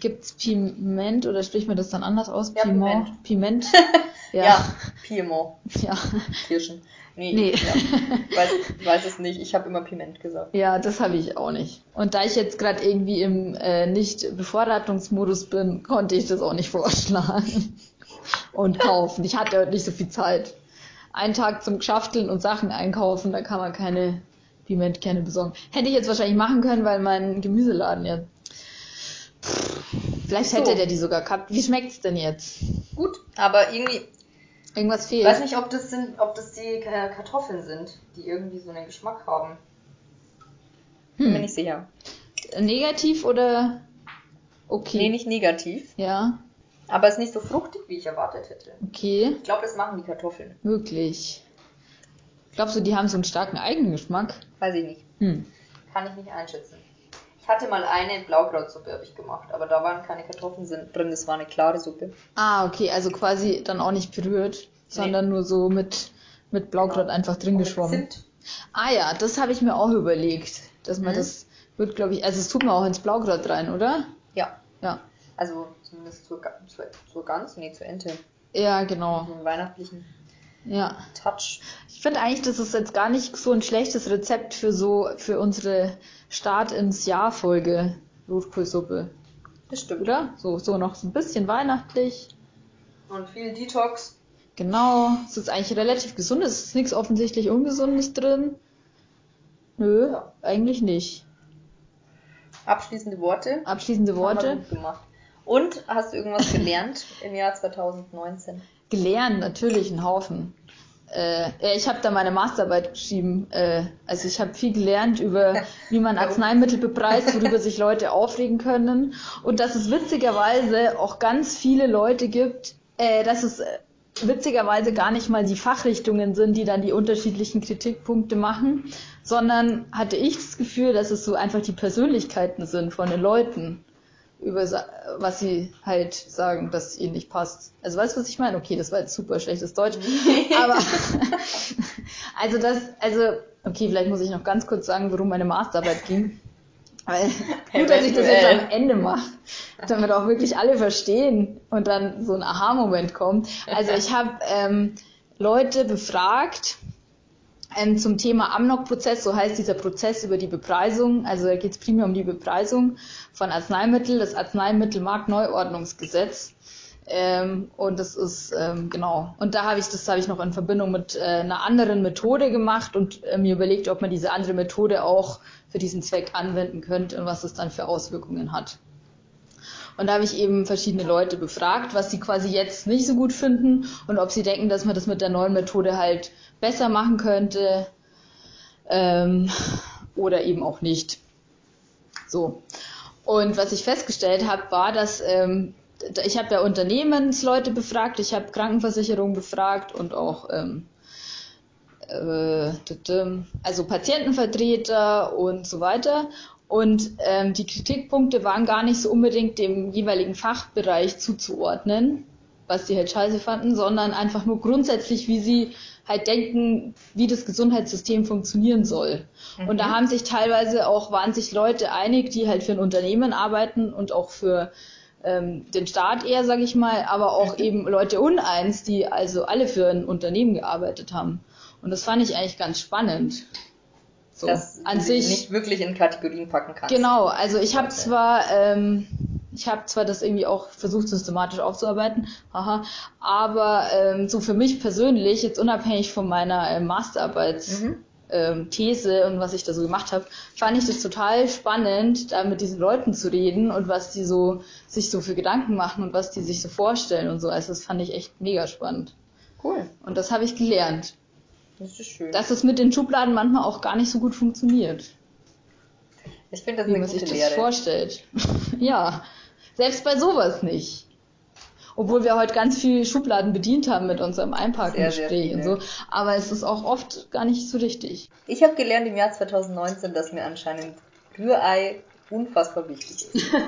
[SPEAKER 1] gibt's Piment oder spricht man das dann anders aus?
[SPEAKER 2] Ja,
[SPEAKER 1] Piment. Piment.
[SPEAKER 2] Ja.
[SPEAKER 1] Ja.
[SPEAKER 2] Piemont.
[SPEAKER 1] Ja.
[SPEAKER 2] Kirschen. Nee.
[SPEAKER 1] Nee.
[SPEAKER 2] Ja. Weiß, weiß es nicht. Ich habe immer Piment gesagt.
[SPEAKER 1] Ja, das habe ich auch nicht. Und da ich jetzt gerade irgendwie im äh, Nicht-Bevorratungsmodus bin, konnte ich das auch nicht vorschlagen und kaufen. Ich hatte heute nicht so viel Zeit. Einen Tag zum Schafteln und Sachen einkaufen, da kann man keine Pimentkerne besorgen. Hätte ich jetzt wahrscheinlich machen können, weil mein Gemüseladen ja. Vielleicht
[SPEAKER 2] So.
[SPEAKER 1] hätte der die sogar gehabt. Wie schmeckt's denn jetzt?
[SPEAKER 2] Gut, aber irgendwie,
[SPEAKER 1] Irgendwas
[SPEAKER 2] ich
[SPEAKER 1] fehlt.
[SPEAKER 2] weiß nicht, ob das sind, ob das die Ka- Kartoffeln sind, die irgendwie so einen Geschmack haben. Bin mir
[SPEAKER 1] Hm.
[SPEAKER 2] nicht sicher.
[SPEAKER 1] Negativ oder okay?
[SPEAKER 2] Nee, nicht negativ.
[SPEAKER 1] Ja,
[SPEAKER 2] Aber es ist nicht so fruchtig, wie ich erwartet hätte.
[SPEAKER 1] okay,
[SPEAKER 2] Ich glaube, das machen die Kartoffeln.
[SPEAKER 1] möglich. Glaubst du, die haben so einen starken Eigengeschmack?
[SPEAKER 2] Weiß ich nicht.
[SPEAKER 1] Hm.
[SPEAKER 2] Kann ich nicht einschätzen. Ich hatte mal eine Blaukrautsuppe, habe ich gemacht, aber da waren keine Kartoffeln drin, das war eine klare Suppe.
[SPEAKER 1] Ah, okay, also quasi dann auch nicht berührt, sondern nur so mit, mit Blaukraut einfach drin geschwommen. Ah ja, das habe ich mir auch überlegt, dass man
[SPEAKER 2] Mhm.
[SPEAKER 1] das wird, glaube ich, also es tut man auch ins Blaukraut rein, oder?
[SPEAKER 2] Ja,
[SPEAKER 1] Ja.
[SPEAKER 2] also zumindest zur, zur, zur Gans, nee, zur Ente.
[SPEAKER 1] Ja, genau.
[SPEAKER 2] Weihnachtlichen
[SPEAKER 1] Ja.
[SPEAKER 2] Touch.
[SPEAKER 1] Ich finde eigentlich, das ist jetzt gar nicht so ein schlechtes Rezept für so, für unsere Start ins Jahr Folge Rotkohlsuppe,
[SPEAKER 2] Das stimmt.
[SPEAKER 1] oder? So, so noch so ein bisschen weihnachtlich.
[SPEAKER 2] Und viel Detox.
[SPEAKER 1] Genau. Es ist eigentlich relativ gesund. Es ist nichts offensichtlich Ungesundes drin. Nö,
[SPEAKER 2] Ja.
[SPEAKER 1] eigentlich nicht.
[SPEAKER 2] Abschließende Worte.
[SPEAKER 1] Abschließende
[SPEAKER 2] Haben wir
[SPEAKER 1] Worte.
[SPEAKER 2] gut gemacht. Und hast du irgendwas gelernt im Jahr 2019?
[SPEAKER 1] Gelernt, natürlich, einen Haufen. Äh, ja, ich habe da meine Masterarbeit geschrieben. Äh, also ich habe viel gelernt über, wie man Arzneimittel bepreist, worüber sich Leute aufregen können. Und dass es witzigerweise auch ganz viele Leute gibt, äh, dass es äh, witzigerweise gar nicht mal die Fachrichtungen sind, die dann die unterschiedlichen Kritikpunkte machen, sondern hatte ich das Gefühl, dass es so einfach die Persönlichkeiten sind von den Leuten über was sie halt sagen, dass ihnen nicht passt. Also weißt du, was ich meine? Okay, das war jetzt super schlechtes Deutsch. Aber also das, also, okay, vielleicht muss ich noch ganz kurz sagen, worum meine Masterarbeit ging. Weil gut, dass ich das jetzt am Ende mache, damit auch wirklich alle verstehen und dann so ein Aha-Moment kommt. Also ich habe ähm, Leute befragt, ähm, zum Thema Amnok-Prozess, so heißt dieser Prozess über die Bepreisung. Also da geht es primär um die Bepreisung von Arzneimitteln, das Arzneimittelmarktneuordnungsgesetz. Ähm, und das ist ähm, genau. Und da habe ich das habe ich noch in Verbindung mit äh, einer anderen Methode gemacht und äh, mir überlegt, ob man diese andere Methode auch für diesen Zweck anwenden könnte und was es dann für Auswirkungen hat. Und da habe ich eben verschiedene Leute befragt, was sie quasi jetzt nicht so gut finden und ob sie denken, dass man das mit der neuen Methode halt besser machen könnte ähm, oder eben auch nicht. So. Und was ich festgestellt habe, war, dass ähm, ich habe ja Unternehmensleute befragt, ich habe Krankenversicherungen befragt und auch ähm, äh, also Patientenvertreter und so weiter. Und ähm, die Kritikpunkte waren gar nicht so unbedingt dem jeweiligen Fachbereich zuzuordnen, was sie halt scheiße fanden, sondern einfach nur grundsätzlich, wie sie halt denken, wie das Gesundheitssystem funktionieren soll. Und da haben sich teilweise auch, waren sich Leute einig, die halt für ein Unternehmen arbeiten und auch für ähm, den Staat eher, sag ich mal, aber auch eben Leute uneins, die also alle für ein Unternehmen gearbeitet haben. Und das fand ich eigentlich ganz spannend. So,
[SPEAKER 2] dass
[SPEAKER 1] an sich.
[SPEAKER 2] nicht wirklich in Kategorien packen kannst.
[SPEAKER 1] Genau, also ich habe zwar, ähm, ich habe zwar das irgendwie auch versucht systematisch aufzuarbeiten, haha, aber ähm, so für mich persönlich, jetzt unabhängig von meiner äh, Masterarbeits
[SPEAKER 2] Mhm.
[SPEAKER 1] ähm, und was ich da so gemacht habe, fand ich das total spannend, da mit diesen Leuten zu reden und was die so sich so für Gedanken machen und was die sich so vorstellen und so. Also das fand ich echt mega spannend.
[SPEAKER 2] Cool.
[SPEAKER 1] Und das habe ich gelernt,
[SPEAKER 2] Das ist schön.
[SPEAKER 1] dass es mit den Schubladen manchmal auch gar nicht so gut funktioniert.
[SPEAKER 2] ich finde das
[SPEAKER 1] wie
[SPEAKER 2] eine
[SPEAKER 1] man
[SPEAKER 2] gute
[SPEAKER 1] sich das
[SPEAKER 2] Lehre.
[SPEAKER 1] vorstellt. ja, selbst bei sowas nicht. Obwohl wir heute ganz viel Schubladen bedient haben mit unserem Einparkengespräch und
[SPEAKER 2] viele.
[SPEAKER 1] so. Aber es ist auch oft gar nicht so richtig.
[SPEAKER 2] Ich habe gelernt im Jahr 2019, dass mir anscheinend Rührei unfassbar wichtig ist.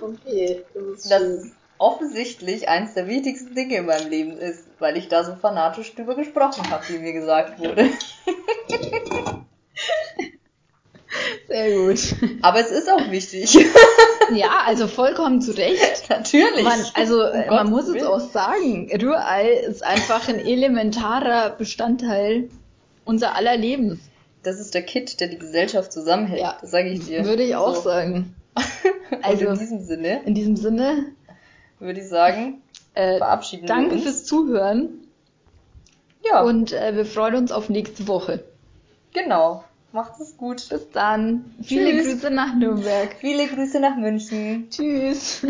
[SPEAKER 1] Okay, das ist
[SPEAKER 2] Dass es offensichtlich eins der wichtigsten Dinge in meinem Leben ist, weil ich da so fanatisch drüber gesprochen habe, wie mir gesagt wurde.
[SPEAKER 1] Sehr gut.
[SPEAKER 2] Aber es ist auch wichtig.
[SPEAKER 1] Ja, also vollkommen zu Recht.
[SPEAKER 2] Natürlich.
[SPEAKER 1] Man, also
[SPEAKER 2] Um
[SPEAKER 1] äh, man muss es auch sagen, Rührei ist einfach ein elementarer Bestandteil unser aller Lebens.
[SPEAKER 2] Das ist der Kit, der die Gesellschaft zusammenhält.
[SPEAKER 1] Ja.
[SPEAKER 2] Das sage ich dir.
[SPEAKER 1] Würde ich auch
[SPEAKER 2] So.
[SPEAKER 1] sagen. Also-
[SPEAKER 2] in diesem Sinne
[SPEAKER 1] In diesem Sinne,
[SPEAKER 2] würde ich sagen,
[SPEAKER 1] äh,
[SPEAKER 2] verabschieden
[SPEAKER 1] danke
[SPEAKER 2] wir uns.
[SPEAKER 1] fürs Zuhören
[SPEAKER 2] ja,
[SPEAKER 1] und äh, wir freuen uns auf nächste Woche.
[SPEAKER 2] Genau. Macht es gut.
[SPEAKER 1] Bis dann. Viele
[SPEAKER 2] Tschüss.
[SPEAKER 1] Grüße nach Nürnberg.
[SPEAKER 2] Viele Grüße nach München.
[SPEAKER 1] Tschüss.